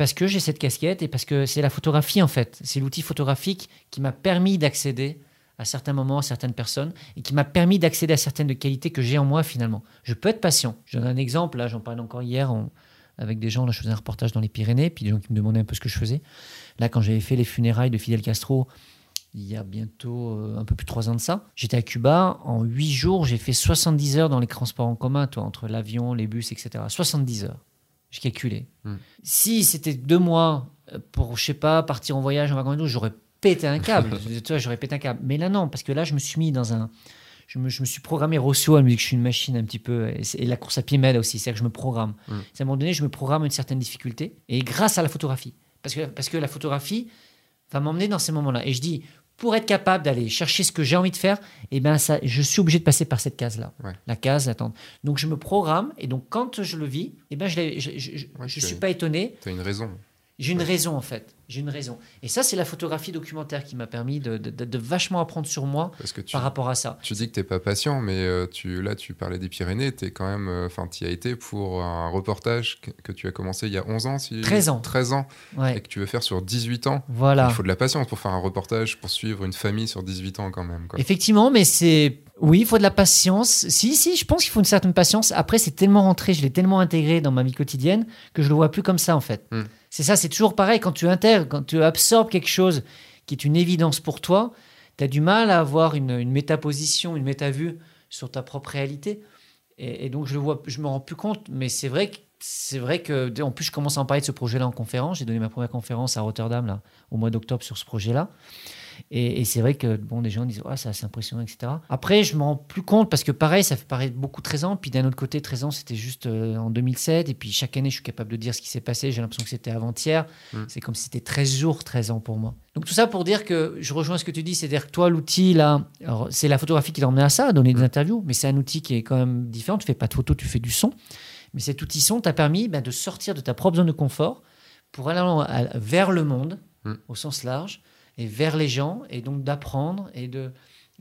Parce que j'ai cette casquette et parce que c'est la photographie en fait. C'est l'outil photographique qui m'a permis d'accéder à certains moments, à certaines personnes, et qui m'a permis d'accéder à certaines qualités que j'ai en moi finalement. Je peux être patient. Je donne un exemple, là j'en parlais encore hier avec des gens, là je faisais un reportage dans les Pyrénées, puis des gens qui me demandaient un peu ce que je faisais. Là quand j'avais fait les funérailles de Fidel Castro, il y a bientôt euh, un peu plus de trois ans de ça, j'étais à Cuba, en huit jours j'ai fait 70 heures dans les transports en commun, toi, entre l'avion, les bus, etc. 70 heures. J'ai calculé. Hmm. Si c'était deux mois euh, pour, je sais pas, partir en voyage en vacances, et tout, j'aurais pété un câble. tu vois, j'aurais pété un câble. Mais là, non, parce que là, je me suis mis dans un. Je me, je me suis programmé. Rousseau, elle me dit que je suis une machine un petit peu. Et, la course à pied m'aide aussi. C'est-à-dire que je me programme. Mm. À un moment donné, je me programme une certaine difficulté. Et grâce à la photographie. Parce que, parce que la photographie va m'emmener dans ces moments-là. Et je dis, pour être capable d'aller chercher ce que j'ai envie de faire, eh ben ça, je suis obligé de passer par cette case-là. Ouais. La case, attendre. Donc je me programme. Et donc quand je le vis, eh ben je ne Ouais, suis as- pas étonné. Tu as une raison. J'ai une raison en fait. J'ai une raison. Et ça, c'est la photographie documentaire qui m'a permis de, de- de- de vachement apprendre sur moi Parce que tu, par rapport à ça. tu dis que t'es pas patient, mais euh, tu, là, tu parlais des Pyrénées. Tu quand même, enfin, tu y as été pour un reportage que, que tu as commencé il y a 11 ans. Si, 13 ans. 13 ans. Et que tu veux faire sur 18 ans. Voilà. Il faut de la patience pour faire un reportage, pour suivre une famille sur 18 ans quand même. Quoi. Effectivement, mais c'est. Oui, il faut de la patience. Si, si, je pense qu'il faut une certaine patience. Après, c'est tellement rentré, je l'ai tellement intégré dans ma vie quotidienne que je le vois plus comme ça, en fait. Hmm. C'est ça, c'est toujours pareil. Quand tu intègres, quand tu absorbes quelque chose qui est une évidence pour toi, tu as du mal à avoir une, métaposition, une métavue sur ta propre réalité. Et, et donc, je le vois, je me rends plus compte. Mais c'est vrai que. C'est vrai que, en plus, je commence à en parler de ce projet-là en conférence. J'ai donné ma première conférence à Rotterdam, là, au mois d'octobre, sur ce projet-là. Et, et c'est vrai que bon, des gens disent ah, c'est assez impressionnant, etc. Après, je me rends plus compte parce que pareil, ça fait paraître beaucoup 13 ans. Puis d'un autre côté, 13 ans, c'était juste euh, en 2007. Et puis chaque année, je suis capable de dire ce qui s'est passé. J'ai l'impression que c'était avant-hier. Mm. C'est comme si c'était 13 jours, 13 ans pour moi. Donc tout ça pour dire que je rejoins ce que tu dis, c'est-à-dire que toi, l'outil là, c'est la photographie qui t'a emmené à ça, à donner des interviews, mais c'est un outil qui est quand même différent. Tu fais pas de photo, tu fais du son. Mais cet outil son t'a permis ben, de sortir de ta propre zone de confort pour aller vers le monde, Mm. au sens large, et vers les gens, et donc d'apprendre et de,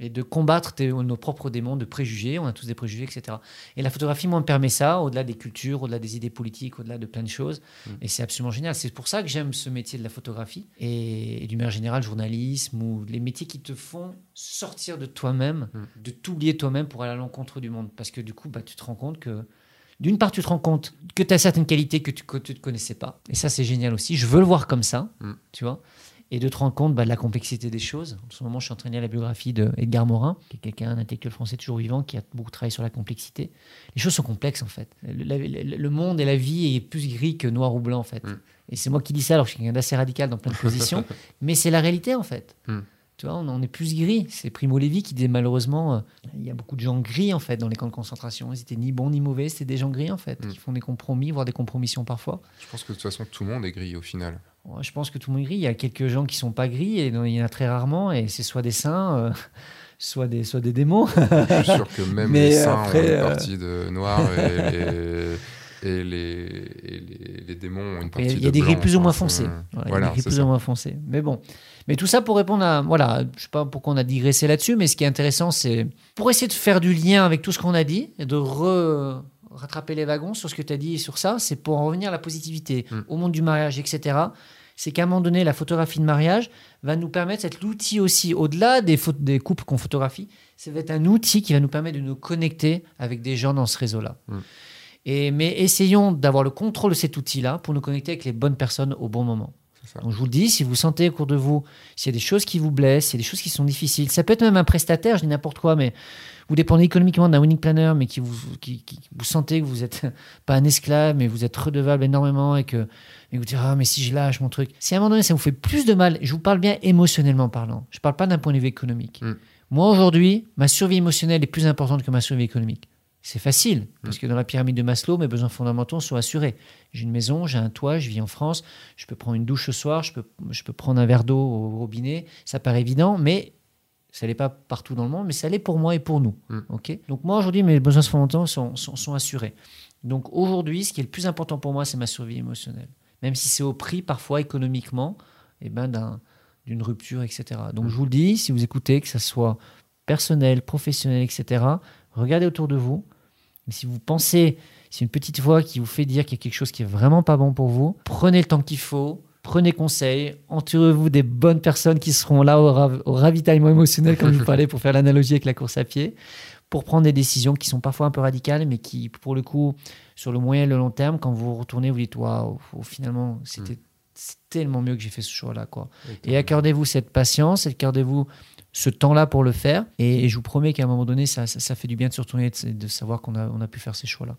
et de combattre tes- nos propres démons de préjugés. On a tous des préjugés, etc. Et la photographie, moi, me permet ça, au-delà des cultures, au-delà des idées politiques, au-delà de plein de choses. Mm. Et c'est absolument génial. C'est pour ça que j'aime ce métier de la photographie, et, et d'une manière générale, journalisme, ou les métiers qui te font sortir de toi-même, Mm. de t'oublier toi-même pour aller à l'encontre du monde. Parce que du coup, bah, tu te rends compte que d'une part, tu te rends compte que tu as certaines qualités que tu ne connaissais pas. Et ça, c'est génial aussi. Je veux le voir comme ça, Mm. tu vois. Et de te rendre compte bah, de la complexité des choses. En ce moment, je suis en train de lire la biographie d'Edgar Morin, qui est quelqu'un, un intellectuel français toujours vivant, qui a beaucoup travaillé sur la complexité. Les choses sont complexes, en fait. Le, la- le- le monde et la vie est plus gris que noir ou blanc, en fait. Mm. Et c'est moi qui dis ça, alors que je suis quelqu'un d'assez radical dans plein de positions. mais c'est la réalité, en fait. Mm. Tu vois, on en est plus gris. C'est Primo Levi qui disait malheureusement, euh, il y a beaucoup de gens gris en fait dans les camps de concentration. Ils étaient ni bons ni mauvais, c'était des gens gris en fait, Mm. qui font des compromis, voire des compromissions parfois. Je pense que de toute façon, tout le monde est gris au final. Je pense que tout le monde est gris. Il y a quelques gens qui sont pas gris et il y en a très rarement. Et c'est soit des saints, euh, soit, des, soit des démons. Je suis sûr que même Mais les saints après, ont une euh, partie de noir et les, et les, et les, les démons ont une partie y a, il y de a des gris plus ou moins foncés. Voilà, Voilà, des plus ça. ou moins foncés. Mais bon. Mais tout ça pour répondre à. Voilà, je sais pas pourquoi on a digressé là-dessus, mais ce qui est intéressant, c'est pour essayer de faire du lien avec tout ce qu'on a dit et de re- rattraper les wagons sur ce que tu as dit sur ça, c'est pour en revenir à la positivité, Mm. au monde du mariage, etc. C'est qu'à un moment donné, la photographie de mariage va nous permettre, c'est l'outil aussi, au-delà des, couples qu'on photographie, ça va être un outil qui va nous permettre de nous connecter avec des gens dans ce réseau-là. Mm. Et, mais essayons d'avoir le contrôle de cet outil-là pour nous connecter avec les bonnes personnes au bon moment. Donc je vous le dis, si vous sentez au cours de vous, s'il y a des choses qui vous blessent, s'il y a des choses qui sont difficiles, ça peut être même un prestataire, je dis n'importe quoi, mais vous dépendez économiquement d'un winning planner, mais qui vous, qui, qui- vous sentez que vous n'êtes pas un esclave, mais vous êtes redevable énormément et que et vous dites ah mais si je lâche mon truc, si à un moment donné ça vous fait plus de mal, je vous parle bien émotionnellement parlant, je parle pas d'un point de vue économique. Mm. Moi aujourd'hui, ma survie émotionnelle est plus importante que ma survie économique. C'est facile, parce que dans la pyramide de Maslow, mes besoins fondamentaux sont assurés. J'ai une maison, j'ai un toit, je vis en France, je peux prendre une douche ce soir, je peux, je peux prendre un verre d'eau au robinet. Ça paraît évident, mais ça l'est pas partout dans le monde, mais ça l'est pour moi et pour nous. Mm. ok? Donc moi, aujourd'hui, mes besoins fondamentaux sont, sont, sont assurés. Donc aujourd'hui, ce qui est le plus important pour moi, c'est ma survie émotionnelle. Même si c'est au prix, parfois, économiquement, eh ben, d'un- d'une rupture, etc. Donc je vous le dis, si vous écoutez, que ce soit personnel, professionnel, etc., regardez autour de vous. Et si vous pensez, c'est une petite voix qui vous fait dire qu'il y a quelque chose qui est vraiment pas bon pour vous, prenez le temps qu'il faut, prenez conseil, entourez-vous des bonnes personnes qui seront là au, rav- au ravitaillement émotionnel, comme je vous parlais, pour faire l'analogie avec la course à pied, pour prendre des décisions qui sont parfois un peu radicales, mais qui, pour le coup, sur le moyen et le long terme, quand vous retournez, vous dites, waouh, finalement, c'était c'est tellement mieux que j'ai fait ce choix-là, quoi. Et accordez-vous cette patience, accordez-vous ce temps-là pour le faire. Et, et je vous promets qu'à un moment donné, ça, ça, ça fait du bien de se retourner et de, de savoir qu'on a, on a pu faire ces choix-là.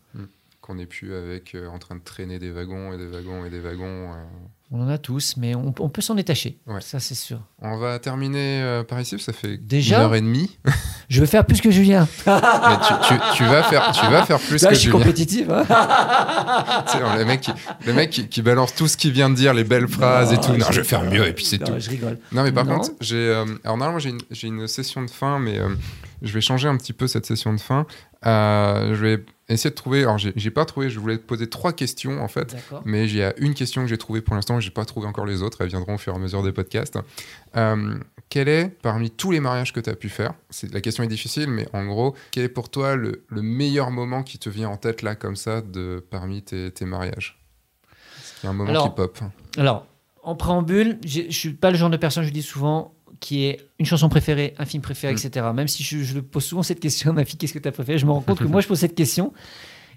Qu'on n'est plus avec euh, en train de traîner des wagons et des wagons et des wagons. euh. On en a tous, mais on, on peut s'en détacher. Ouais. Ça, c'est sûr. On va terminer euh, par ici, parce que ça fait Déjà une heure et demie. Je veux faire plus que Julien. Mais tu, tu- tu vas faire, tu vas faire plus Là, que je suis Julien. compétitif. hein. Le mec, qui, le mec qui, qui balance tout ce qu'il vient de dire, les belles phrases et tout. Non, je- vais faire mieux et puis c'est tout. Je rigole. Non, mais par Non. contre, j'ai. alors, normalement, j'ai une, une session de fin, mais je vais changer un petit peu cette session de fin. Je vais essayer de trouver. Alors, j'ai pas trouvé, je voulais te poser trois questions en fait. Mais il y a une question que j'ai trouvée pour l'instant, j'ai pas trouvé encore les autres, elles viendront au fur et à mesure des podcasts. Euh, quel est, parmi tous les mariages que tu as pu faire, c'est, la question est difficile, mais en gros, quel est pour toi le, le meilleur moment qui te vient en tête là, comme ça, de, parmi tes, tes mariages? Est-ce qu'il y a un moment Alors, qui pop? Alors, en préambule, je suis pas le genre de personne, je dis souvent, qui est une chanson préférée, un film préféré, Mm. etc. Même si je, je pose souvent cette question à ma fille, qu'est-ce que tu as préféré? Je me rends compte que moi, je pose cette question.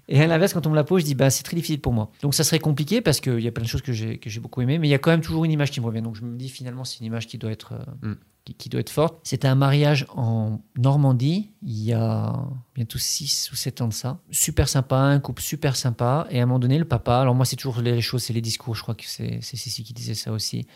Et à l'inverse, quand on me la pose, je dis, bah, c'est très difficile pour moi. Donc ça serait compliqué parce qu'il y a plein de choses que j'ai, que j'ai beaucoup aimées, mais il y a quand même toujours une image qui me revient. Donc je me dis, finalement, c'est une image qui doit être, euh, Mm. Qui, qui doit être forte. C'était un mariage en Normandie, il y a bientôt 6 ou 7 ans de ça. Super sympa, un couple super sympa. Et à un moment donné, le papa, alors moi, c'est toujours les choses, c'est les discours, je crois que c'est, Cécile qui disait ça aussi.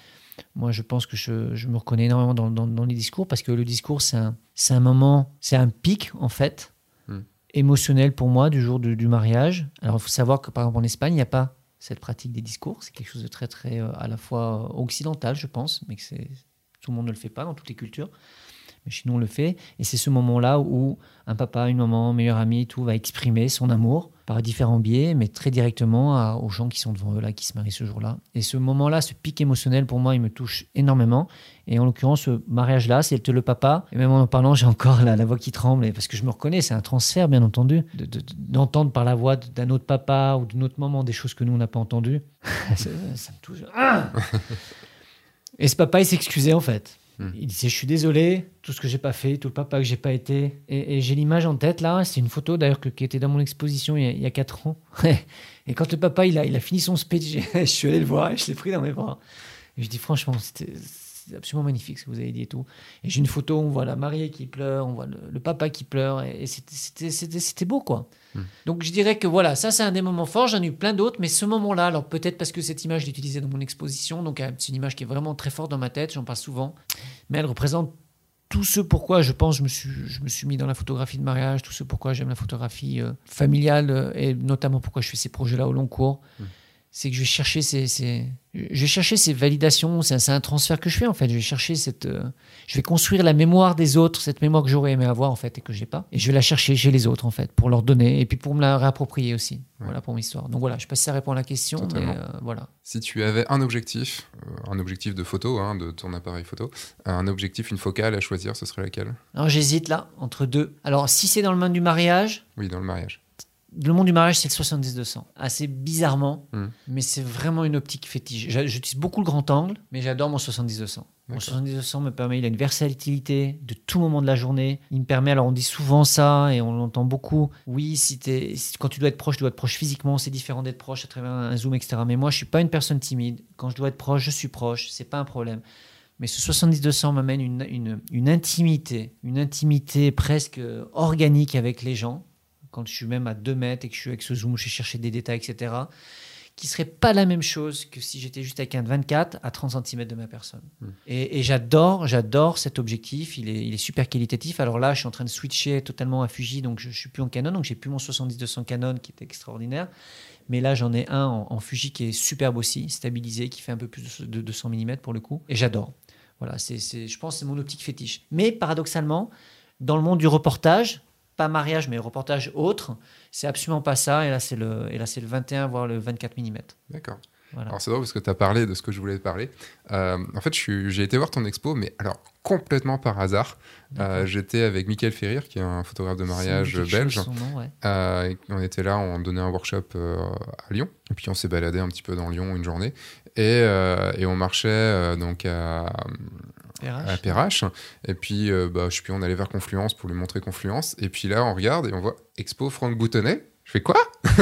Moi, je pense que je, je me reconnais énormément dans, dans- dans les discours parce que le discours, c'est un, un moment, c'est un pic, en fait, Mm. émotionnel pour moi du jour du, du mariage. Alors, il faut savoir que, par exemple, en Espagne, il n'y a pas cette pratique des discours. C'est quelque chose de très, très, euh, à la fois occidental, je pense, mais que c'est, tout le monde ne le fait pas dans toutes les cultures. Mais chez nous, on le fait. Et c'est ce moment-là où un papa, une maman, meilleur ami, tout va exprimer son amour par différents biais, mais très directement aux gens qui sont devant eux, là, qui se marient ce jour-là. Et ce moment-là, ce pic émotionnel, pour moi, il me touche énormément. Et en l'occurrence, ce mariage-là, c'est le papa. Et même en en parlant, j'ai encore la, voix qui tremble, parce que je me reconnais, c'est un transfert, bien entendu, de- de- d'entendre par la voix d'un autre papa ou d'une autre maman des choses que nous, on n'a pas entendues. ça, ça me touche. Ah et ce papa, il s'excusait, en fait. Hmm. Il disait, je suis désolé, tout ce que j'ai pas fait, tout le papa que j'ai pas été. Et, et j'ai l'image en tête, là, c'est une photo d'ailleurs qui était dans mon exposition il y a, il y a 4 ans. et quand le papa, il a, il a fini son speech, je suis allé le voir et je l'ai pris dans mes bras. Et je dis, franchement, c'était c'est absolument magnifique ce que vous avez dit et tout. Et j'ai une photo, on voit la mariée qui pleure, on voit le, le papa qui pleure, et, et c'était- beau, quoi. Hmm. Donc je dirais que voilà, ça c'est un des moments forts, j'en ai eu plein d'autres, mais ce moment-là, alors peut-être parce que cette image, je l'ai utilisée dans mon exposition, donc euh, c'est une image qui est vraiment très forte dans ma tête, j'en parle souvent, mais elle représente tout ce pourquoi je pense je me suis, je me suis mis dans la photographie de mariage, tout ce pourquoi j'aime la photographie euh, familiale, euh, et notamment pourquoi je fais ces projets-là au long cours. Mm. C'est que je vais chercher ces, ces- je vais chercher ces validations, c'est un, transfert que je fais en fait. Je vais chercher cette, euh, je vais construire la mémoire des autres, cette mémoire que j'aurais aimé avoir en fait et que j'ai pas, et je vais la chercher chez les autres en fait pour leur donner et puis pour me la réapproprier aussi. Ouais. Voilà pour mon histoire. Donc voilà, je sais pas si ça répond à la question, mais euh, voilà. Si tu avais un objectif, euh, un objectif de photo, hein, de ton appareil photo, un objectif, une focale à choisir, ce serait laquelle? Alors j'hésite là entre deux. Alors si c'est dans le monde du mariage, Oui, dans le mariage. Le monde du mariage, c'est le 70-200. Assez bizarrement, Mm. mais c'est vraiment une optique fétiche. J'utilise beaucoup le grand angle, mais j'adore mon 70-200. Mon D'accord. 70-200 me permet, il a une versatilité de tout moment de la journée. Il me permet, alors on dit souvent ça et on l'entend beaucoup. Oui, si si- quand tu dois être proche, tu dois être proche physiquement. C'est différent d'être proche à travers un zoom, etc. Mais moi, je suis pas une personne timide. Quand je dois être proche, je suis proche. C'est pas un problème. Mais ce 70-200 m'amène une, une, une intimité, une intimité presque euh, organique avec les gens. Quand je suis même à 2 mètres et que je suis avec ce zoom, je vais chercher des détails, etc. Qui serait pas la même chose que si j'étais juste avec un 24 à 30 cm de ma personne. Mm. Et, et j'adore, j'adore cet objectif. Il est, il est super qualitatif. Alors là, je suis en train de switcher totalement à Fuji, donc je, je suis plus en Canon, donc j'ai plus mon 70-200 Canon qui est extraordinaire. Mais là, j'en ai un en, en Fuji qui est superbe aussi, stabilisé, qui fait un peu plus de, de 200 mm pour le coup. Et j'adore. Voilà, c'est, c'est- je pense que c'est mon optique fétiche. Mais paradoxalement, dans le monde du reportage, pas mariage, mais reportage autre, c'est absolument pas ça. Et là, c'est le, et là, c'est le 21, voire le 24 mm. D'accord. Voilà. Alors c'est drôle parce que tu as parlé de ce que je voulais te parler. Euh, en fait, j'ai été voir ton expo, mais alors complètement par hasard. Euh, J'étais avec Michael Ferrir, qui est un photographe de mariage belge. chose, nom, ouais. Euh, on était là, on donnait un workshop à Lyon. Et puis on s'est baladé un petit peu dans Lyon une journée. Et, et on marchait donc à, à RH. Perrache. Et puis, euh, bah, je plus, on allait vers Confluence pour lui montrer Confluence. Et puis là, on regarde et on voit Expo Franck Boutonnet. Je fais quoi?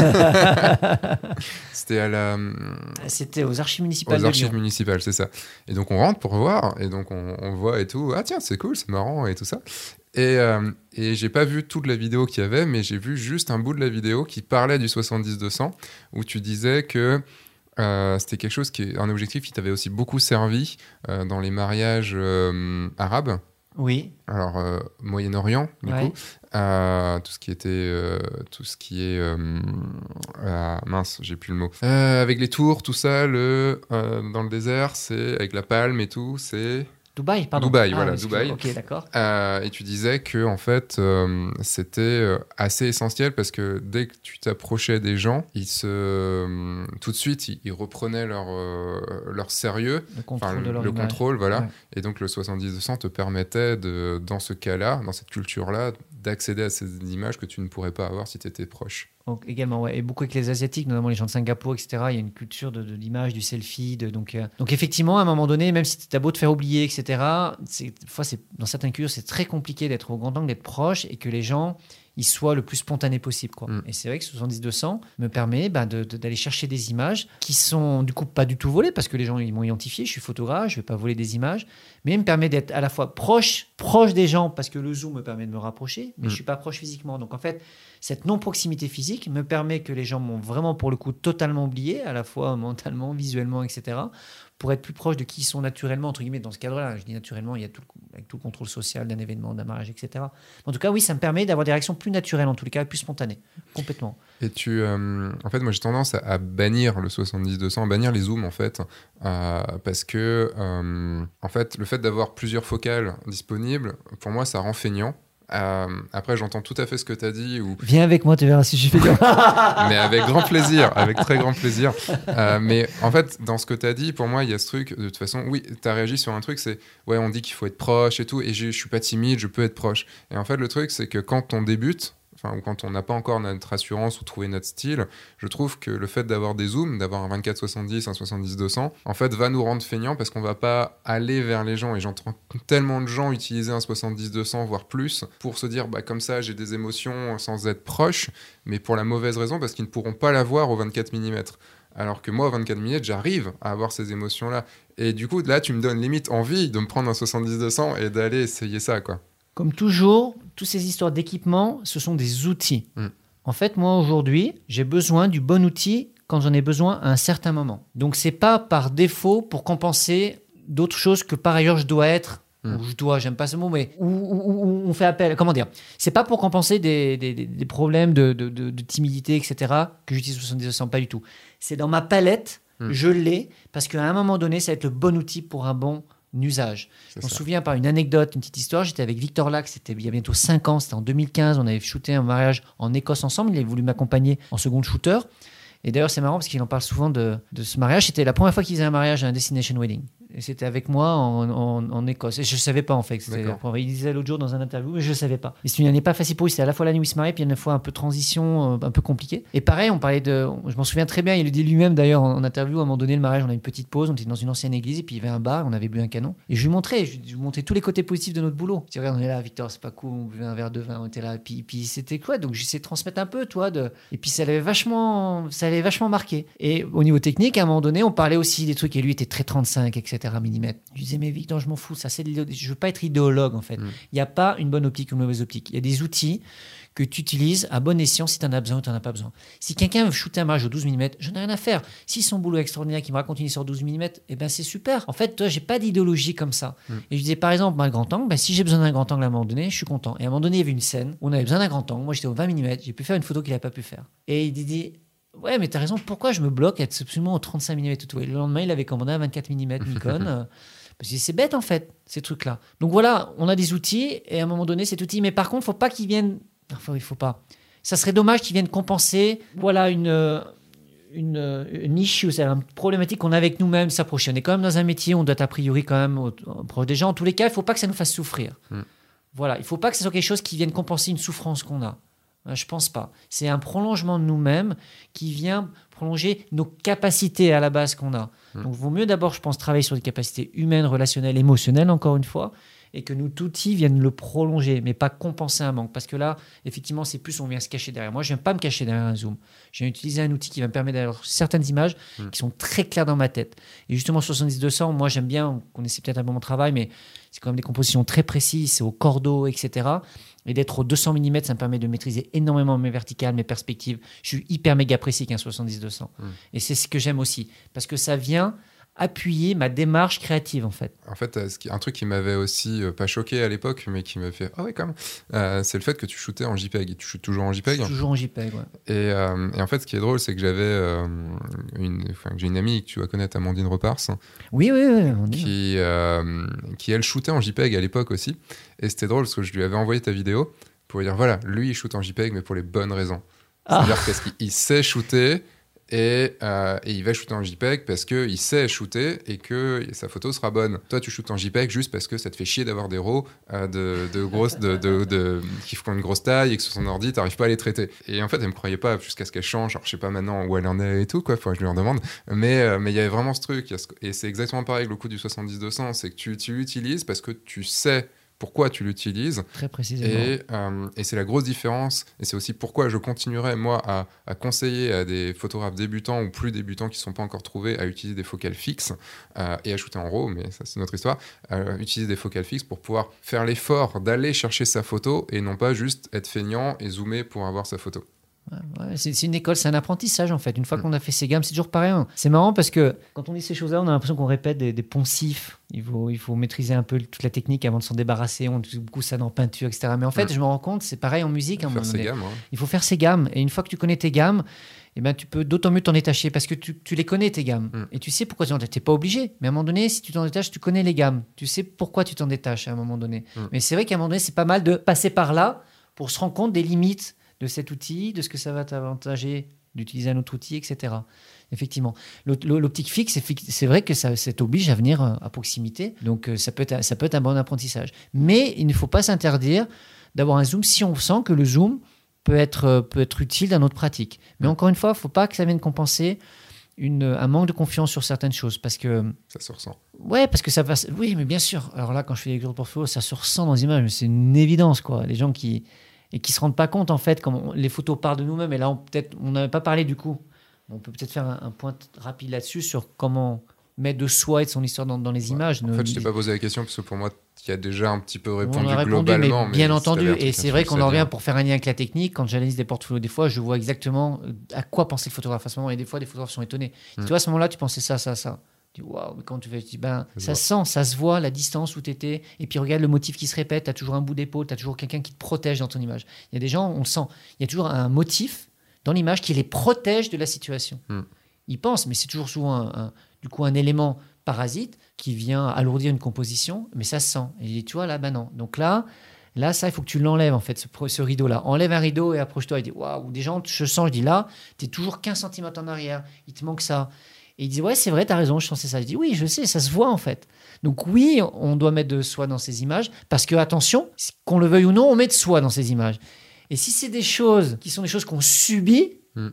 C'était à la, C'était aux archives municipales aux de archives Lyon. municipales, c'est ça. Et donc on rentre pour voir, et donc on, on voit et tout. Ah tiens, c'est cool, c'est marrant et tout ça. Et, euh, et j'ai pas vu toute la vidéo qu'il y avait, mais j'ai vu juste un bout de la vidéo qui parlait du 70-200, où tu disais que euh, c'était quelque chose qui est un objectif qui t'avait aussi beaucoup servi euh, dans les mariages euh, arabes. Oui, Alors Moyen-Orient, du Ouais. coup, tout ce qui était, tout ce qui est, ah, mince, j'ai plus le mot. Avec les tours, tout ça, le dans le désert, c'est avec la palme et tout, c'est. Dubaï, pardon. Dubaï, Ah, voilà. Dubaï. Ok, d'accord. Euh, et tu disais que en fait, euh, c'était euh, assez essentiel parce que dès que tu t'approchais des gens, ils se, euh, tout de suite, ils, ils reprenaient leur leur sérieux Le contrôle de le, leur le contrôle, voilà. Ouais. Et donc le 70-200 te permettait, de, dans ce cas-là, dans cette culture-là, d'accéder à ces images que tu ne pourrais pas avoir si tu étais proche. Donc, également, ouais. Et beaucoup avec les Asiatiques, notamment les gens de Singapour, etc. Il y a une culture de, de l'image, du selfie. De, donc, euh, donc, effectivement, à un moment donné, même si tu as beau te faire oublier, etc., fois, dans certaines cultures, c'est très compliqué d'être au grand angle, d'être proche et que les gens ils soient le plus spontanés possible. Quoi. Mm. Et c'est vrai que 70-200 me permet bah, de- d'aller chercher des images qui sont du coup pas du tout volées parce que les gens ils m'ont identifié, je suis photographe, je vais pas voler des images, mais il me permet d'être à la fois proche, proche des gens parce que le zoom me permet de me rapprocher, mais Mm. je suis pas proche physiquement. Donc en fait, cette non-proximité physique me permet que les gens m'ont vraiment pour le coup totalement oublié, à la fois mentalement, visuellement, etc., pour être plus proche de qui ils sont naturellement, entre guillemets, dans ce cadre-là. Je dis naturellement, il y a tout avec tout le contrôle social d'un événement, d'un mariage, etc. En tout cas, oui, ça me permet d'avoir des réactions plus naturelles, en tous les cas, plus spontanées, complètement. Et tu, euh, en fait, moi j'ai tendance à, à bannir le 70-200, à bannir les zooms en fait, euh, parce que euh, en fait, le fait d'avoir plusieurs focales disponibles, pour moi, ça rend feignant. Euh, après, j'entends tout à fait ce que tu as dit, ou Viens avec moi, tu verras si je fais mais avec grand plaisir, avec très grand plaisir. Euh, mais en fait, dans ce que tu as dit, pour moi, il y a ce truc, de toute façon, oui, tu as réagi sur un truc, c'est, ouais, on dit qu'il faut être proche et tout, et je je suis pas timide, je peux être proche. Et en fait, le truc, c'est que quand on débute, enfin, ou quand on n'a pas encore notre assurance ou trouvé notre style, je trouve que le fait d'avoir des zooms, d'avoir un 24-70, un 70-200, en fait, va nous rendre feignants parce qu'on va pas aller vers les gens. Et j'entends tellement de gens utiliser un 70-200, voire plus, pour se dire, bah, comme ça, j'ai des émotions sans être proche, mais pour la mauvaise raison, parce qu'ils ne pourront pas l'avoir au 24 mm. Alors que moi, au 24 mm, j'arrive à avoir ces émotions-là. Et du coup, là, tu me donnes limite envie de me prendre un 70-200 et d'aller essayer ça, quoi. Comme toujours, toutes ces histoires d'équipement, ce sont des outils. Mm. En fait, moi aujourd'hui, j'ai besoin du bon outil quand j'en ai besoin à un certain moment. Donc c'est pas par défaut pour compenser d'autres choses que par ailleurs je dois être. Mm. Ou je dois, j'aime pas ce mot, mais où, où- où on fait appel. Comment dire C'est pas pour compenser des, des- des- des problèmes de, de- de- de timidité, etc. que j'utilise 70 pas du tout. C'est dans ma palette, Mm. je l'ai parce qu'à un moment donné, ça va être le bon outil pour un bon usage. Je me souviens par une anecdote, une petite histoire. J'étais avec Victor Lac, c'était il y a bientôt 5 ans, c'était en 2015. On avait shooté un mariage en Écosse ensemble. Il avait voulu m'accompagner en second shooter. Et d'ailleurs, c'est marrant parce qu'il en parle souvent de, de ce mariage. C'était la première fois qu'il faisait un mariage à un destination wedding. Et c'était avec moi en, en- en Écosse. Et je ne savais pas, en fait. la. Il disait l'autre jour dans un interview, mais je ne savais pas. Et c'est une année pas facile pour lui. C'était à la fois l'année où il se mariait, puis une fois un peu transition, euh, un peu compliqué. Et pareil, on parlait de. Je m'en souviens très bien. Il le dit lui-même, d'ailleurs, en, en interview, à un moment donné, le mariage, on a une petite pause. On était dans une ancienne église, et puis il y avait un bar, on avait bu un canon. Et je lui montrais, je lui montrais tous les côtés positifs de notre boulot. Dis, regarde, on est là, Victor, c'est pas cool, on buvait un verre de vin, on était là. Et puis, puis c'était quoi? Donc j'essayais de transmettre un peu, toi. De... Et puis ça l'avait vachement, ça l'avait vachement marqué. Et au niveau technique, à un moment donné, on parlait aussi des trucs, et lui était très 35, etc. millimètres. Je disais, mais Victor, je m'en fous, ça c'est de. Je veux pas être idéologue, en fait. Il Mm. n'y a pas une bonne optique ou une mauvaise optique. Il y a des outils que tu utilises à bon escient si tu en as besoin ou tu n'en as pas besoin. Si quelqu'un veut shooter un mariage au 12 mm, je n'ai rien à faire. Si son boulot est extraordinaire, qu'il me raconte une histoire 12 mm, eh ben c'est super. En fait, toi, j'ai pas d'idéologie comme ça. Mm. Et je disais, par exemple, le grand angle, ben, si j'ai besoin d'un grand angle à un moment donné, je suis content. Et à un moment donné, il y avait une scène où on avait besoin d'un grand angle. Moi, j'étais au 20 mm, j'ai pu faire une photo qu'il n'avait pas pu faire. Et il dit, ouais, mais t'as raison, pourquoi je me bloque à être absolument au 35 mm tout? Le lendemain, il avait commandé un 24 mm Nikon. euh, parce que c'est bête en fait, ces trucs-là. Donc voilà, on a des outils et à un moment donné, cet outil, mais par contre, faut pas qu'ils viennent. Enfin, il faut pas. Ça serait dommage qu'ils viennent compenser, voilà, une, euh, une, euh, une issue, c'est une problématique qu'on a avec nous-mêmes, s'approcher. On est quand même dans un métier, on doit être a priori quand même proche des gens. En tous les cas, il faut pas que ça nous fasse souffrir. Mm. Voilà, il faut pas que ce soit quelque chose qui vienne compenser une souffrance qu'on a. Euh, Je pense pas. C'est un prolongement de nous-mêmes qui vient prolonger nos capacités à la base qu'on a. Mm. Donc, il vaut mieux d'abord, je pense, travailler sur des capacités humaines, relationnelles, émotionnelles, encore une fois, et que nous, outils viennent le prolonger, mais pas compenser un manque. Parce que là, effectivement, c'est plus on vient se cacher derrière. Moi, je n'aime pas me cacher derrière un zoom. Je viens utiliser un outil qui va me permettre d'avoir certaines images Mm. qui sont très claires dans ma tête. Et justement, 70-200, moi, j'aime bien, vous connaissez peut-être un peu mon travail, mais c'est quand même des compositions très précises, c'est au cordeau, etc. Et d'être au 200 mm, ça me permet de maîtriser énormément mes verticales, mes perspectives. Je suis hyper méga précis qu'un 70-200. Mm. Et c'est ce que j'aime aussi. Parce que ça vient appuyer ma démarche créative, en fait. En fait, euh, ce qui- un truc qui m'avait aussi euh, pas choqué à l'époque, mais qui m'a fait ah ouais quand même, euh, c'est le fait que tu shootais en JPEG. Tu shootes toujours en JPEG. toujours en JPEG, ouais. Et, euh, et en fait, ce qui est drôle, c'est que j'avais une, j'ai une amie que tu vas connaître, Amandine Repars, Oui, oui, oui. on qui, qui elle shootait en JPEG à l'époque aussi. Et c'était drôle parce que je lui avais envoyé ta vidéo pour lui dire voilà, lui il shoot en JPEG, mais pour les bonnes raisons. Ah. C'est-à-dire parce qu'il sait shooter. Et, euh, et il va shooter en JPEG parce qu'il sait shooter et que sa photo sera bonne. Toi, tu shootes en JPEG juste parce que ça te fait chier d'avoir des RAW euh, de, grosses, de, de, qui font une grosse taille et que sur son ordi, t'arrives pas à les traiter. Et en fait, elle me croyait pas jusqu'à ce qu'elle change. Alors, je sais pas maintenant où elle en est et tout, quoi. Faut que je lui en demande. Mais euh, mais il y avait vraiment ce truc. Et c'est exactement pareil avec le coup du 70-200. C'est que tu l'utilises parce que tu sais pourquoi tu l'utilises. Très précisément. Et, euh, et c'est la grosse différence. Et c'est aussi pourquoi je continuerai, moi, à, à conseiller à des photographes débutants ou plus débutants qui ne sont pas encore trouvés à utiliser des focales fixes euh, et à shooter en RAW, mais ça, c'est notre histoire. à utiliser des focales fixes pour pouvoir faire l'effort d'aller chercher sa photo et non pas juste être feignant et zoomer pour avoir sa photo. Ouais, c'est une école, c'est un apprentissage en fait. Une fois Mm. qu'on a fait ces gammes, c'est toujours pareil. hein. C'est marrant parce que quand on dit ces choses-là, on a l'impression qu'on répète des, des poncifs. Il faut, il faut maîtriser un peu toute la technique avant de s'en débarrasser. On utilise beaucoup ça dans peinture, etc. Mais en fait, je me rends compte, c'est pareil en musique. Faire ses gammes. hein. Il faut faire ses gammes. Et une fois que tu connais tes gammes, eh ben, tu peux d'autant mieux t'en détacher parce que tu, tu les connais, tes gammes. Mm. Et tu sais pourquoi tu t'en détaches. Tu n'es pas obligé. Mais à un moment donné, si tu t'en détaches, tu connais les gammes. Tu sais pourquoi tu t'en détaches à un moment donné. Mm. Mais c'est vrai qu'à un moment donné, c'est pas mal de passer par là pour se rendre compte des limites de cet outil, de ce que ça va t'avantager d'utiliser un autre outil, etc. Effectivement. L'op- L'optique fixe, c'est vrai que ça, ça t'oblige à venir euh, à proximité. Donc euh, ça peut, être, ça peut être un bon apprentissage. Mais il ne faut pas s'interdire d'avoir un zoom si on sent que le zoom peut être, euh, peut être utile dans notre pratique. Mais encore une fois, il ne faut pas que ça vienne compenser une, un manque de confiance sur certaines choses. Parce que, Ça se ressent. ouais, parce que ça va. Oui, mais bien sûr. Alors là, quand je fais des lectures de portfolio, ça se ressent dans les images, mais c'est une évidence, quoi. Les gens qui. Et qui se rendent pas compte, en fait, comme on- les photos parlent de nous-mêmes. Et là, on peut-être, on n'avait pas parlé du coup. On peut peut-être faire un, un point rapide là-dessus sur comment mettre de soi et de son histoire dans, dans les images. En Ne- fait, je t'ai pas posé la question parce que pour moi, tu as déjà un petit peu on répondu a répondu, mais globalement. bien entendu. Et c'est vrai qu'on en revient pour faire un lien avec la technique. Quand j'analyse des portfolios, des fois, je vois exactement euh, à quoi pensait le photographe à ce moment. Et des fois, les photographes sont étonnés. Mm. Tu vois, à ce moment-là, tu pensais ça, ça, ça. Tu dis, waouh, mais quand tu fais, tu dis, ben, Ça se sent, ça se voit, la distance où tu étais. Et puis, regarde le motif qui se répète. Tu as toujours un bout d'épaule, tu as toujours quelqu'un qui te protège dans ton image. Il y a des gens, on le sent. Il y a toujours un motif dans l'image qui les protège de la situation. Mm. Ils pensent, mais c'est toujours souvent un, un- du coup un élément parasite qui vient alourdir une composition, mais ça se sent. Et tu vois, là, ben non. Donc là, là, ça, il faut que tu l'enlèves, en fait, ce rideau-là. Enlève un rideau et approche-toi. Il dit, waouh, des gens, je sens, je dis là, tu es toujours 15 cm en arrière, il te manque ça. Et il dit Ouais, c'est vrai, t'as raison, je pensais ça. Je dis Oui, je sais, ça se voit en fait. Donc, oui, on doit mettre de soi dans ces images parce que, attention, qu'on le veuille ou non, on met de soi dans ces images. Et si c'est des choses qui sont des choses qu'on subit, Mm.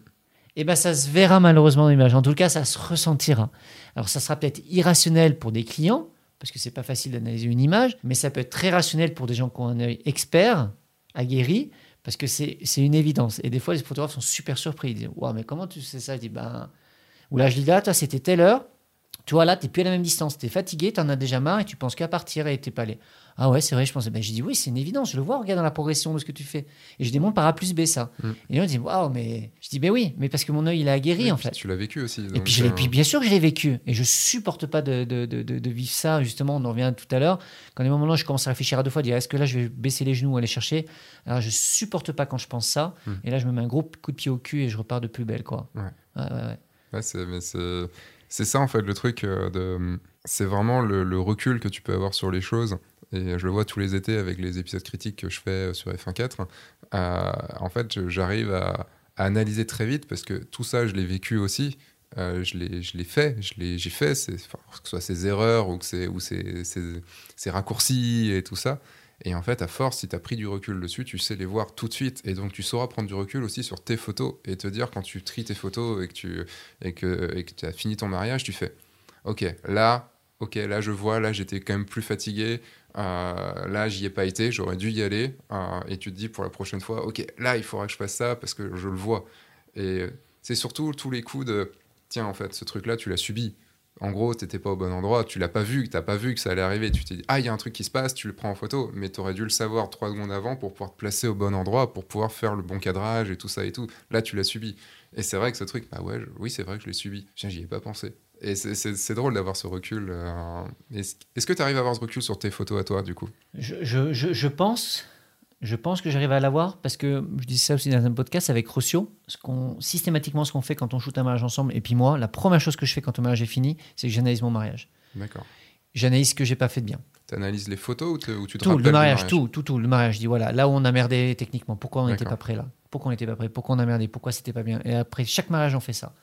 eh ben, ça se verra malheureusement dans l'image. En tout cas, ça se ressentira. Alors, ça sera peut-être irrationnel pour des clients parce que c'est pas facile d'analyser une image, mais ça peut être très rationnel pour des gens qui ont un œil expert, aguerri, parce que c'est c'est une évidence. Et des fois, les photographes sont super surpris. Ils disent Waouh, mais comment tu sais ça? Je dis Ben. Ou là, je dis là, toi, c'était telle heure. Tu vois, là, tu n'es plus à la même distance. Tu es fatigué, tu en as déjà marre et tu penses qu'à partir et tu pas allé. Ah ouais, c'est vrai, je pensais. Ben, j'ai dit oui, c'est une évidence. Je le vois, regarde dans la progression de ce que tu fais. Et je démontre par A plus B ça. Mm. Et on dit Waouh, mais. Je dis Ben oui, mais parce que mon œil, il aguerri Oui, en fait. Tu l'as vécu aussi. Et puis, euh, puis bien sûr que je l'ai vécu. Et je supporte pas de, de, de, vivre ça. Justement, on en revient tout à l'heure. Quand à un moment là, je commence à réfléchir à deux fois, dire est-ce que là, je vais baisser les genoux, aller chercher? Alors, je supporte pas quand je pense ça. Hmm. Et là, je me mets un gros coup de pied au cul et je repars de plus belle, quoi. Ouais. Ouais, ouais, ouais. C'est, ça en fait le truc euh, de, c'est vraiment le, recul que tu peux avoir sur les choses. Et je le vois tous les étés avec les épisodes critiques que je fais euh, sur F1.4. Euh, en fait, j'arrive à, analyser très vite parce que tout ça, je l'ai vécu aussi. Euh, je l'ai, fait, j'ai fait, que ce soit ces erreurs ou que ou ces raccourcis et tout ça. Et en fait, à force, si tu as pris du recul dessus, tu sais les voir tout de suite. Et donc, tu sauras prendre du recul aussi sur tes photos et te dire quand tu tries tes photos et que tu et que et que as fini ton mariage, tu fais OK, là, OK, là je vois, là j'étais quand même plus fatigué. euh, là, j'y ai pas été, j'aurais dû y aller. euh, et tu te dis pour la prochaine fois, OK, là, il faudra que je fasse ça parce que je le vois. Et c'est surtout tous les coups de tiens, en fait, ce truc-là, tu l'as subi. En gros, t'étais pas au bon endroit, tu l'as pas vu, t'as pas vu que ça allait arriver. Tu t'es dit, ah, il y a un truc qui se passe, tu le prends en photo, mais t'aurais dû le savoir trois secondes avant pour pouvoir te placer au bon endroit, pour pouvoir faire le bon cadrage et tout ça et tout. Là, tu l'as subi. Et c'est vrai que ce truc, bah ouais, oui, c'est vrai que je l'ai subi. J'y ai pas pensé. Et c'est- drôle d'avoir ce recul. euh, Est-ce que tu arrives à avoir ce recul sur tes photos à toi, du coup? Je, je, je pense. Je pense que j'arrive à l'avoir parce que je dis ça aussi dans un podcast avec Rossio. Ce qu'on, systématiquement, ce qu'on fait quand on shoot un mariage ensemble, et puis moi, la première chose que je fais quand le mariage est fini, c'est que j'analyse mon mariage. D'accord. J'analyse ce que j'ai pas fait de bien. Analyses les photos ou, te- ou tu te Tout, le mariage, tout, tout, tout, le mariage. Je dis voilà, là où on a merdé techniquement, pourquoi on n'était pas prêt là? Pourquoi on n'était pas prêt? Pourquoi on a merdé? Pourquoi c'était pas bien? Et après, chaque mariage, on fait ça.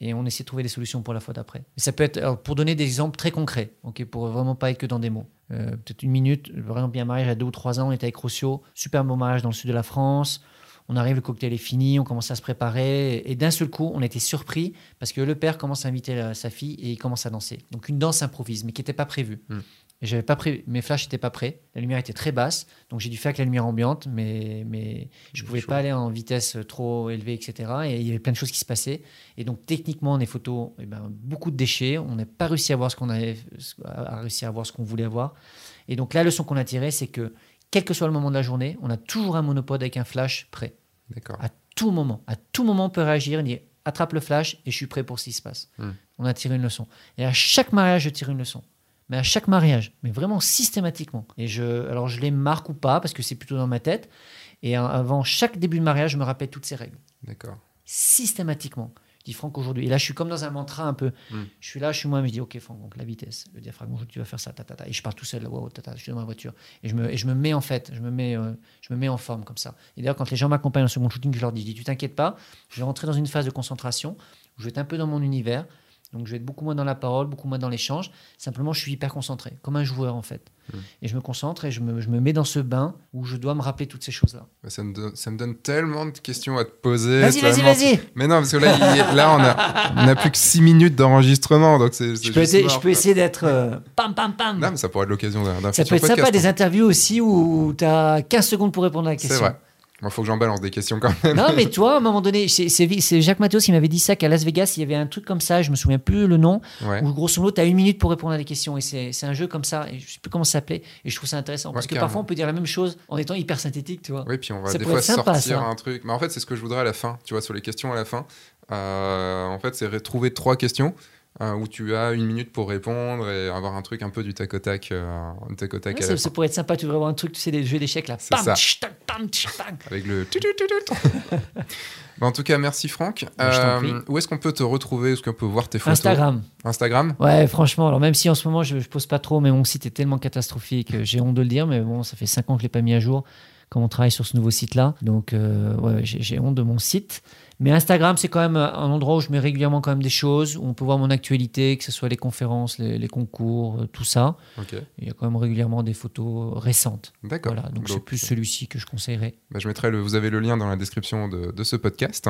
Et on essaie de trouver des solutions pour la fois d'après. Ça peut être, alors, pour donner des exemples très concrets, ok, pour vraiment pas être que dans des mots. Euh, Peut-être une minute, par exemple, il y a un mariage il y a deux ou trois ans, on était avec Rossio, super beau mariage dans le sud de la France. On arrive, le cocktail est fini, on commence à se préparer. Et d'un seul coup, on était surpris parce que le père commence à inviter la- sa fille et il commence à danser. Donc une danse improvise, mais qui n'était pas prévue. Mm. Et j'avais pas mes flashs n'étaient pas prêts, la lumière était très basse, donc j'ai dû faire avec la lumière ambiante, mais, mais je pouvais chaud. pas aller en vitesse trop élevée, etc. Et il y avait plein de choses qui se passaient. Et donc techniquement, les photos, eh ben, beaucoup de déchets. On n'a pas réussi à voir ce qu'on avait, à réussir à voir ce qu'on voulait voir. Et donc la leçon qu'on a tirée, c'est que quel que soit le moment de la journée, on a toujours un monopode avec un flash prêt. D'accord. À tout moment, à tout moment, on peut réagir et dire attrape le flash et je suis prêt pour ce qui se passe. Hmm. On a tiré une leçon. Et à chaque mariage, je tire une leçon. Mais à chaque mariage, mais vraiment systématiquement. Et je, alors je les marque ou pas parce que c'est plutôt dans ma tête. Et avant chaque début de mariage, je me rappelle toutes ces règles D'accord. systématiquement. Je dis Franck aujourd'hui. Et là, je suis comme dans un mantra un peu. Mm. Je suis là, je suis moi, mais je dis ok, Franck, donc la vitesse, le diaphragme, tu vas faire ça, ta, ta, ta. Et je pars tout seul, wow, ta, ta, je suis dans ma voiture. Et je me, et je me mets en fait, je me mets, euh, je me mets en forme comme ça. Et d'ailleurs, quand les gens m'accompagnent en second shooting, je leur dis, je dis tu t'inquiètes pas, je vais rentrer dans une phase de concentration où je vais être un peu dans mon univers. Donc, je vais être beaucoup moins dans la parole, beaucoup moins dans l'échange. Simplement, je suis hyper concentré, comme un joueur en fait. Mm. Et je me concentre et je me, je me mets dans ce bain où je dois me rappeler toutes ces choses-là. Ça me, donne, ça me donne tellement de questions à te poser. Vas-y, vas-y, vas-y. Mais non, parce que là, il là on, a, on a plus que 6 minutes d'enregistrement, donc c'est. c'est Je peux, essayer, mort, je peux quoi. essayer d'être euh, pam, pam, pam. Non, mais ça pourrait être l'occasion d'un Ça peut être sympa, des hein. interviews aussi où tu as 15 secondes pour répondre à la C'est question. vrai. Il faut que j'en balance des questions quand même. Non, mais toi, à un moment donné, c'est Jacques Mathéos qui m'avait dit ça, qu'à Las Vegas, il y avait un truc comme ça, je me souviens plus le nom, Ouais. où grosso modo, tu as une minute pour répondre à des questions. Et c'est un jeu comme ça, et je sais plus comment ça s'appelait, et je trouve ça intéressant. parce que parfois, on peut dire la même chose en étant hyper synthétique, tu vois. Oui, puis on va Ça des fois sympa, sortir ça. un truc. Mais en fait, c'est ce que je voudrais à la fin, tu vois, sur les questions à la fin. Euh, en fait, c'est retrouver trois questions euh, où tu as une minute pour répondre et avoir un truc un peu du tac au tac, euh, tac au tac Ouais, ça, ça pourrait être sympa, tu devrais avoir un truc, tu sais, des jeux d'échecs là. Pam, ça. tch, tac, pam, tch, tac. Avec le. Bah, en tout cas, merci Franck. Bah, Euh, où est-ce qu'on peut te retrouver? Est-ce qu'on peut voir tes photos? Instagram. Instagram? Ouais, franchement, alors même si en ce moment je, je pose pas trop, mais mon site est tellement catastrophique, euh, j'ai honte de le dire, mais bon, ça fait 5 ans que je l'ai pas mis à jour quand on travaille sur ce nouveau site-là. Donc, euh, ouais, j'ai honte de mon site. Mais Instagram, c'est quand même un endroit où je mets régulièrement quand même des choses, où on peut voir mon actualité, que ce soit les conférences, les, les concours, euh, tout ça. Il y a quand même régulièrement des photos récentes. D'accord. Voilà, donc c'est plus celui-ci que je conseillerais. Bah, je mettrai le, vous avez le lien dans la description de, de ce podcast.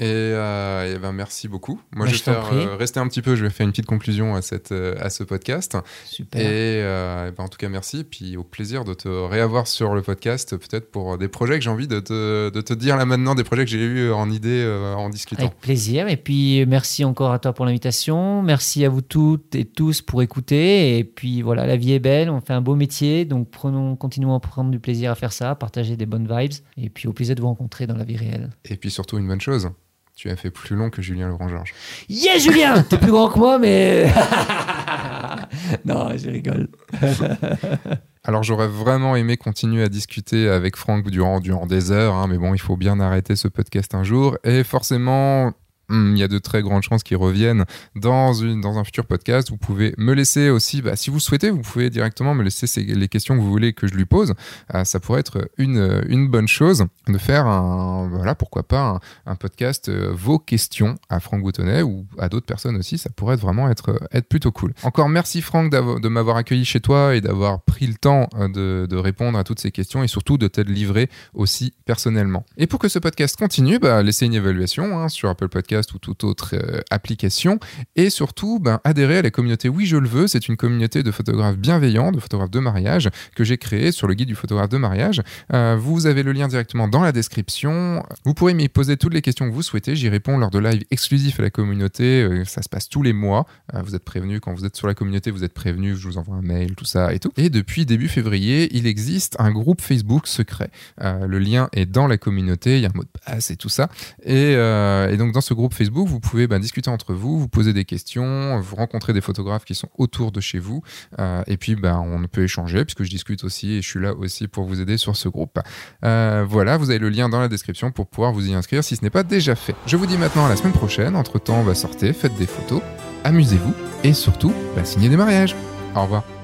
Et, euh, et ben merci beaucoup. Moi, Bah, je je vais faire, euh, rester un petit peu. Je vais faire une petite conclusion à, cette, euh, à ce podcast. Super. Et, euh, et ben, en tout cas, merci. Et puis au plaisir de te réavoir sur le podcast, peut-être pour des projets que j'ai envie de te, de te dire là maintenant, des projets que j'ai eu en idée euh, en discutant. Avec plaisir. Et puis, merci encore à toi pour l'invitation. Merci à vous toutes et tous pour écouter. Et puis, voilà, la vie est belle. On fait un beau métier. Donc, prenons, continuons à prendre du plaisir à faire ça, partager des bonnes vibes. Et puis, au plaisir de vous rencontrer dans la vie réelle. Et puis surtout, une bonne chose. Tu as fait plus long que Julien Laurent-Georges. Yeah, Julien T'es plus grand que moi, mais. non, je rigole. Alors j'aurais vraiment aimé continuer à discuter avec Franck durant, durant des heures, hein, mais bon, il faut bien arrêter ce podcast un jour. Et forcément, il y a de très grandes chances qu'il revienne dans, une, dans un futur podcast. Vous pouvez me laisser aussi, bah, si vous souhaitez, vous pouvez directement me laisser les questions que vous voulez que je lui pose. Euh, ça pourrait être une, une bonne chose de faire un, voilà, pourquoi pas, un, podcast euh, vos questions à Franck Boutonnet ou à d'autres personnes aussi. Ça pourrait vraiment être, être plutôt cool. Encore merci Franck de m'avoir accueilli chez toi et d'avoir pris le temps euh, de, répondre à toutes ces questions et surtout de t'être livré aussi personnellement. Et pour que ce podcast continue, bah, laissez une évaluation hein, sur Apple Podcast ou toute autre euh, application et surtout ben, adhérer à la communauté Oui Je le veux. C'est une communauté de photographes bienveillants, de photographes de mariage que j'ai créée sur le guide du photographe de mariage. Euh, vous avez le lien directement dans la description. Vous pourrez m'y poser toutes les questions que vous souhaitez. J'y réponds lors de live exclusifs à la communauté. Euh, ça se passe tous les mois. Vous êtes prévenus quand vous êtes sur la communauté, vous êtes prévenus. Je vous envoie un mail, tout ça et tout. Et depuis début février, il existe un groupe Facebook secret. Le lien est dans la communauté. Il y a un mot de passe et tout ça. Et, et donc dans ce groupe Facebook, vous pouvez ben, discuter entre vous, vous poser des questions, vous rencontrer des photographes qui sont autour de chez vous. Euh, et puis ben, on peut échanger puisque je discute aussi et je suis là aussi pour vous aider sur ce groupe. Euh, voilà, vous avez le lien dans la description pour pouvoir vous y inscrire si ce n'est pas déjà fait. Je vous dis maintenant à la semaine prochaine. Entre temps, bah, sortez, faites des photos, amusez-vous et surtout, bah, signez des mariages. Au revoir.